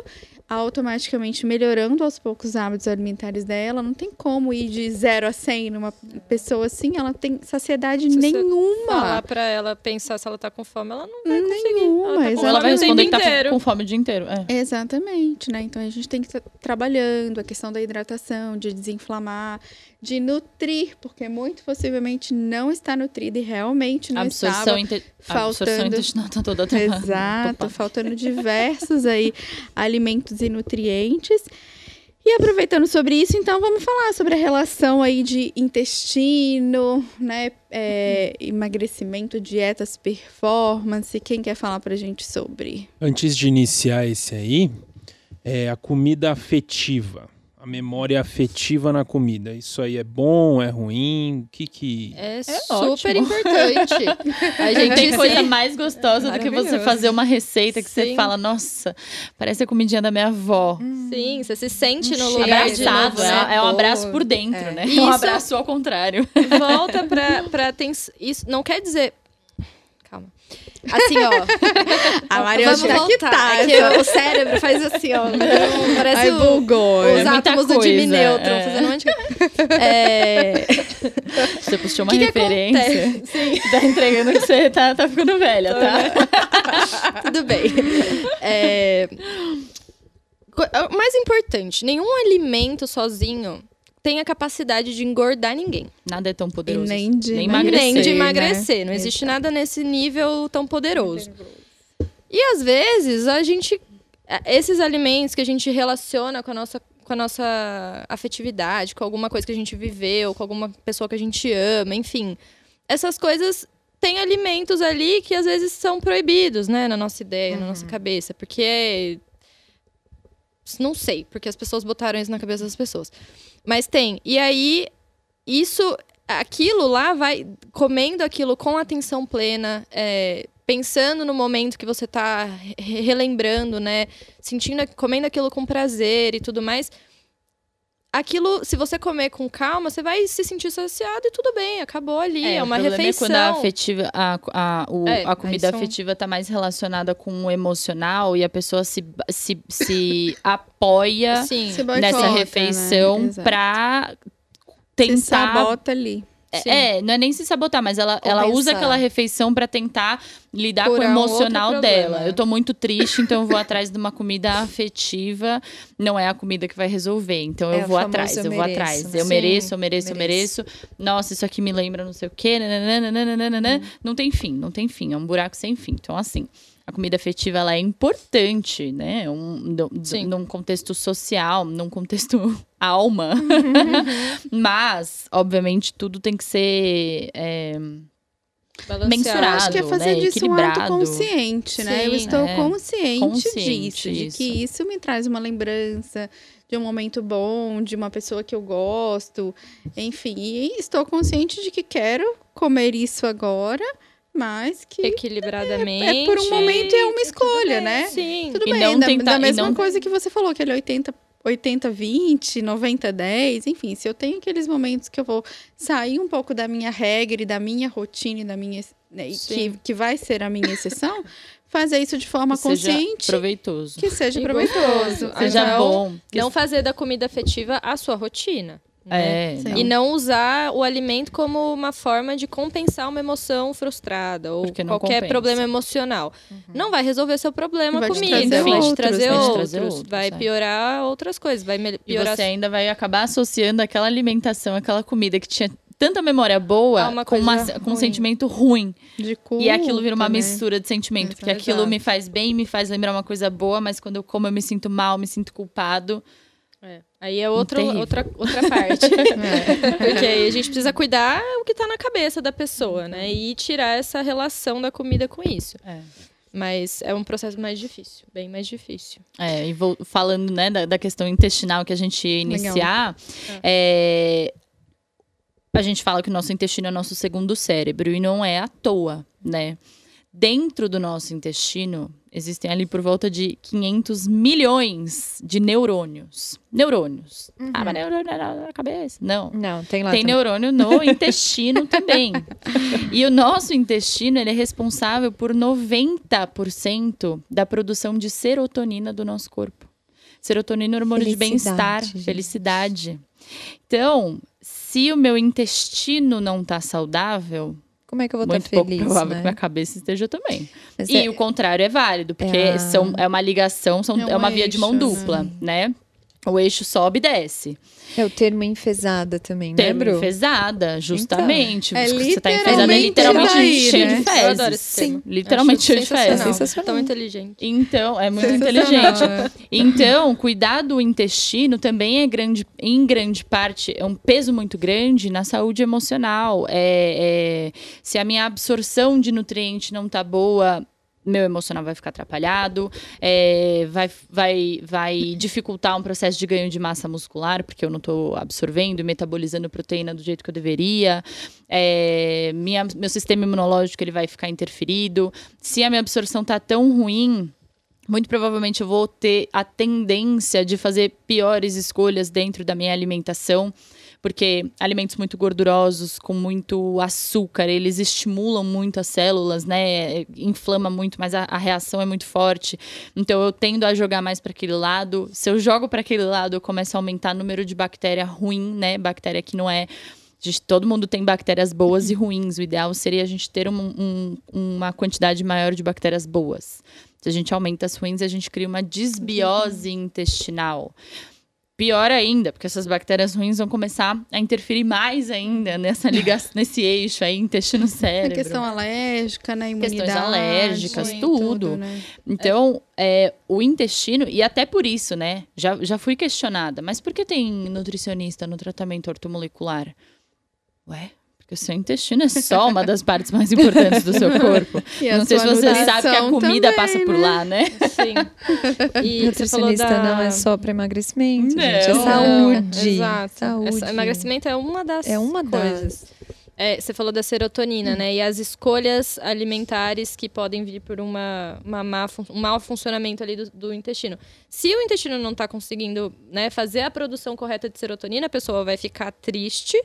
automaticamente melhorando aos poucos os hábitos alimentares dela. Não tem como ir de 0 a 100 numa pessoa assim, ela tem saciedade Se nenhuma. Falar pra ela pensar se ela tá com fome, ela não vai conseguir. Nenhuma, ela tá com ela vai responder que tá inteiro. com fome o dia inteiro. É. Exatamente, né? Então a gente tem que estar trabalhando a questão da hidratação, de desinflamar, de nutrir, porque muito possivelmente não está nutrida e realmente não absorção, estava. inte... absorção faltando- intestinal tá toda. Exato, faltando diversos aí alimentos e nutrientes. E aproveitando sobre isso, então vamos falar sobre a relação aí de intestino, né? é, emagrecimento, dietas, performance. Quem quer falar pra gente sobre? Antes de iniciar esse aí, é a comida afetiva. Memória afetiva na comida. Isso aí é bom, é ruim? O que que. É, ótimo. super importante. A gente Tem coisa mais gostosa do que você fazer uma receita que você Sim. fala, nossa, parece a comidinha da minha avó. Sim, você se sente no cheiro, lugar de Abraçado, novo, né? né? É um abraço por dentro, É. né? É Isso- um abraço ao contrário. Volta pra, pra atenção. Isso não quer dizer. Assim, ó. A Maria Vamos tá que tá. É que o cérebro faz assim, ó. Parece Ai, o- bugou. os É átomos do Jimmy Neutron é. fazendo um monte de coisa. É... Você puxou uma que que referência. Sim. Tá entregando que você tá, tá ficando velha, tá? Tudo bem. É, co- O mais importante, nenhum alimento sozinho tem a capacidade de engordar ninguém. Nada é tão poderoso. E nem de nem emagrecer. Nem de né? emagrecer. Não existe nada nesse nível tão poderoso. E às vezes a gente. Esses alimentos que a gente relaciona com a nossa. Com a nossa afetividade, com alguma coisa que a gente viveu, com alguma pessoa que a gente ama, enfim. Essas coisas têm alimentos ali que às vezes são proibidos, né, na nossa ideia, na nossa cabeça. Porque é. Não sei, porque as pessoas botaram isso na cabeça das pessoas. Mas tem. E aí, isso aquilo lá vai comendo aquilo com atenção plena, é, pensando no momento que você está relembrando, né? Sentindo, comendo aquilo com prazer e tudo mais. Aquilo, se você comer com calma, você vai se sentir saciado e tudo bem, acabou ali, é, o uma refeição. É quando a afetiva, a, a, o- É, a comida são- afetiva tá mais relacionada com o emocional e a pessoa se, se, se apoia Sim, Se boicota, nessa né? refeição pra Se tentar sabota ali. Sim. É, não é nem se sabotar, mas ela, ela usa aquela refeição pra tentar lidar com o Curar um outro emocional problema. dela. Eu tô muito triste, então eu vou atrás de uma comida afetiva. Não é a comida que vai resolver. Então É eu o vou atrás, eu eu vou atrás. né? Eu Sim, mereço, eu mereço, eu mereço. Nossa, isso aqui me lembra não sei o quê. nananana. Não tem fim, não tem fim. É um buraco sem fim. Então, assim. A comida afetiva ela é importante, né? Um, do- do- num contexto social, num contexto alma. Mas, obviamente, tudo tem que ser é, balanceado. mensurado. Acho que é fazer né? disso um Equilibrado. ato consciente, né? Eu Sim, estou é. consciente, Consciente, disso, de isso. que isso me traz uma lembrança de um momento bom, de uma pessoa que eu gosto, enfim. E estou consciente de que quero comer isso agora, mas que Equilibradamente. é por um momento e é uma escolha, né? Sim. Tudo E bem, não da, tentar- da e mesma não- coisa que você falou, aquele 80, 80, 20, 90, 10, enfim, se eu tenho aqueles momentos que eu vou sair um pouco da minha regra e da minha rotina e da minha né, e que, que vai ser a minha exceção, fazer isso de forma Que seja consciente, proveitoso. que seja E proveitoso. Seja Então, bom. Não fazer da comida afetiva a sua rotina. Né? É, não. E não usar o alimento como uma forma de compensar uma emoção frustrada ou Porque qualquer compensa. problema emocional. Não vai resolver seu problema Vai com te comida, trazer vai te outros, trazer né? Vai te outros, trazer outros, vai é. piorar outras coisas, vai me- E piorar você ainda vai acabar associando aquela alimentação, aquela comida que tinha tanta memória boa uma com, uma- com um sentimento ruim. De culpa, e aquilo vira uma né? mistura de sentimento. Porque Exato. aquilo me faz bem, me faz lembrar uma coisa boa, mas quando eu como eu me sinto mal, me sinto culpado. É. Aí é outro, Terrível. outra, outra parte. Porque aí a gente precisa cuidar o que tá na cabeça da pessoa, né? E tirar essa relação da comida com isso. É. Mas é um processo mais difícil, bem mais difícil. É, e vou, falando né, da, da questão intestinal que a gente ia iniciar, é, a gente fala que o nosso intestino é o nosso segundo cérebro e não é à toa, né? Dentro do nosso intestino existem ali por volta de 500 milhões de neurônios. Neurônios. Ah, mas neurônio na na cabeça? Não. Não, tem lá Tem também. neurônio no intestino também. E o nosso intestino, ele é responsável por 90% da produção de serotonina do nosso corpo. Serotonina é hormônio de Felicidade, bem-estar, gente. felicidade. Então, se o meu intestino não tá saudável, Como é que eu vou estar muito pouco feliz, provável que né? minha cabeça esteja também. Mas E é- o contrário é válido, porque É a- são, é uma ligação, são, É é, um uma via de mão eixo, dupla, né? O eixo sobe e desce. É o termo enfesada também, né, Termo Bru? enfesada, justamente. É Você tá enfesada, é literalmente literalmente aí, cheio né? de fezes. Eu adoro esse termo. Literalmente cheio de fezes. sensacional. Tão inteligente. Então, é muito inteligente. né? Então, cuidar do intestino também é grande, em grande parte, é um peso muito grande na saúde emocional. É, é- se a minha absorção de nutriente não tá boa, meu emocional vai ficar atrapalhado, é, vai, vai, vai dificultar um processo de ganho de massa muscular, porque eu não estou absorvendo e metabolizando proteína do jeito que eu deveria. É, minha, meu sistema imunológico ele vai ficar interferido. Se a minha absorção tá tão ruim, muito provavelmente eu vou ter a tendência de fazer piores escolhas dentro da minha alimentação, porque alimentos muito gordurosos, com muito açúcar, eles estimulam muito as células, né? Inflama muito, mas a, a reação é muito forte. Então eu tendo a jogar mais para aquele lado. Se eu jogo para aquele lado, eu começo a aumentar o número de bactéria ruim, né? Bactéria que não é gente- todo mundo tem bactérias boas e ruins. O ideal seria a gente ter um- um- uma quantidade maior de bactérias boas. Se a gente aumenta as ruins, a gente cria uma desbiose intestinal. Pior ainda, porque essas bactérias ruins vão começar a interferir mais ainda nessa ligação, nesse eixo aí, A intestino-cérebro. questão alérgica, né? Imunidade. alérgicas, e tudo. né? Então, é, o intestino, e até por isso, né? Já, já fui questionada, mas por que tem nutricionista no tratamento ortomolecular? Ué, porque o seu intestino é só uma das partes mais importantes do seu corpo. E Não sei se você sabe que a comida também, passa por né? lá, né? Sim. E você falou Nutricionista da... não é só para emagrecimento, gente. É Não. saúde. Exato. Saúde. Essa- emagrecimento é uma das É uma coisas. É, você falou da serotonina, né? E as escolhas alimentares que podem vir por uma, uma má um mau funcionamento ali do, do intestino. Se o intestino não está conseguindo né, fazer a produção correta de serotonina, a pessoa vai ficar triste.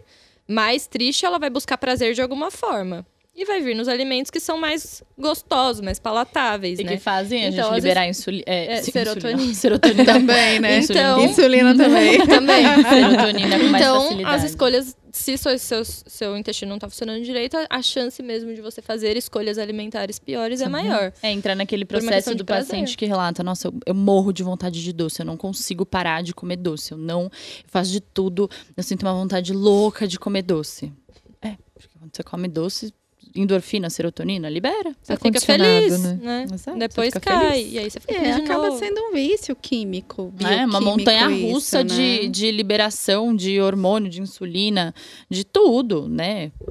Mais triste, ela vai buscar prazer de alguma forma. E vai vir nos alimentos que são mais gostosos, mais palatáveis, E né? que fazem a Então, gente liberar insulina. é, sim, serotonina. insulina. Serotonina. Também, né? Então- Insulina também. Também. Serotonina com mais Então, facilidade. as escolhas, se seu, seu, seu intestino não está funcionando direito, a- a chance mesmo de você fazer escolhas alimentares piores é maior. É, entrar naquele processo do paciente que relata, nossa, eu, eu morro de vontade de doce, eu não consigo parar de comer doce, eu não eu faço de tudo, eu sinto uma vontade louca de comer doce. É, porque quando você come doce, endorfina, serotonina, libera. Você fica feliz, né? né? Exato, Depois cai. feliz. E aí você fica É, acaba novo. sendo um vício químico. É, uma montanha isso, russa né? de, de liberação de hormônio, de insulina, de tudo, né?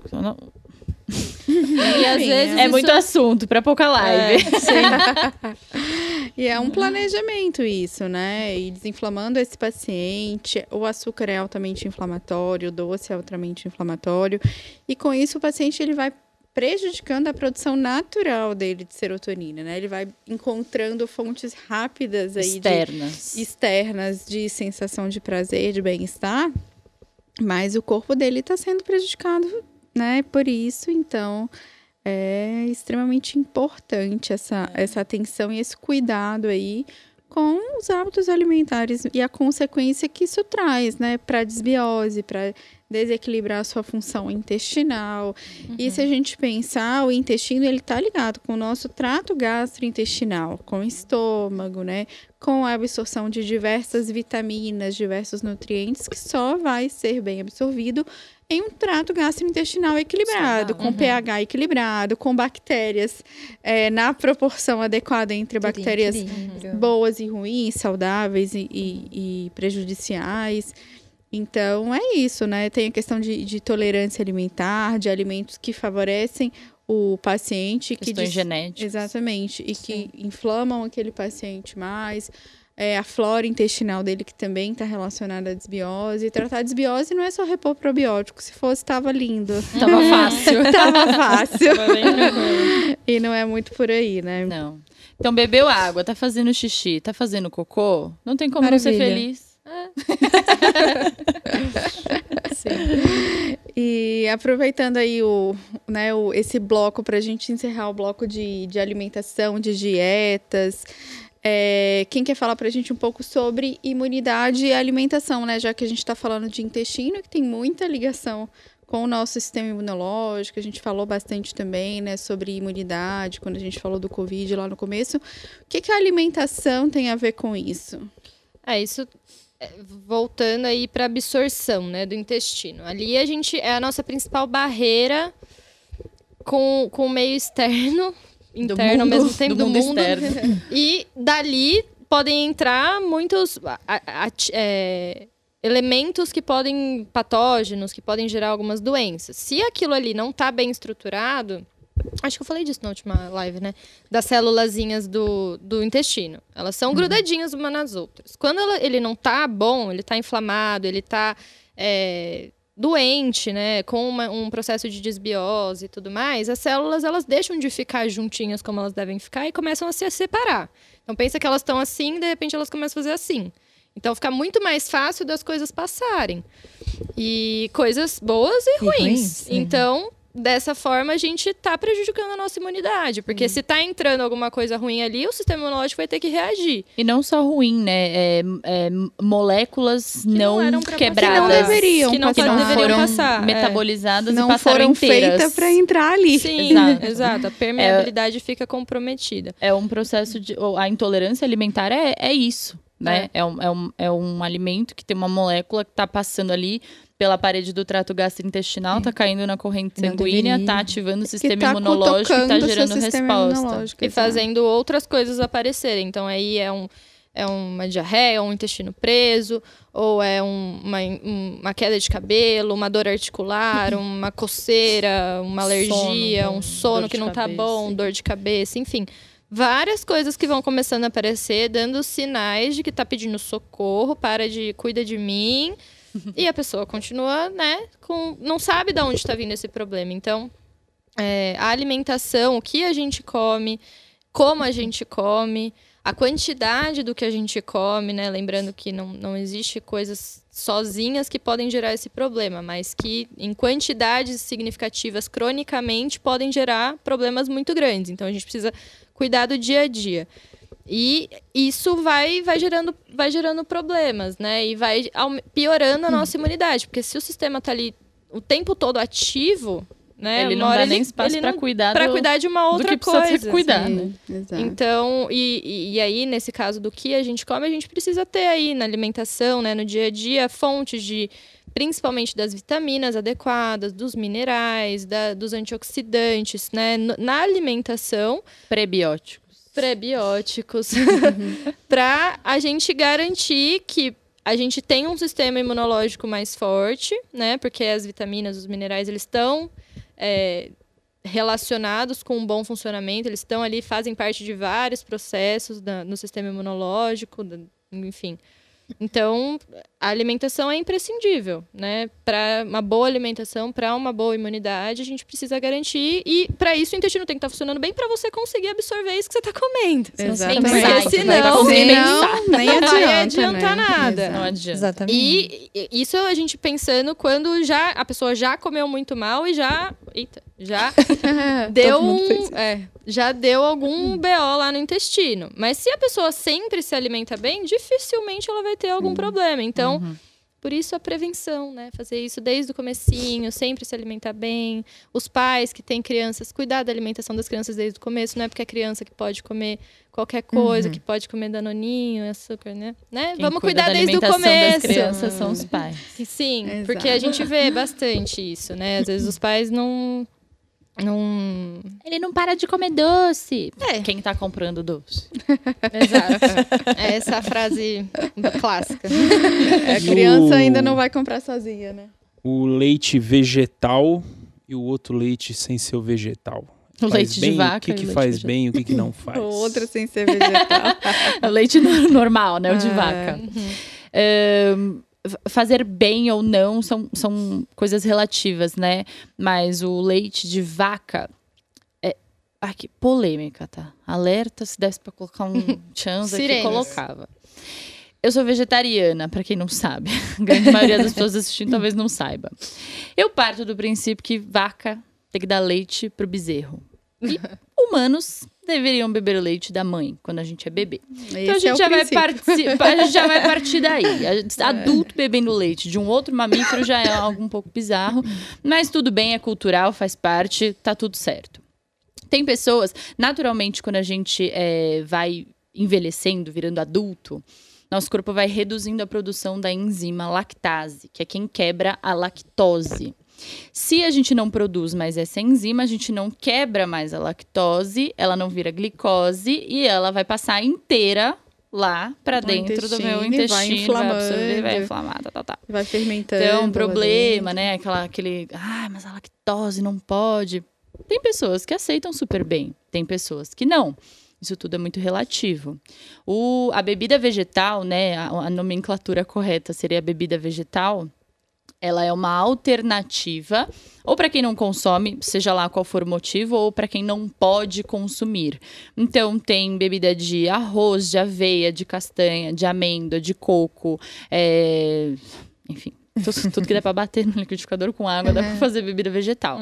E às vezes É isso- muito assunto pra pouca live. É, sim. E é um planejamento isso, né? E desinflamando esse paciente. O açúcar é altamente inflamatório, o doce é altamente inflamatório. E com isso o paciente ele vai prejudicando a produção natural dele de serotonina, né? Ele vai encontrando fontes rápidas aí de Externas. externas de sensação de prazer, de bem-estar, mas o corpo dele está sendo prejudicado, né? Por isso, então, é extremamente importante essa, essa atenção e esse cuidado aí com os hábitos alimentares e a consequência que isso traz, né? Para desbiose, para desequilibrar a sua função intestinal. E se a gente pensar, o intestino ele está ligado com o nosso trato gastrointestinal, com o estômago, né? Com a absorção de diversas vitaminas, diversos nutrientes, que só vai ser bem absorvido em um trato gastrointestinal equilibrado, com pH equilibrado, com bactérias eh, na proporção adequada entre bactérias Equilíbrio. boas e ruins, saudáveis e, e- e prejudiciais. Então, é isso, né? Tem a questão de, de tolerância alimentar, de alimentos que favorecem o paciente. que Questões dis- genéticas. Exatamente. E que inflamam aquele paciente mais. É, a flora intestinal dele, que também está relacionada à desbiose. E tratar a desbiose não é só repor probiótico. Se fosse, estava lindo. Tava fácil. Tava fácil. Tava e não é muito por aí, né? Não. Então, bebeu água, tá fazendo xixi, tá fazendo cocô, não tem como não ser Maravilha. feliz. E aproveitando aí o, né, o, esse bloco para a gente encerrar o bloco de, de alimentação, de dietas. É, quem quer falar para a gente um pouco sobre imunidade e alimentação, né? Já que a gente está falando de intestino, que tem muita ligação com o nosso sistema imunológico. A gente falou bastante também, né, sobre imunidade, quando a gente falou do Covid lá no começo. O que, que a alimentação tem a ver com isso? É, isso voltando aí para absorção, né, do intestino. Ali a gente é a nossa principal barreira com, com o meio externo, interno mundo- ao mesmo tempo do do, mundo mundo. externo. E dali podem entrar muitos a- a- é, elementos que podem patógenos, que podem gerar algumas doenças. Se aquilo ali não está bem estruturado, acho que eu falei disso na última live, né? Das célulazinhas do, do intestino. Elas são grudadinhas umas nas outras. Quando ela- ele não tá bom, ele tá inflamado, ele tá é, doente, né? Com uma- um processo de desbiose e tudo mais, as células elas deixam de ficar juntinhas como elas devem ficar e começam a se separar. Então pensa que elas estão assim, de repente elas começam a fazer assim. Então fica muito mais fácil das coisas passarem. E coisas boas e E ruins. ruins. Então, dessa forma, a gente tá prejudicando a nossa imunidade. Porque se tá entrando alguma coisa ruim ali, o sistema imunológico vai ter que reagir. E não só ruim, né? É, é, moléculas não não, passar. quebradas. Que não deveriam que não que passar. não deveriam foram passar, é. metabolizadas e Não passaram foram inteiras. feitas para entrar ali. Sim, Exato. exato. A permeabilidade fica comprometida. É um processo de. A intolerância alimentar é, é isso, né? É. um, é, um, é um alimento que tem uma molécula que tá passando ali pela parede do trato gastrointestinal, tá caindo na corrente Não sanguínea, deveria. tá ativando o que sistema tá imunológico e tá gerando resposta. E exato. fazendo outras coisas aparecerem. Então, aí é um. É uma diarreia, um intestino preso, ou é um- uma, um- uma queda de cabelo, uma dor articular, uma coceira, uma alergia, Sono, um sono que não tá cabeça. bom, dor de cabeça, enfim. Várias coisas que vão começando a aparecer, dando sinais de que tá pedindo socorro, para de, cuida de mim. E a pessoa continua, né, com, não sabe de onde está vindo esse problema. Então, é, a alimentação, o que a gente come, como a gente come, a quantidade do que a gente come, né? Lembrando que não, não existe coisas sozinhas que podem gerar esse problema, mas que em quantidades significativas, cronicamente, podem gerar problemas muito grandes. Então a gente precisa cuidar do dia a dia. E isso vai, vai, gerando, vai gerando problemas, né? E vai piorando a nossa imunidade. Porque se o sistema tá ali o tempo todo ativo, né? Ele não dá ele- nem espaço não- cuidar pra do, cuidar de uma do outra que precisa coisa. ser cuidar, Sim, né? Exato. Então, e, e- aí, nesse caso do que a gente come, a gente precisa ter aí na alimentação, né, no dia a dia, fontes de, principalmente das vitaminas adequadas, dos minerais, da- dos antioxidantes, né, na alimentação, Prebióticos. Prebióticos, para a gente garantir que a gente tem um sistema imunológico mais forte, né, porque as vitaminas, os minerais, eles estão é, relacionados com um bom funcionamento, eles estão ali, fazem parte de vários processos da- no sistema imunológico, da- enfim. Então, a alimentação é imprescindível, né? Para uma boa alimentação, para uma boa imunidade, a gente precisa garantir e para isso o intestino tem que estar funcionando bem para você conseguir absorver isso que você está comendo. Exatamente. Porque Pensar, senão, nem não adianta, vai adiantar né? nada. Não adianta. Exatamente. E e isso a gente pensando quando já a pessoa já comeu muito mal e já, eita, já deu um, é, já deu algum BO lá no intestino. Mas se a pessoa sempre se alimenta bem, dificilmente ela vai ter algum problema. Então, Uhum. por isso a prevenção, né? Fazer isso desde o comecinho, sempre se alimentar bem. Os pais que têm crianças, cuidar da alimentação das crianças desde o começo, não é porque é criança que pode comer qualquer coisa, que pode comer danoninho, açúcar, né? né? Vamos cuida cuidar da desde o alimentação começo. das crianças são os pais. Sim, Exato. porque a gente vê bastante isso, né? Às vezes os pais não. Não... Ele não para de comer doce. É. Quem tá comprando doce? Exato. É essa a frase clássica. A E criança o- ainda não vai comprar sozinha, né? O leite vegetal e o outro leite sem ser o vegetal. O Faz leite de bem, vaca O que, que faz vegetal. bem e o que, que não faz. O outro sem ser vegetal. O leite no- normal, né? O de É. vaca. Ahn, f- fazer bem ou não são, são coisas relativas, né? Mas o leite de vaca é. Ai, que polêmica, tá? Alerta, se desse pra colocar um chance aqui, colocava. Eu sou vegetariana, pra quem não sabe. A grande maioria das pessoas assistindo talvez não saiba. Eu parto do princípio que vaca tem que dar leite pro bezerro. E humanos deveriam beber o leite da mãe quando a gente é bebê. Então a Esse é gente, o já vai a gente já vai partir daí. Adulto bebendo leite de um outro mamífero já é algo um pouco bizarro. Mas tudo bem, é cultural, faz parte, tá tudo certo. Tem pessoas, naturalmente, quando a gente é, vai envelhecendo, virando adulto, nosso corpo vai reduzindo a produção da enzima lactase, que é quem quebra a lactose. Se a gente não produz mais essa enzima, a gente não quebra mais a lactose, ela não vira glicose e ela vai passar inteira lá para dentro do meu intestino vai vai, absorver, vai inflamar, tá, tá, tá. Vai fermentando. Então, lá problema, né? Aquela, aquele, ah, mas a lactose não pode. Tem pessoas que aceitam super bem, tem pessoas que não. Isso tudo é muito relativo. O, a bebida vegetal, né? A, a nomenclatura correta seria a bebida vegetal. Ela é uma alternativa, ou para quem não consome, seja lá qual for o motivo, ou para quem não pode consumir. Então, tem bebida de arroz, de aveia, de castanha, de amêndoa, de coco, é, enfim. Tudo, tudo que dá para bater no liquidificador com água, dá para fazer bebida vegetal.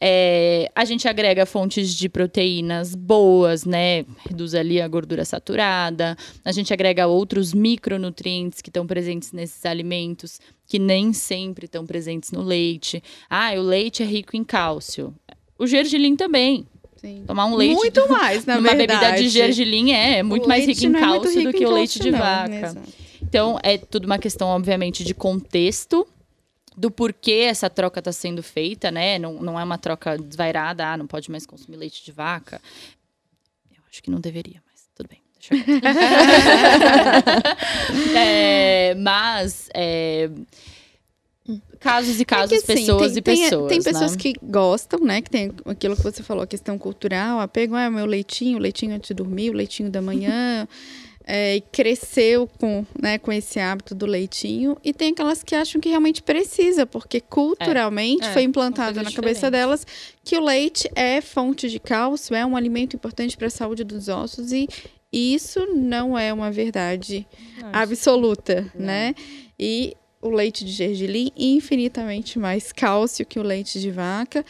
É, a gente agrega fontes de proteínas boas, né? Reduz ali a gordura saturada. A gente agrega outros micronutrientes que estão presentes nesses alimentos, que nem sempre estão presentes no leite. Ah, o leite é rico em cálcio. O gergelim também. Sim. Tomar um leite Muito mais, na numa verdade. bebida de gergelim é, é muito mais rico em é cálcio rico do que o leite de vaca. exato. Então, é tudo uma questão, obviamente, de contexto, do porquê essa troca está sendo feita, né? Não, não é uma troca desvairada, ah, não pode mais consumir leite de vaca. Eu acho que não deveria, mas tudo bem. Deixa eu... É, mas, é, casos e casos, É que, assim, pessoas tem, e pessoas. Tem pessoas né? que gostam, né? Que tem aquilo que você falou, a questão cultural, apego, é o meu leitinho, o leitinho antes de dormir, o leitinho da manhã. É, e cresceu com, né, com esse hábito do leitinho. E tem aquelas que acham que realmente precisa, porque culturalmente É, foi são implantado na cabeça delas que o leite é fonte de cálcio, é um alimento importante para a saúde dos ossos. E isso não é uma verdade absoluta, né? E o leite de gergelim, infinitamente mais cálcio que o leite de vaca.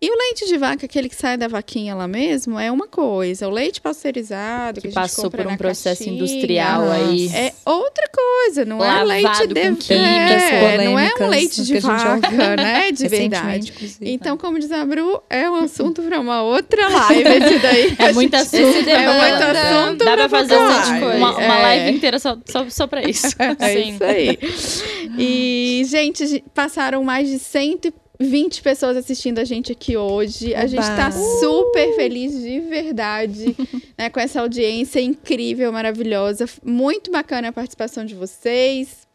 E o leite de vaca, aquele que sai da vaquinha lá mesmo, é uma coisa. O leite pasteurizado, que, Que a gente passou por um processo caixinha, industrial aí. É outra coisa, não é Lavado leite de químicas é, não é um leite de vaca, né? De verdade. inclusive. Então, como diz a Bru, é um assunto para uma outra live. Esse daí É muito gente- assunto. É muito assunto Dá pra pra fazer pouca uma, uma, uma É. live inteira só, só, só pra isso. É Sim. isso aí. E, gente, passaram mais de 120 pessoas assistindo a gente aqui hoje. A gente tá Oba! super feliz de verdade, né, com essa audiência incrível, maravilhosa. Muito bacana a participação de vocês.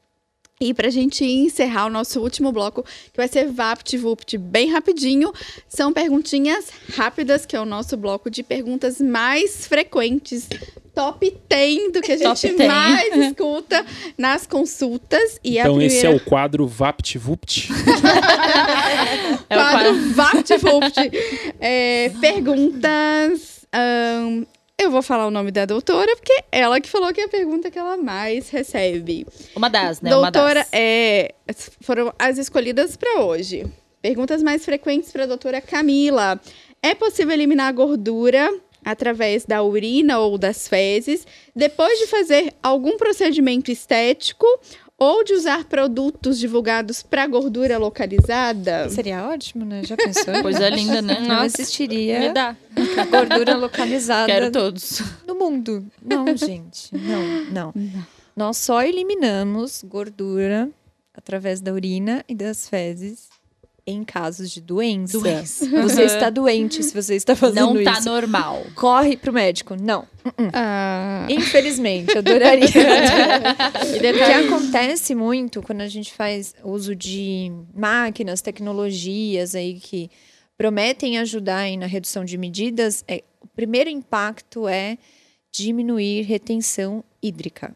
E pra gente encerrar o nosso último bloco, que vai ser VaptVupt bem rapidinho, são perguntinhas rápidas, que é o nosso bloco de perguntas mais frequentes. Top 10 do que a Top gente 10. mais escuta nas consultas. E a Então primeira esse é o quadro VaptVupt. É o quadro VaptVupt. É, perguntas. ahn, eu vou falar o nome da doutora, porque ela que falou que é a pergunta que ela mais recebe. Uma das, né? Uma doutora, das. é, foram as escolhidas para hoje. Perguntas mais frequentes para a doutora Camila. É possível eliminar a gordura através da urina ou das fezes depois de fazer algum procedimento estético ou de usar produtos divulgados para gordura localizada? Seria ótimo, né? Já pensou? Coisa linda, né? Não Me existiria dá. gordura localizada Quero todos. no mundo. Não, gente. Não, não. Nós só eliminamos gordura através da urina e das fezes em casos de doença. Doença. Você está doente se você está fazendo Não tá isso. normal. Corre pro médico. Não. Ah, Infelizmente, adoraria. o que acontece muito quando a gente faz uso de máquinas, tecnologias aí que prometem ajudar na redução de medidas, é, o primeiro impacto é diminuir retenção hídrica.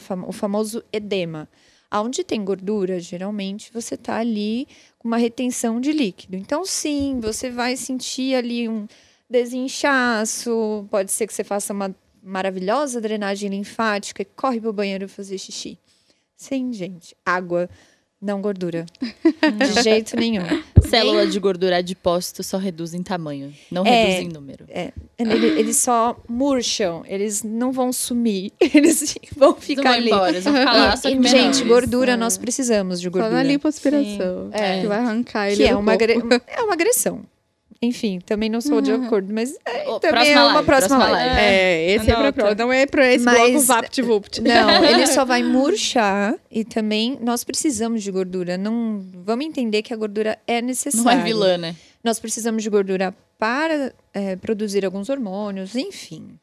Fam- o famoso edema. Aonde tem gordura, geralmente você está ali com uma retenção de líquido. Então, sim, você vai sentir ali um desinchaço, pode ser que você faça uma maravilhosa drenagem linfática e corre pro banheiro fazer xixi. Sim, gente. Água, não gordura. De jeito nenhum. Célula de gordura adipócito só reduz em tamanho, não É. reduz em número. Ele- Eles só murcham, eles não vão sumir, eles vão Não ficar vão ali. embora, eles vão ficar lá, só que E, gente, menores. gordura, nós precisamos de só na gordura. lipoaspiração. É. Que vai arrancar ele Que é uma, é uma agressão. Enfim, também não sou de acordo, mas é, Ô, também próxima é uma live, próxima, próxima live. live. É, esse é pra prova. Não é pra esse Mas- bloco VaptVupt. Não, ele só vai murchar e também nós precisamos de gordura. Não vamos entender que a gordura é necessária. Não é vilã, né? Nós precisamos de gordura para é, produzir alguns hormônios, enfim.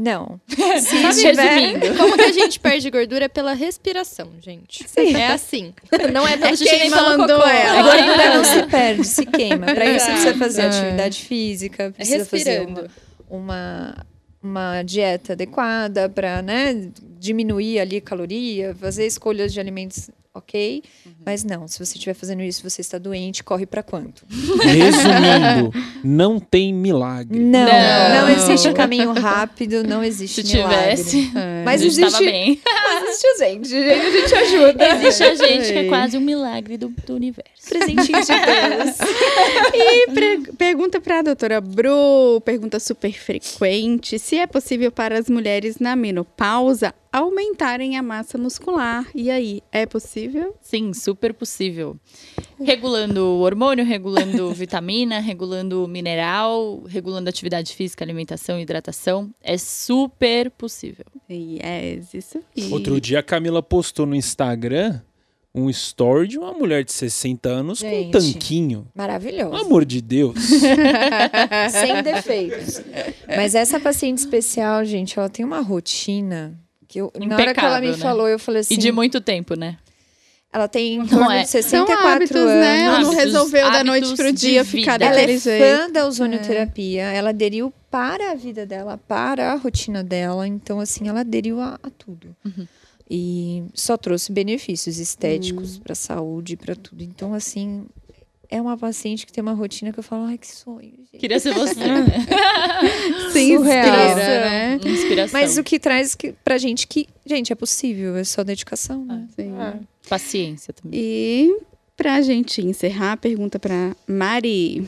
Não. Se Sabe, tiver, resumindo. Como que a gente perde gordura? É pela respiração, gente. É assim. Não é pelo É xixi nem pelo queimando cocô. ela. a gordura não se perde, se queima. Para isso precisa fazer É. atividade física, precisa fazer respirando. uma, uma, uma dieta adequada para né, diminuir ali a caloria, fazer escolhas de alimentos ok. Mas não, se você estiver fazendo isso, você está doente, corre para quanto? Resumindo, não tem milagre. Não, Não. não, existe caminho rápido, não existe Se milagre. tivesse, Mas a gente tava existe, bem. existe gente, a gente ajuda. Existe a gente que é quase um milagre do, do universo. Presentinho de Deus. E pre- pergunta pra doutora Bru, pergunta super frequente, se é possível para as mulheres na menopausa aumentarem a massa muscular. E aí, é possível? Sim, super possível. Regulando o hormônio, regulando vitamina, regulando mineral, regulando atividade física, alimentação e hidratação. É super possível. Yes, isso aí. Outro dia a Camila postou no Instagram um story de uma mulher de 60 anos com um Gente. tanquinho. Pelo Maravilhoso. amor de Deus. Sem defeitos. Mas essa paciente especial, gente, ela tem uma rotina que eu, na hora que ela me né? falou, eu falei assim, E de muito tempo, né? ela tem em torno é. de São 64 hábitos, anos. né? Ela não resolveu da noite pro dia ficar. Ela é fã da ozonioterapia, ela aderiu para a vida dela, para a rotina dela. Então, assim, ela aderiu a, a tudo. Uhum. E só trouxe benefícios estéticos para a saúde, para tudo. Então, assim, é uma paciente que tem uma rotina que eu falo, ai, que sonho, gente. Queria ser você. Sim, Surreal. inspira, né? Inspiração. Mas o que traz que, pra gente que, gente, é possível, é só dedicação. né? Sim. Paciência também. E pra gente encerrar, pergunta pra Mari.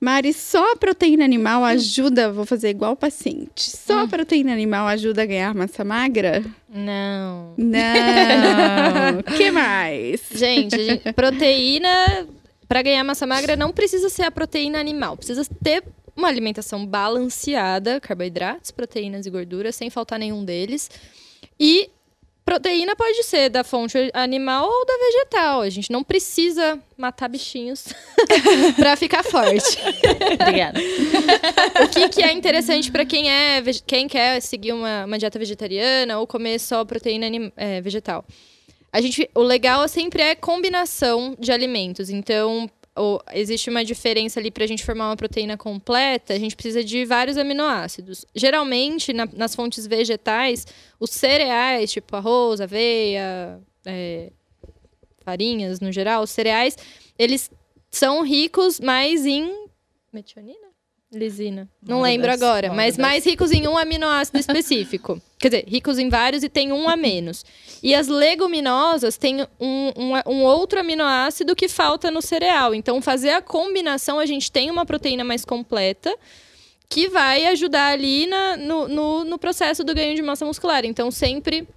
Mari, só a proteína animal ajuda, vou fazer igual o paciente, só a proteína animal ajuda a ganhar massa magra? Não. Não. O que mais? Gente, a gente- proteína para ganhar massa magra não precisa ser a proteína animal, precisa ter uma alimentação balanceada, carboidratos, proteínas e gorduras, sem faltar nenhum deles. E proteína pode ser da fonte animal ou da vegetal. A gente não precisa matar bichinhos para ficar forte. Obrigada. O que, que é interessante para quem é quem quer seguir uma, uma dieta vegetariana ou comer só proteína é, vegetal? A gente, o legal sempre é combinação de alimentos. Então, existe uma diferença ali para a gente formar uma proteína completa. A gente precisa de vários aminoácidos. Geralmente, na- nas fontes vegetais, os cereais, tipo arroz, aveia, é, farinhas no geral, os cereais, eles são ricos mais em metionina? Lisina. Não Uma lembro agora, mas mais ricos em um aminoácido específico. Quer dizer, ricos em vários e tem um a menos. E as leguminosas têm um, um, um outro aminoácido que falta no cereal. Então, fazer a combinação, a gente tem uma proteína mais completa que vai ajudar ali na- no, no, no processo do ganho de massa muscular. Então, sempre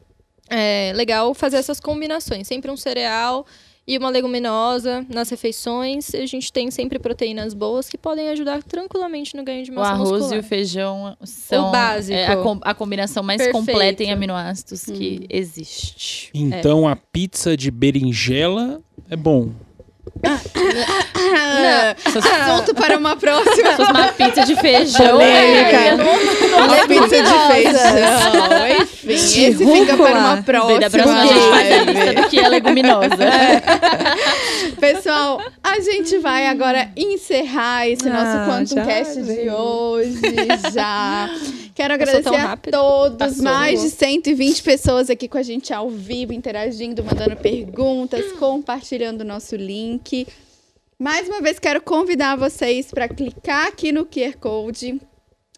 é legal fazer essas combinações. Sempre um cereal e uma leguminosa nas refeições. A gente tem sempre proteínas boas que podem ajudar tranquilamente no ganho de O massa arroz muscular. e o feijão são O básico. é a, com- a combinação mais Perfeito. completa em aminoácidos que existe. Então a pizza de berinjela é bom. Assunto para uma próxima. Fosse uma pizza de feijão, Polêmica. não- Uma pizza de feijão. Enfim, esse fica para uma próxima. Da próxima a gente faz a lista do que é leguminosa. Pessoal, a gente vai agora encerrar esse Ah, nosso Quantum já Cast de hoje já. Quero agradecer a todos, Passou. mais de 120 pessoas aqui com a gente ao vivo, interagindo, mandando perguntas, compartilhando o nosso link. Mais uma vez quero convidar vocês para clicar aqui no QR Code,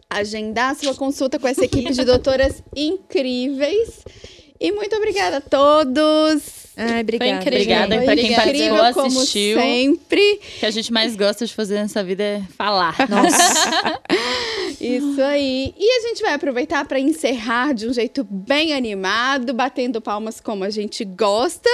agendar sua consulta com essa equipe de doutoras incríveis. E muito obrigada a todos. Ai, obrigada. incrível. Obrigada Foi pra quem incrível, participou, como assistiu. sempre. O que a gente mais gosta de fazer nessa vida é falar. Nossa. Isso aí. E a gente vai aproveitar para encerrar de um jeito bem animado, batendo palmas como a gente gosta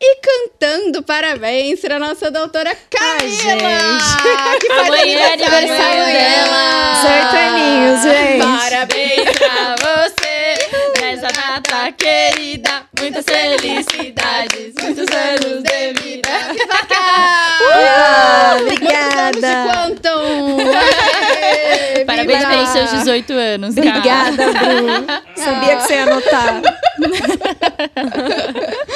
e cantando parabéns para nossa doutora Camila, que faz Amanhã é aniversário dela. 18 aninhos, gente. Parabéns pra você nessa data querida. Muitas felicidades, muitos anos de vida. Muitos anos de obrigada. quantum! Parabéns pelos seus 18 anos, cara. Obrigada, Bru. Sabia que você ia anotar.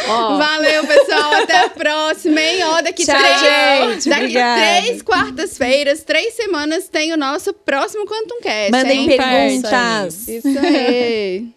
Ó, Valeu, pessoal. Até a próxima, hein? Ó, daqui Tchau, três, gente. daqui Obrigada. três quartas-feiras, três semanas, tem o nosso próximo Quantum Cast. mandem hein? perguntas. Isso aí.